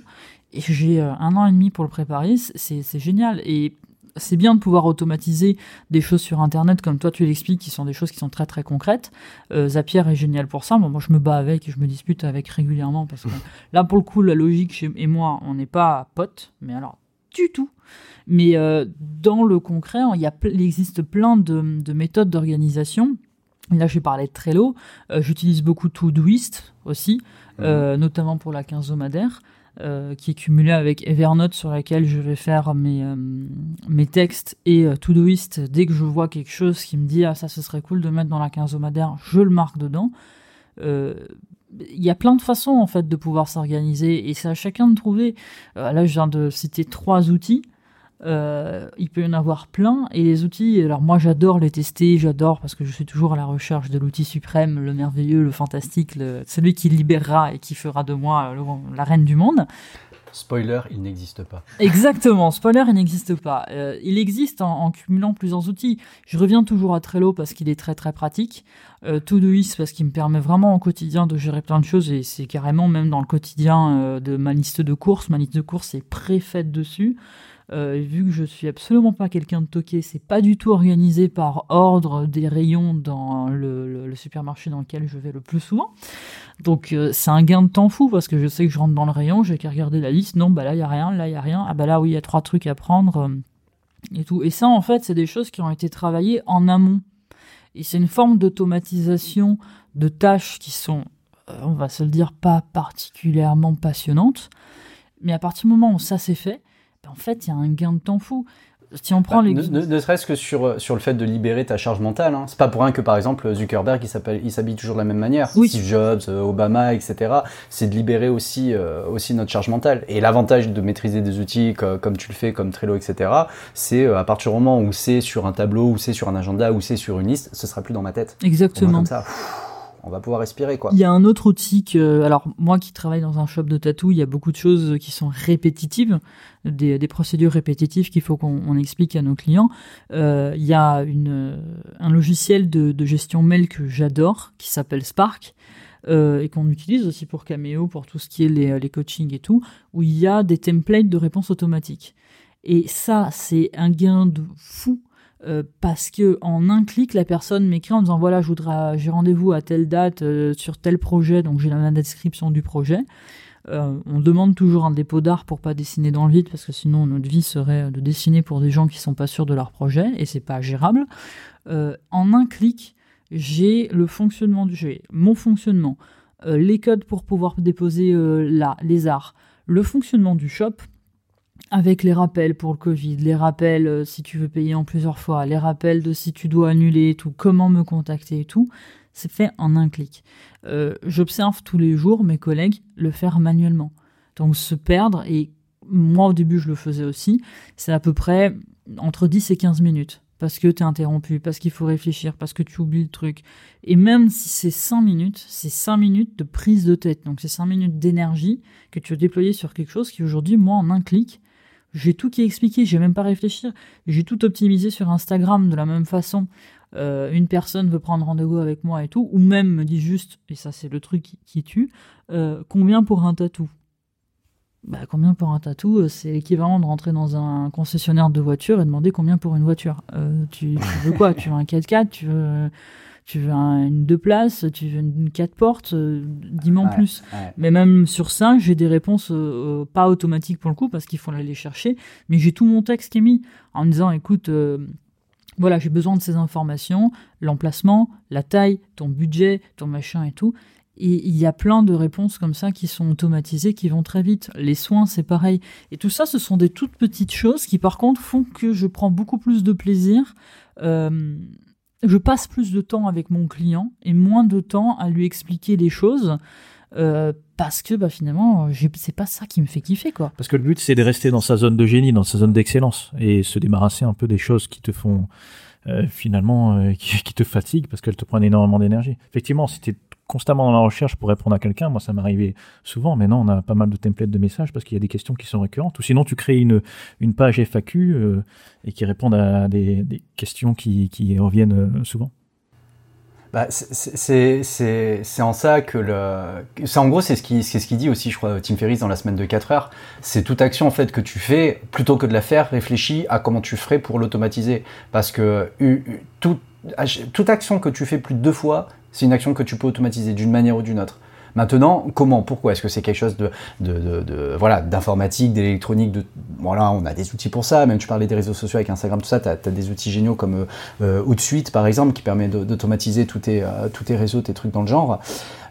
Et j'ai un an et demi pour le préparer, c'est génial. Et c'est bien de pouvoir automatiser des choses sur Internet, comme toi tu l'expliques, qui sont des choses qui sont très très concrètes. Zapier est génial pour ça. moi, je me bats avec et je me dispute avec régulièrement parce que là, pour le coup, la logique chez, et moi, on n'est pas potes, mais alors du tout. Mais euh, dans le concret, il, y a, il existe plein de, méthodes d'organisation. Là, j'ai parlé de Trello. Euh, j'utilise beaucoup Todoist aussi, euh, notamment pour la quinzomadaire. qui est cumulée avec Evernote sur laquelle je vais faire mes, mes textes et Todoist dès que je vois quelque chose qui me dit ah ça ce serait cool de mettre dans la quinzomadaire je le marque dedans il y a plein de façons en fait de pouvoir s'organiser et c'est à chacun de trouver. là, je viens de citer trois outils. Euh, il peut y en avoir plein et les outils, alors moi j'adore les tester, j'adore parce que je suis toujours à la recherche de l'outil suprême, le merveilleux, le fantastique, celui qui libérera et qui fera de moi la reine du monde. Spoiler, il n'existe pas. Exactement, spoiler, il n'existe pas. Euh, il existe en, cumulant plusieurs outils. Je reviens toujours à Trello parce qu'il est très très pratique. Euh, Todoist parce qu'il me permet vraiment au quotidien de gérer plein de choses et c'est carrément même dans le quotidien euh, de ma liste de courses. Ma liste de courses est préfaite dessus. Euh, vu que je suis absolument pas quelqu'un de toqué, c'est pas du tout organisé par ordre des rayons dans le, supermarché dans lequel je vais le plus souvent. Donc euh, c'est un gain de temps fou parce que je sais que je rentre dans le rayon, j'ai qu'à regarder la liste, non bah là il y a rien, là il y a rien, ah bah là oui il y a trois trucs à prendre euh, et tout. Et ça en fait c'est des choses qui ont été travaillées en amont. Et c'est une forme d'automatisation de tâches qui sont, on va se le dire, pas particulièrement passionnantes. Mais à partir du moment où ça s'est fait, en fait, il y a un gain de temps fou. Si on prend bah, Ne, serait-ce que sur, sur le fait de libérer ta charge mentale. Hein. C'est pas pour rien que, par exemple, Zuckerberg, il s'habille toujours de la même manière. Steve Jobs, euh, Obama, etc. C'est de libérer aussi, euh, aussi notre charge mentale. Et l'avantage de maîtriser des outils comme, tu le fais, comme Trello, etc., c'est euh, à partir du moment où c'est sur un tableau, où c'est sur un agenda, où c'est sur une liste, ce sera plus dans ma tête. Exactement. Comme ça on va pouvoir respirer quoi. Il y a un autre outil que, alors moi qui travaille dans un shop de tatou, il y a beaucoup de choses qui sont répétitives, des, procédures répétitives qu'il faut qu'on explique à nos clients. Euh, il y a un logiciel de, gestion mail que j'adore qui s'appelle Spark. Euh, et qu'on utilise aussi pour Cameo, pour tout ce qui est les, coachings et tout, où il y a des templates de réponse automatique. Et ça, c'est un gain de fou euh, parce que en un clic, la personne m'écrit en disant voilà, je j'ai rendez-vous à telle date sur tel projet, donc j'ai la description du projet. Euh, on demande toujours un dépôt d'art pour pas dessiner dans le vide, parce que sinon notre vie serait de dessiner pour des gens qui sont pas sûrs de leur projet et c'est pas gérable. en un clic, j'ai le fonctionnement du jeu, mon fonctionnement, les codes pour pouvoir déposer là, les arts, le fonctionnement du shop, avec les rappels pour le Covid, les rappels euh, si tu veux payer en plusieurs fois, les rappels de si tu dois annuler tout, comment me contacter et tout, c'est fait en un clic. Euh, j'observe tous les jours mes collègues le faire manuellement. Donc se perdre, et moi au début je le faisais aussi, c'est à peu près entre 10 et 15 minutes. Parce que tu es interrompu, parce qu'il faut réfléchir, parce que tu oublies le truc. Et même si c'est 5 minutes, c'est 5 minutes de prise de tête. Donc c'est 5 minutes d'énergie que tu as déployé sur quelque chose qui aujourd'hui, moi, en un clic, j'ai tout qui est expliqué, j'ai même pas réfléchi. J'ai tout optimisé sur Instagram de la même façon. Euh, une personne veut prendre rendez-vous avec moi et tout, ou même me dit juste, et ça c'est le truc qui, tue, euh, combien pour un tatou? Bah, combien pour un tatou euh, C'est l'équivalent de rentrer dans un concessionnaire de voiture et demander combien pour une voiture. tu, veux quoi? Tu veux un 4x4 Tu veux tu veux une deux places, tu veux une quatre portes, euh, dis-moi plus. Mais même sur ça, j'ai des réponses euh, pas automatiques pour le coup parce qu'il faut aller chercher, mais j'ai tout mon texte qui est mis en me disant écoute voilà, j'ai besoin de ces informations, l'emplacement, la taille, ton budget, ton machin et tout. Et il y a plein de réponses comme ça qui sont automatisées, qui vont très vite. Les soins, c'est pareil. Et tout ça, ce sont des toutes petites choses qui, par contre, font que je prends beaucoup plus de plaisir. Euh, je passe plus de temps avec mon client et moins de temps à lui expliquer les choses. Euh, parce que bah, finalement, c'est pas ça qui me fait kiffer. quoi. Parce que le but, c'est de rester dans sa zone de génie, dans sa zone d'excellence, et se débarrasser un peu des choses qui te font euh, finalement, qui, qui, te fatiguent parce qu'elles te prennent énormément d'énergie. Effectivement, si tu constamment dans la recherche pour répondre à quelqu'un. Moi, ça m'arrivait souvent. Maintenant, on a pas mal de templates de messages parce qu'il y a des questions qui sont récurrentes. Ou sinon, tu crées une, page FAQ euh, et qui répondent à des, questions qui, reviennent euh, souvent. Bah, c'est en ça que le. C'est en gros, c'est ce qui c'est ce dit aussi, je crois, Tim Ferriss dans la semaine de 4 heures. C'est toute action en fait que tu fais, plutôt que de la faire, réfléchis à comment tu ferais pour l'automatiser. Parce que tout, toute action que tu fais plus de deux fois, c'est une action que tu peux automatiser d'une manière ou d'une autre. Maintenant, comment Pourquoi Est-ce que c'est quelque chose de, voilà d'informatique, d'électronique Voilà, on a des outils pour ça. Même tu parlais des réseaux sociaux avec Instagram, tout ça, tu as, des outils géniaux comme euh, Outsuite, par exemple, qui permet d'automatiser tous tes, euh, tous tes réseaux, tes trucs dans le genre.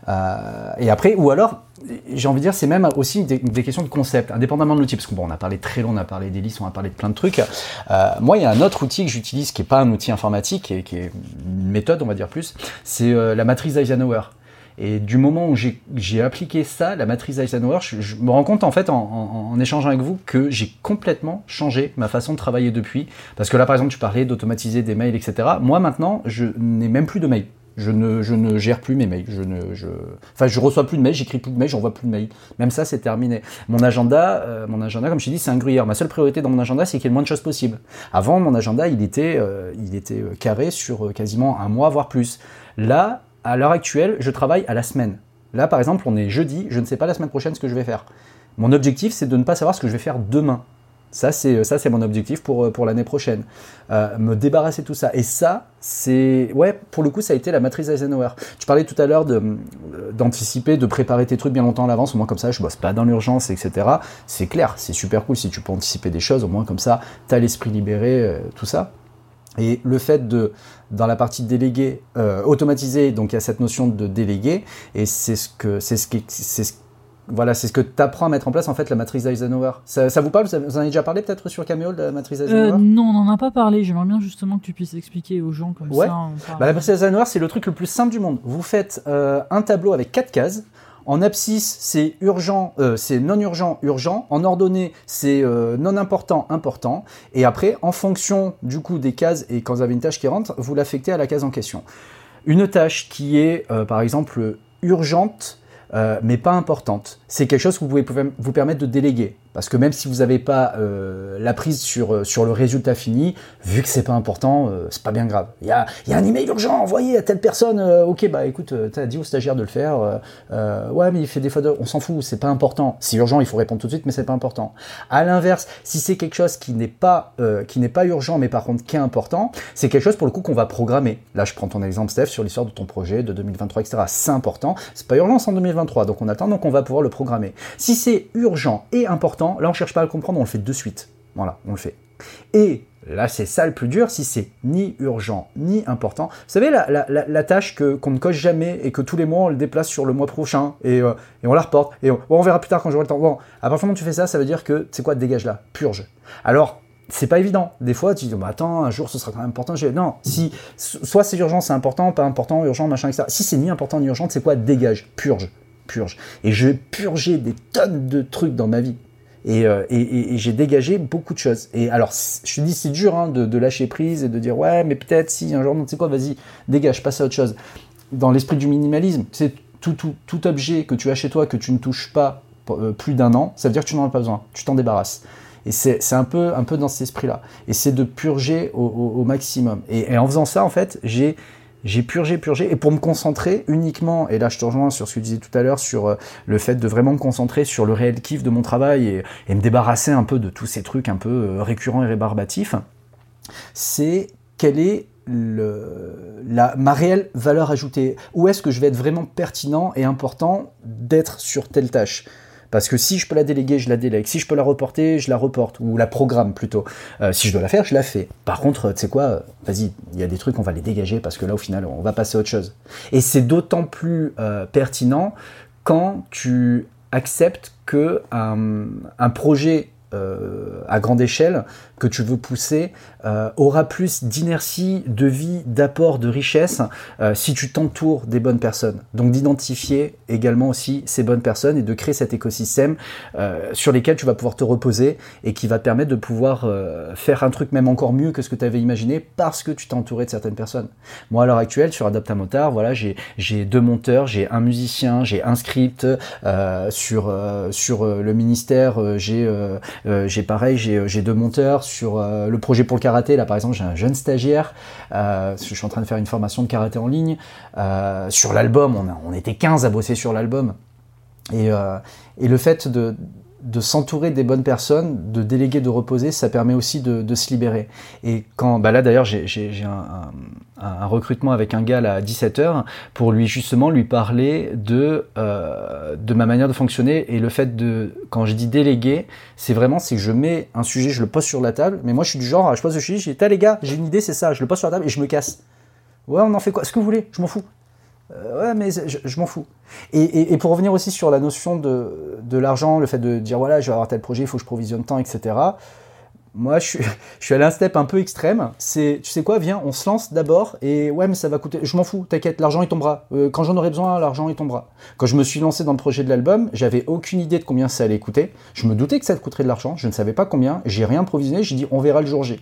Euh, et après, ou alors, j'ai envie de dire, c'est même aussi des, questions de concept, indépendamment de l'outil, parce qu'on a parlé très long, on a parlé des listes, on a parlé de plein de trucs. Moi, il y a un autre outil que j'utilise qui n'est pas un outil informatique, et qui est une méthode, on va dire plus, c'est la matrice Eisenhower. Et du moment où j'ai appliqué ça, la matrice Eisenhower, je, me rends compte en fait en, en échangeant avec vous que j'ai complètement changé ma façon de travailler depuis. Parce que là, par exemple, tu parlais d'automatiser des mails, etc. Moi maintenant, je n'ai même plus de mails. Je ne, je ne gère plus mes mails. Je ne, je, enfin, je reçois plus de mails, j'écris plus de mails, j'envoie plus de mails. Même ça, c'est terminé. Mon agenda, euh, mon agenda, comme je t'ai dit, c'est un gruyère. Ma seule priorité dans mon agenda, c'est qu'il y ait le moins de choses possible. Avant, mon agenda, il était, euh, il était euh, carré sur quasiment un mois, voire plus. Là, à l'heure actuelle, je travaille à la semaine. Là, par exemple, on est jeudi, je ne sais pas la semaine prochaine ce que je vais faire. Mon objectif, c'est de ne pas savoir ce que je vais faire demain. Ça, c'est ça, c'est mon objectif pour pour l'année prochaine. Euh, me débarrasser de tout ça. Et ça, c'est ouais, pour le coup, ça a été la matrice Eisenhower. Tu parlais tout à l'heure de d'anticiper, de préparer tes trucs bien longtemps à l'avance. Au moins comme ça, je bosse pas dans l'urgence, etc. C'est clair, c'est super cool si tu peux anticiper des choses. Au moins comme ça, t'as l'esprit libéré, euh, tout ça. Et le fait de, dans la partie déléguée, euh, automatiser, donc il y a cette notion de déléguer, et c'est ce que, c'est ce qui, c'est ce voilà, c'est ce que tu apprends à mettre en place en fait la matrice Eisenhower. Ça, vous parle? Vous en avez déjà parlé peut-être sur Cameo de la matrice euh, Eisenhower Non, on n'en a pas parlé. J'aimerais bien justement que tu puisses expliquer aux gens comme ça. Bah, la matrice Eisenhower, c'est le truc le plus simple du monde. Vous faites euh, un tableau avec quatre cases. En abscisse, c'est urgent, euh, c'est non urgent, urgent. En ordonnée, c'est non important, important. Et après, en fonction du coup des cases et quand vous avez une tâche qui rentre, vous l'affectez à la case en question. Une tâche qui est, par exemple, urgente, mais pas importante. C'est quelque chose que vous pouvez vous permettre de déléguer. Parce que même si vous n'avez pas euh, la prise sur, euh, sur le résultat fini, vu que c'est pas important, euh, c'est pas bien grave. Il y a, y a un email urgent envoyé à telle personne, ok, bah écoute, t'as dit au stagiaire de le faire, ouais, mais il fait des fois de... On s'en fout, c'est pas important. C'est urgent, il faut répondre tout de suite, mais c'est pas important. À l'inverse, si c'est quelque chose qui n'est pas, pas urgent, mais par contre qui est important, c'est quelque chose pour le coup qu'on va programmer. Là, je prends ton exemple, Steph, sur l'histoire de ton projet de 2023, etc. C'est important, c'est pas urgent, en 2023, donc on attend, donc on va pouvoir le programmer. Si c'est urgent et important, Là, on cherche pas à le comprendre, on le fait de suite. Voilà, on le fait. Et là, c'est ça le plus dur, si c'est ni urgent ni important. Vous savez, la, tâche que, qu'on ne coche jamais et que tous les mois on le déplace sur le mois prochain et, euh, on la reporte et on, verra plus tard quand j'aurai le temps. Bon, à partir du moment où tu fais ça, ça veut dire que, c'est quoi, dégage là, purge. Alors, c'est pas évident. Des fois, tu dis, bah, attends, un jour ce sera quand même important. Non, si, soit c'est urgent, c'est important, pas important, urgent, machin, etc. Si c'est ni important ni urgent, c'est quoi, dégage, purge, purge. Et je vais purger des tonnes de trucs dans ma vie. Euh, et, j'ai dégagé beaucoup de choses. Et alors, je te dis, c'est dur hein, de, lâcher prise et de dire, ouais, mais peut-être si un jour, tu sais quoi, vas-y, dégage, passe à autre chose. Dans l'esprit du minimalisme, c'est tout, objet que tu as chez toi que tu ne touches pas euh, plus d'un an, ça veut dire que tu n'en as pas besoin, tu t'en débarrasses. Et c'est un peu dans cet esprit-là. Et c'est de purger au, maximum. et, en faisant ça, en fait, j'ai j'ai purgé, purgé, et pour me concentrer uniquement, et là je te rejoins sur ce que tu disais tout à l'heure, sur euh, le fait de vraiment me concentrer sur le réel kiff de mon travail et, me débarrasser un peu de tous ces trucs un peu euh, récurrents et rébarbatifs, c'est quelle est la, ma réelle valeur ajoutée. Où est-ce que je vais être vraiment pertinent et important d'être sur telle tâche? Parce que si je peux la déléguer, je la délègue. Si je peux la reporter, je la reporte. Ou la programme plutôt. Euh, si je dois la faire, je la fais. Par contre, tu sais quoi, vas-y, il y a des trucs, on va les dégager parce que là, au final, on va passer à autre chose. Et c'est d'autant plus euh, pertinent quand tu acceptes que un projet euh, à grande échelle que tu veux pousser euh, aura plus d'inertie, de vie, d'apport, de richesse euh, si tu t'entoures des bonnes personnes. Donc d'identifier également aussi ces bonnes personnes et de créer cet écosystème sur lesquels tu vas pouvoir te reposer et qui va te permettre de pouvoir faire un truc même encore mieux que ce que tu avais imaginé parce que tu t'es entouré de certaines personnes. Moi à l'heure actuelle sur Adaptamotard, voilà, j'ai deux monteurs, j'ai un musicien, j'ai un script sur sur le ministère, j'ai euh, pareil, j'ai euh, deux monteurs sur euh, le projet pour le karaté. Là, par exemple, j'ai un jeune stagiaire. je suis en train de faire une formation de karaté en ligne. sur l'album, on, était 15 à bosser sur l'album. Et, le fait de, de s'entourer des bonnes personnes, de déléguer, de reposer, ça permet aussi de, se libérer. Et quand, bah là d'ailleurs, j'ai un, recrutement avec un gars à 17h pour lui justement lui parler de, euh, de ma manière de fonctionner et le fait de, quand je dis déléguer, c'est vraiment, c'est que je mets un sujet, je le pose sur la table, mais moi je suis du genre, je pose le sujet, je dis, les gars, j'ai une idée, c'est ça, je le pose sur la table et je me casse. Ouais, on en fait quoi? Ce que vous voulez, je m'en fous. Euh, ouais, mais je, m'en fous. Et, pour revenir aussi sur la notion de, l'argent, le fait de dire voilà, je vais avoir tel projet, il faut que je provisionne tant, etc. Moi, je suis, je suis un step un peu extrême. C'est, tu sais quoi, viens, on se lance d'abord et ouais, mais ça va coûter. Je m'en fous, t'inquiète, l'argent il tombera. Euh, quand j'en aurai besoin, l'argent il tombera. Quand je me suis lancé dans le projet de l'album, j'avais aucune idée de combien ça allait coûter. Je me doutais que ça coûterait de l'argent, je ne savais pas combien. J'ai rien provisionné, j'ai dit on verra le jour J.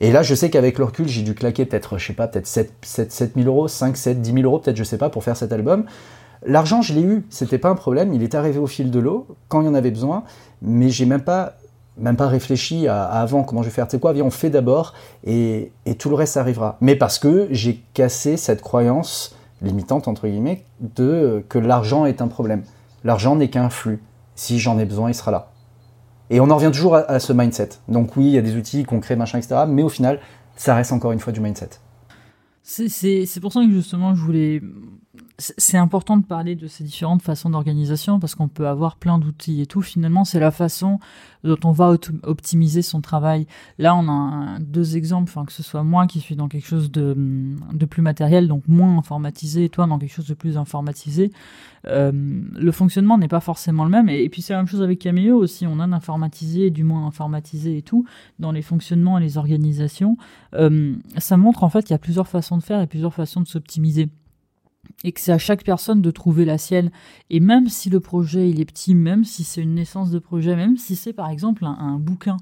Et là, je sais qu'avec le recul, j'ai dû claquer peut-être, je sais pas, peut-être 7, 7, 7 000 euros, 5, 7, 10 000 euros, peut-être, je sais pas, pour faire cet album. L'argent, je l'ai eu, c'était pas un problème, il est arrivé au fil de l'eau, quand il y en avait besoin, mais j'ai même pas, même pas réfléchi avant comment je vais faire. Tu sais quoi, viens, on fait d'abord, et, et, tout le reste arrivera. Mais parce que j'ai cassé cette croyance limitante, entre guillemets, de que l'argent est un problème. L'argent n'est qu'un flux. Si j'en ai besoin, il sera là. Et on en revient toujours à, ce mindset. Donc oui, il y a des outils qu'on crée, machin, etc. Mais au final, ça reste encore une fois du mindset. C'est pour ça que justement, je voulais c'est important de parler de ces différentes façons d'organisation parce qu'on peut avoir plein d'outils et tout. Finalement, c'est la façon dont on va optimiser son travail. Là, on a deux exemples, enfin, que ce soit moi qui suis dans quelque chose de, plus matériel, donc moins informatisé, et toi dans quelque chose de plus informatisé. Euh, le fonctionnement n'est pas forcément le même. Et, puis c'est la même chose avec Cameo aussi. On a d'informatisé et du moins informatisé et tout dans les fonctionnements et les organisations. Euh, ça montre en fait qu'il y a plusieurs façons de faire et plusieurs façons de s'optimiser et que c'est à chaque personne de trouver la sienne. Et même si le projet il est petit, même si c'est une naissance de projet, même si c'est par exemple un, bouquin,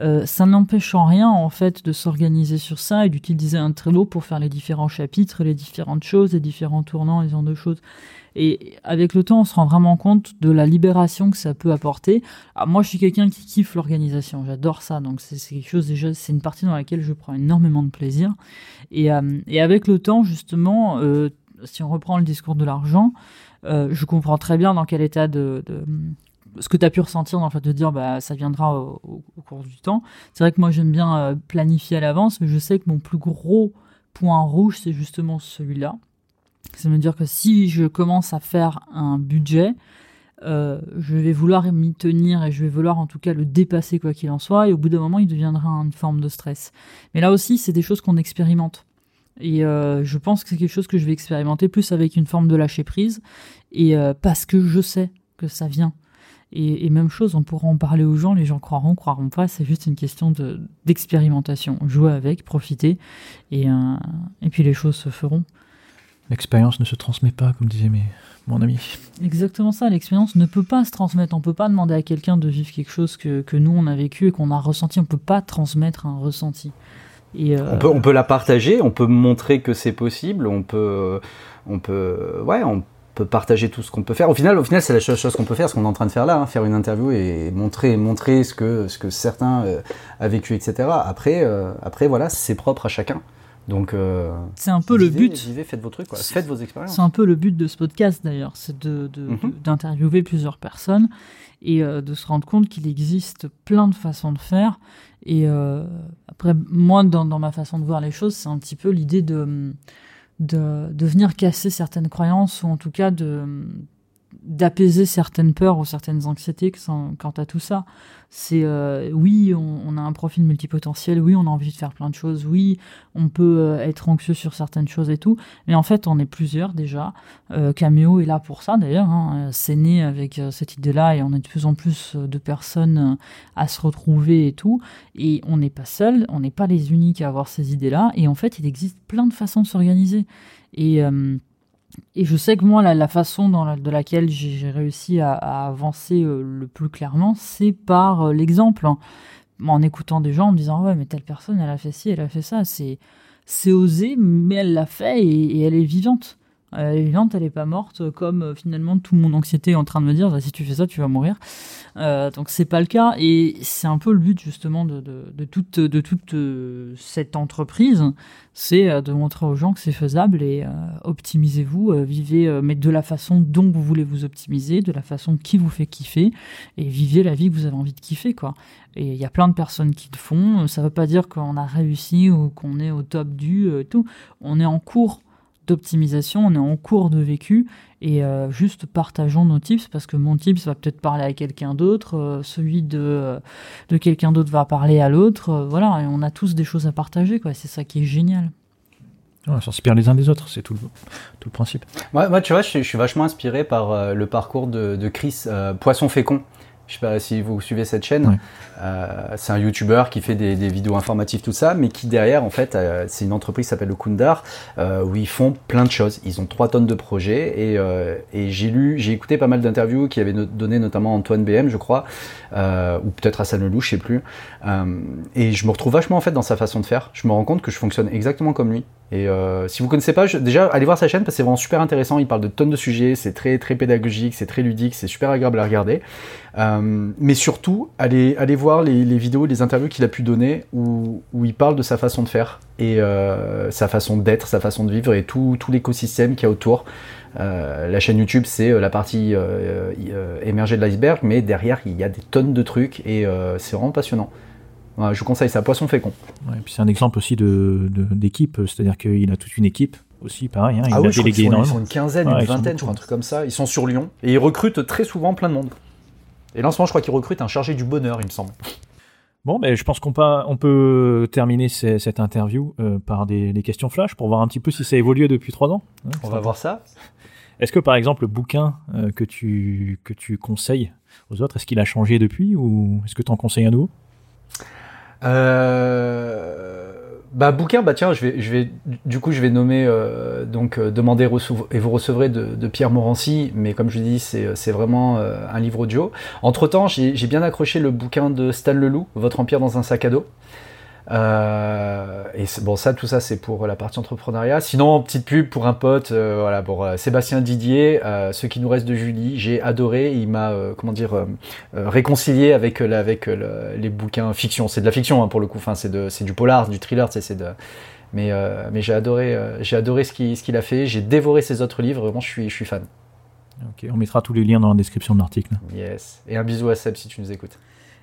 euh, ça n'empêche en rien en fait de s'organiser sur ça et d'utiliser un Trello pour faire les différents chapitres, les différentes choses, les différents tournants, les genres de choses. Et avec le temps, on se rend vraiment compte de la libération que ça peut apporter. Moi, je suis quelqu'un qui kiffe l'organisation, j'adore ça, donc c'est quelque chose déjà, c'est une partie dans laquelle je prends énormément de plaisir. Et, euh, avec le temps, justement, euh, si on reprend le discours de l'argent, euh, je comprends très bien dans quel état de, ce que tu as pu ressentir dans le fait de dire bah ça viendra au, cours du temps. C'est vrai que moi j'aime bien euh, planifier à l'avance, mais je sais que mon plus gros point rouge c'est justement celui-là. C'est me dire que si je commence à faire un budget, euh, je vais vouloir m'y tenir et je vais vouloir en tout cas le dépasser quoi qu'il en soit, et au bout d'un moment il deviendra une forme de stress. Mais là aussi c'est des choses qu'on expérimente. Et euh, je pense que c'est quelque chose que je vais expérimenter plus avec une forme de lâcher prise. Et euh, parce que je sais que ça vient. Et, même chose, on pourra en parler aux gens, les gens croiront, croiront pas, c'est juste une question d'expérimentation. Jouer avec, profiter, et, euh, et puis les choses se feront. L'expérience ne se transmet pas, comme disait mes, mon ami. Exactement ça, l'expérience ne peut pas se transmettre. On peut pas demander à quelqu'un de vivre quelque chose que, que nous on a vécu et qu'on a ressenti. On peut pas transmettre un ressenti. Euh, on, peut, on peut la partager, on peut montrer que c'est possible, on peut, on peut, ouais, on peut partager tout ce qu'on peut faire. Au final, au final, c'est la seule chose qu'on peut faire, ce qu'on est en train de faire là, hein, faire une interview et montrer, montrer ce que, ce que certains euh, a vécu, etc. Après, euh, après, voilà, c'est propre à chacun. Donc, c'est un peu le but. Vivez, faites vos trucs, quoi. faites vos expériences. C'est un peu le but de ce podcast d'ailleurs, c'est de, mhm. d'interviewer plusieurs personnes et de se rendre compte qu'il existe plein de façons de faire. Et euh, après, moi, dans, dans, ma façon de voir les choses, c'est un petit peu l'idée de, de, venir casser certaines croyances, ou en tout cas de, d'apaiser certaines peurs ou certaines anxiétés quant à tout ça. C'est euh, oui, on, a un profil multipotentiel, oui, on a envie de faire plein de choses, oui, on peut euh, être anxieux sur certaines choses et tout, mais en fait, on est plusieurs déjà. Euh, Cameo est là pour ça d'ailleurs, hein. c'est né avec cette idée-là et on est de plus en plus de personnes à se retrouver et tout, et on n'est pas seul, on n'est pas les uniques à avoir ces idées-là, et en fait, il existe plein de façons de s'organiser. Et et je sais que moi, la, façon de laquelle j'ai réussi à, avancer euh, le plus clairement, c'est par euh, l'exemple. Hein. En écoutant des gens, en me disant Ouais, mais telle personne, elle a fait ci, elle a fait ça. C'est osé, mais elle l'a fait et, elle est vivante. Elle est vivante, elle n'est pas morte, comme euh, finalement tout mon anxiété est en train de me dire bah, si tu fais ça, tu vas mourir. Euh, donc c'est pas le cas, et c'est un peu le but justement de, toute, euh, cette entreprise, c'est euh, de montrer aux gens que c'est faisable et optimisez-vous, vivez, mais de la façon dont vous voulez vous optimiser, de la façon qui vous fait kiffer, et vivez la vie que vous avez envie de kiffer, quoi. Et il y a plein de personnes qui le font. Ça veut pas dire qu'on a réussi ou qu'on est au top du tout. On est en cours d'optimisation, on est en cours de vécu et euh, juste partageons nos tips parce que mon tips va peut-être parler à quelqu'un d'autre, euh, celui de, de quelqu'un d'autre va parler à l'autre, euh, voilà, et on a tous des choses à partager, quoi, c'est ça qui est génial. on s'inspire les uns des autres, c'est tout le, tout le principe. Moi, tu vois, je, suis vachement inspiré par le parcours de, de Chris, Poisson fécond. Je sais pas si vous suivez cette chaîne. Euh, c'est un YouTuber qui fait des, vidéos informatives, tout ça, mais qui derrière, en fait, euh, c'est une entreprise qui s'appelle le Kundar, euh, où ils font plein de choses. Ils ont trois tonnes de projets et, j'ai lu, j'ai écouté pas mal d'interviews qui avaient donné notamment Antoine BM, je crois, ou peut-être Hassan Lelouch, je sais plus. et je me retrouve vachement en fait dans sa façon de faire. Je me rends compte que je fonctionne exactement comme lui. Et si vous connaissez pas, déjà allez voir sa chaîne parce que c'est vraiment super intéressant. Il parle de tonnes de sujets, c'est très très pédagogique, c'est très ludique, c'est super agréable à regarder. Euh, mais surtout, allez, allez voir les, les vidéos, les interviews qu'il a pu donner où, où, il parle de sa façon de faire et euh, sa façon d'être, sa façon de vivre et tout, tout l'écosystème qu'il y a autour. Euh, la chaîne YouTube, c'est euh, la partie euh, émergée de l'iceberg, mais derrière, il y a des tonnes de trucs et c'est vraiment passionnant. je vous conseille ça, Poisson fécond. Ouais, et puis c'est un exemple aussi d'équipe, de, c'est-à-dire qu'il a toute une équipe aussi, pareil. Hein, il ah a délégué. Ils sont une quinzaine, une vingtaine, un truc comme ça. Ils sont sur Lyon et ils recrutent très souvent plein de monde. Et là, en ce moment, je crois qu'il recrute un chargé du bonheur, il me semble. Bon, ben, je pense qu'on peut, on peut terminer cette interview euh, par des, questions flash pour voir un petit peu si ça a évolué depuis trois ans. Hein, on va voir ça. Est-ce que par exemple le bouquin euh, que, tu, que tu conseilles aux autres, est-ce qu'il a changé depuis ou est-ce que tu en conseilles un nouveau? Euh, bah bouquin, bah tiens, je vais, je vais, du coup, je vais nommer euh, donc euh, demander et vous recevrez de, Pierre Morancy, mais comme je dis, c'est, c'est vraiment euh, un livre audio. Entre temps, j'ai, j'ai bien accroché le bouquin de Stan Leloup, Votre empire dans un sac à dos. Euh, et bon, ça, tout ça, c'est pour la partie entrepreneuriat. Sinon, petite pub pour un pote, euh, voilà, pour euh, Sébastien Didier, ce qui nous reste de Julie, j'ai adoré. Il m'a, comment dire, réconcilié avec, avec les bouquins fiction. C'est de la fiction hein, pour le coup. Enfin, c'est de, c'est du polar, du thriller, c'est de. Mais, mais j'ai adoré, j'ai adoré ce qu'il, ce qu'il a fait. J'ai dévoré ses autres livres. Vraiment, je suis, je suis fan. Ok, on mettra tous les liens dans la description de l'article. Yes. Et un bisou à Seb si tu nous écoutes.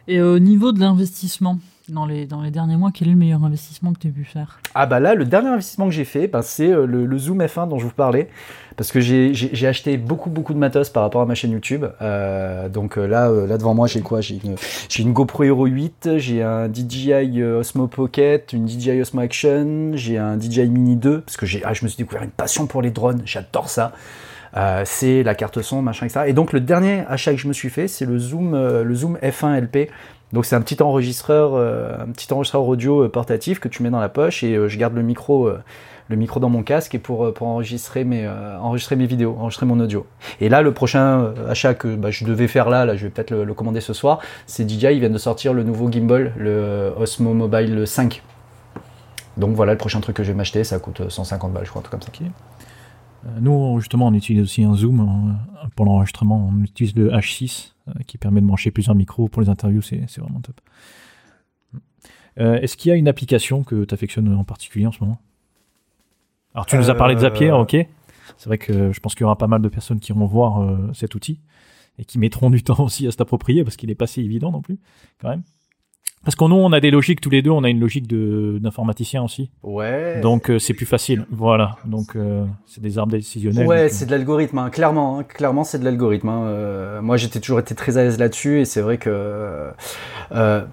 Et au niveau de l'investissement, dans les, dans les derniers mois, quel est le meilleur investissement que tu as pu faire? Ah bah là, le dernier investissement que j'ai fait, ben, c'est euh, le, Zoom F1 dont je vous parlais. Parce que j'ai acheté beaucoup beaucoup de matos par rapport à ma chaîne YouTube. Euh, donc euh, là, là devant moi, j'ai quoi? J'ai une, une GoPro Hero 8, j'ai un DJI Osmo Pocket, une DJI Osmo Action, j'ai un DJI Mini 2, parce que ah, je me suis découvert une passion pour les drones, j'adore ça. c'est la carte son, machin, etc. Et donc le dernier achat que je me suis fait, c'est le Zoom, le Zoom F1 LP donc c'est un petit enregistreur, euh, un petit enregistreur audio euh, portatif que tu mets dans la poche et euh, je garde le micro, le micro dans mon casque et pour, pour enregistrer mes enregistrer mes vidéos, enregistrer mon audio. Et là le prochain achat que bah, je devais faire là, là je vais peut-être le, commander ce soir, c'est DJI, ils viennent de sortir le nouveau gimbal, le Osmo Mobile 5. Donc voilà le prochain truc que je vais m'acheter, ça coûte 150 balles je crois, un truc comme ça. Nous justement on utilise aussi un zoom pour l'enregistrement, on utilise le H6 euh, qui permet de brancher plusieurs micros pour les interviews, c'est vraiment top. Euh, est-ce qu'il y a une application que tu affectionnes en particulier en ce moment? Alors tu nous as parlé de Zapier, euh, ok. C'est vrai que je pense qu'il y aura pas mal de personnes qui vont voir cet outil et qui mettront du temps aussi à s'approprier parce qu'il n'est pas si évident non plus, quand même. Parce qu'on nous, on a des logiques tous les deux, on a une logique de d'informaticien aussi. Ouais. Donc euh, c'est plus facile. Voilà. Donc euh, c'est des arbres décisionnels. Ouais, donc, c'est de l'algorithme, hein. clairement. hein. Clairement, c'est de l'algorithme. hein. Euh, moi, j'étais toujours été très à l'aise là-dessus, et c'est vrai que euh,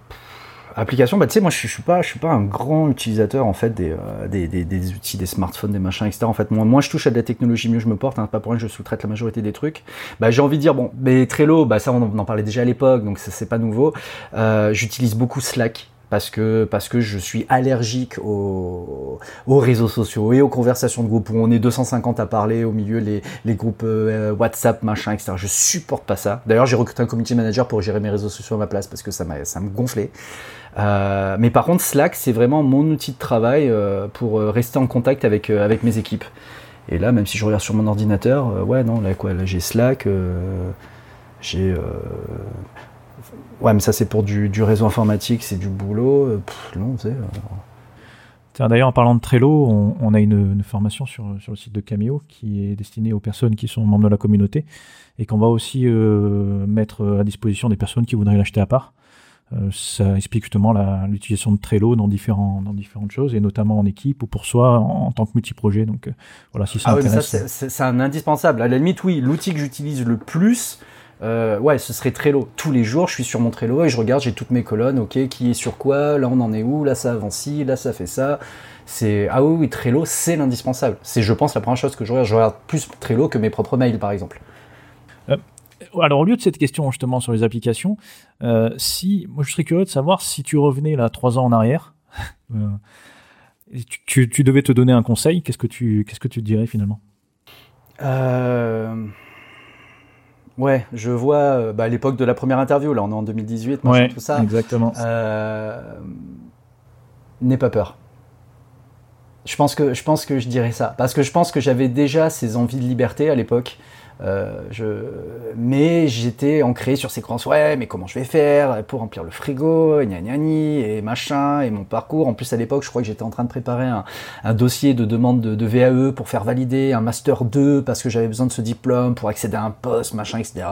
application, bah tu sais, moi, je, je suis pas, pas un grand utilisateur en fait des, euh, des, des, des outils, des smartphones, des machins, etc. En fait, moi, je touche à de la technologie, mieux je me porte. Hein, pas pour rien je sous-traite la majorité des trucs. Bah, j'ai envie de dire bon, mais Trello, bah ça, on en, on en parlait déjà à l'époque, donc c'est pas nouveau. Euh, J'utilise beaucoup Slack. Parce que, parce que je suis allergique aux, aux réseaux sociaux et aux conversations de groupe où on est 250 à parler au milieu les, les groupes euh, WhatsApp, machin, etc. Je supporte pas ça. D'ailleurs, j'ai recruté un community manager pour gérer mes réseaux sociaux à ma place parce que ça, ça me gonflait. Euh, mais par contre, Slack, c'est vraiment mon outil de travail euh, pour rester en contact avec, avec mes équipes. Et là, même si je regarde sur mon ordinateur, ouais, non, là, quoi, là, j'ai Slack, j'ai. Ouais, mais ça, c'est pour du, du réseau informatique, c'est du boulot. euh, pff, non, tu sais. euh, Tiens, D'ailleurs, en parlant de Trello, on, on a une, une formation sur, sur le site de Cameo qui est destinée aux personnes qui sont membres de la communauté et qu'on va aussi euh, mettre à disposition des personnes qui voudraient l'acheter à part. Euh, ça explique justement l'utilisation de Trello dans, différents, dans différentes choses et notamment en équipe ou pour soi en, en tant que multiprojet. Donc euh, voilà, si ça Ah oui, mais ça, intéresse. c'est- c'est c'est un indispensable. À la limite, oui, l'outil que j'utilise le plus, euh, ouais, ce serait Trello. Tous les jours, je suis sur mon Trello et je regarde, j'ai toutes mes colonnes, ok, qui est sur quoi, là on en est où, là ça avance ci, là ça fait ça. C'est ah oui, oui, Trello, c'est l'indispensable. C'est, je pense, la première chose que je regarde. Je regarde plus Trello que mes propres mails, par exemple. Alors, au lieu de cette question justement sur les applications, euh, si moi je serais curieux de savoir si tu revenais là trois ans en arrière, euh, tu, tu- tu devais te donner un conseil, qu'est-ce que tu qu'est-ce que tu te dirais finalement? Euh... Ouais, je vois euh, bah, à l'époque de la première interview, là on est en 2018, machin, tout ça. exactement. Euh, N'aie pas peur. Je pense, que, je pense que je dirais ça. Parce que je pense que j'avais déjà ces envies de liberté à l'époque. Euh, je... Mais j'étais ancré sur ces croyances. Ouais, mais comment je vais faire pour remplir le frigo, gna gna et machin, et mon parcours. En plus, à l'époque, je crois que j'étais en train de préparer un, un dossier de demande de, de VAE pour faire valider un Master 2 parce que j'avais besoin de ce diplôme pour accéder à un poste, machin, etc.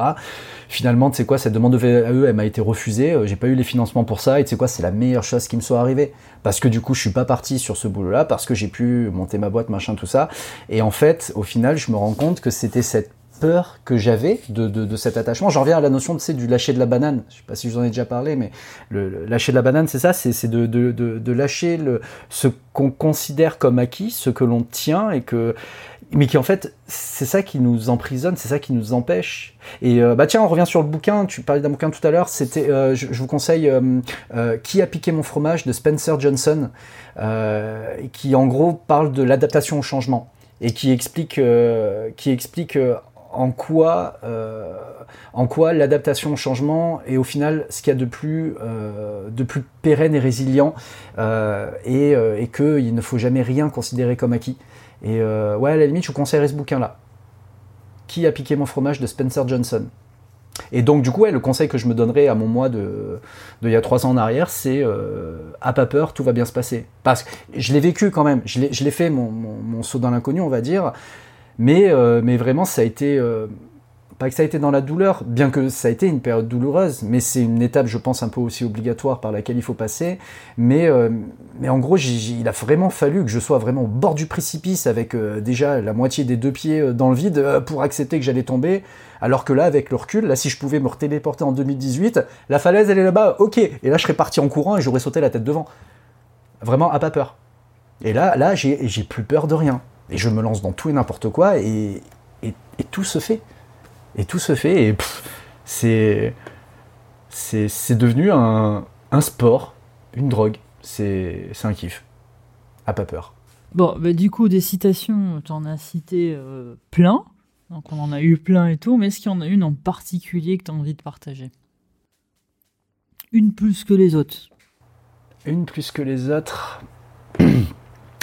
Finalement, tu sais quoi, cette demande de VAE, elle m'a été refusée. euh, J'ai pas eu les financements pour ça. Et tu sais quoi, c'est la meilleure chose qui me soit arrivée. Parce que du coup, je suis pas parti sur ce boulot-là, parce que j'ai pu monter ma boîte, machin, tout ça. Et en fait, au final, je me rends compte que c'était cette que j'avais de, de, cet attachement. J'en reviens à la notion de, sais, du lâcher de la banane. Je sais pas si je vous en ai déjà parlé, mais le, lâcher de la banane, c'est ça, c'est c'est de, de, lâcher le, ce qu'on considère comme acquis, ce que l'on tient et que mais qui en fait c'est ça qui nous emprisonne, c'est ça qui nous empêche. Et euh, bah tiens, on revient sur le bouquin. Tu parlais d'un bouquin tout à l'heure. C'était, euh, je, vous conseille, euh, qui a piqué mon fromage de Spencer Johnson, qui en gros parle de l'adaptation au changement et qui explique, qui explique en quoi, euh, en quoi l'adaptation au changement est au final ce qu'il y a de plus, euh, de plus pérenne et résilient, euh, et, et qu'il ne faut jamais rien considérer comme acquis. Et ouais, à la limite, je vous conseillerais ce bouquin-là. Qui a piqué mon fromage de Spencer Johnson. Et donc, du coup, le conseil que je me donnerais à mon moi de, il y a trois ans en arrière, c'est à pas peur, tout va bien se passer. Parce que je l'ai vécu quand même, je l'ai fait mon, mon saut dans l'inconnu, on va dire, mais, euh, mais vraiment, ça a été. euh, pas que ça a été dans la douleur, bien que ça a été une période douloureuse, mais c'est une étape, je pense, un peu aussi obligatoire par laquelle il faut passer. Mais, euh, mais en gros, il a vraiment fallu que je sois vraiment au bord du précipice avec déjà la moitié des deux pieds dans le vide pour accepter que j'allais tomber. Alors que là, avec le recul, là, si je pouvais me téléporter en 2018, la falaise, elle est là-bas, ok. Et là, je serais parti en courant et j'aurais sauté la tête devant. Vraiment, à pas peur. Et là, là j'ai plus peur de rien. Et je me lance dans tout et n'importe quoi et, et, et tout se fait. Et tout se fait et c'est c'est devenu un, un sport, une drogue. C'est un kiff. À pas peur. Bon, bah, du coup, des citations, t'en as cité euh, plein. Donc, on en a eu plein et tout. Mais est-ce qu'il y en a une en particulier que t'as envie de partager? Une plus que les autres. Une plus que les autres.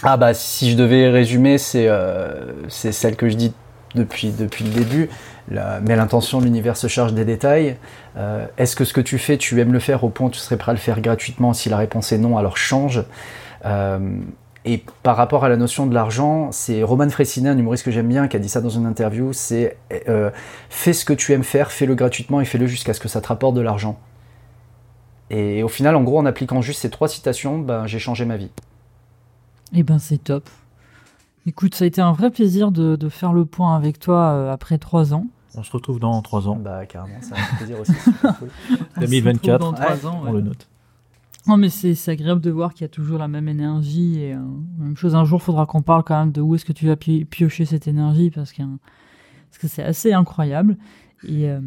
Ah bah si je devais résumer, c'est euh, c'est celle que je dis depuis, depuis le début. Mais l'intention, l'univers se charge des détails. Euh, Est-ce que ce que tu fais, tu aimes le faire au point où tu serais prêt à le faire gratuitement Si la réponse est non, alors change. Euh, et par rapport à la notion de l'argent, c'est Roman Fressinet, un humoriste que j'aime bien, qui a dit ça dans une interview, c'est fais ce que tu aimes faire, fais-le gratuitement et fais-le jusqu'à ce que ça te rapporte de l'argent. Et au final, en gros, en appliquant juste ces trois citations, ben, j'ai changé ma vie. Eh ben c'est top. Écoute, ça a été un vrai plaisir de, de faire le point avec toi euh, après trois ans. On se retrouve dans trois ans. Bah carrément, ça fait plaisir aussi. cool. On se 2024. retrouve Dans trois ans, On ouais. le note. Non, mais c'est c'est agréable de voir qu'il y a toujours la même énergie. Et euh, même chose, un jour, faudra qu'on parle quand même de où est-ce que tu vas pi- piocher cette énergie parce, qu'un- parce que c'est assez incroyable. Et, euh,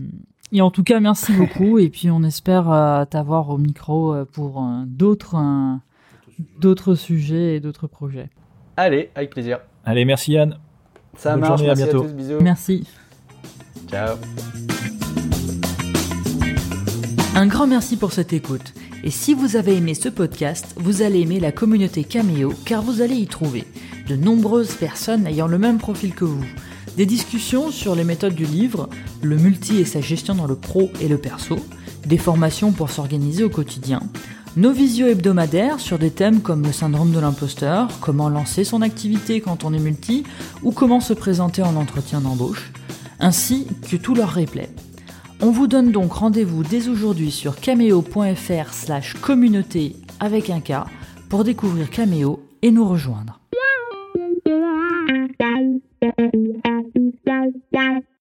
et en tout cas, merci beaucoup. et puis, on espère euh, t'avoir au micro euh, pour euh, d'autres euh, d'autres sujets et d'autres projets. Allez, avec plaisir. Allez, merci Yann. Ça Bonne marche, journée, à merci bientôt. tous, bisous. Merci. Ciao. Un grand merci pour cette écoute. Et si vous avez aimé ce podcast, vous allez aimer la communauté Cameo car vous allez y trouver de nombreuses personnes ayant le même profil que vous. Des discussions sur les méthodes du livre, le multi et sa gestion dans le pro et le perso, des formations pour s'organiser au quotidien, nos visios hebdomadaires sur des thèmes comme le syndrome de l'imposteur, comment lancer son activité quand on est multi ou comment se présenter en entretien d'embauche, ainsi que tous leurs replays. On vous donne donc rendez-vous dès aujourd'hui sur Cameo.fr/communauté avec un K pour découvrir Cameo et nous rejoindre.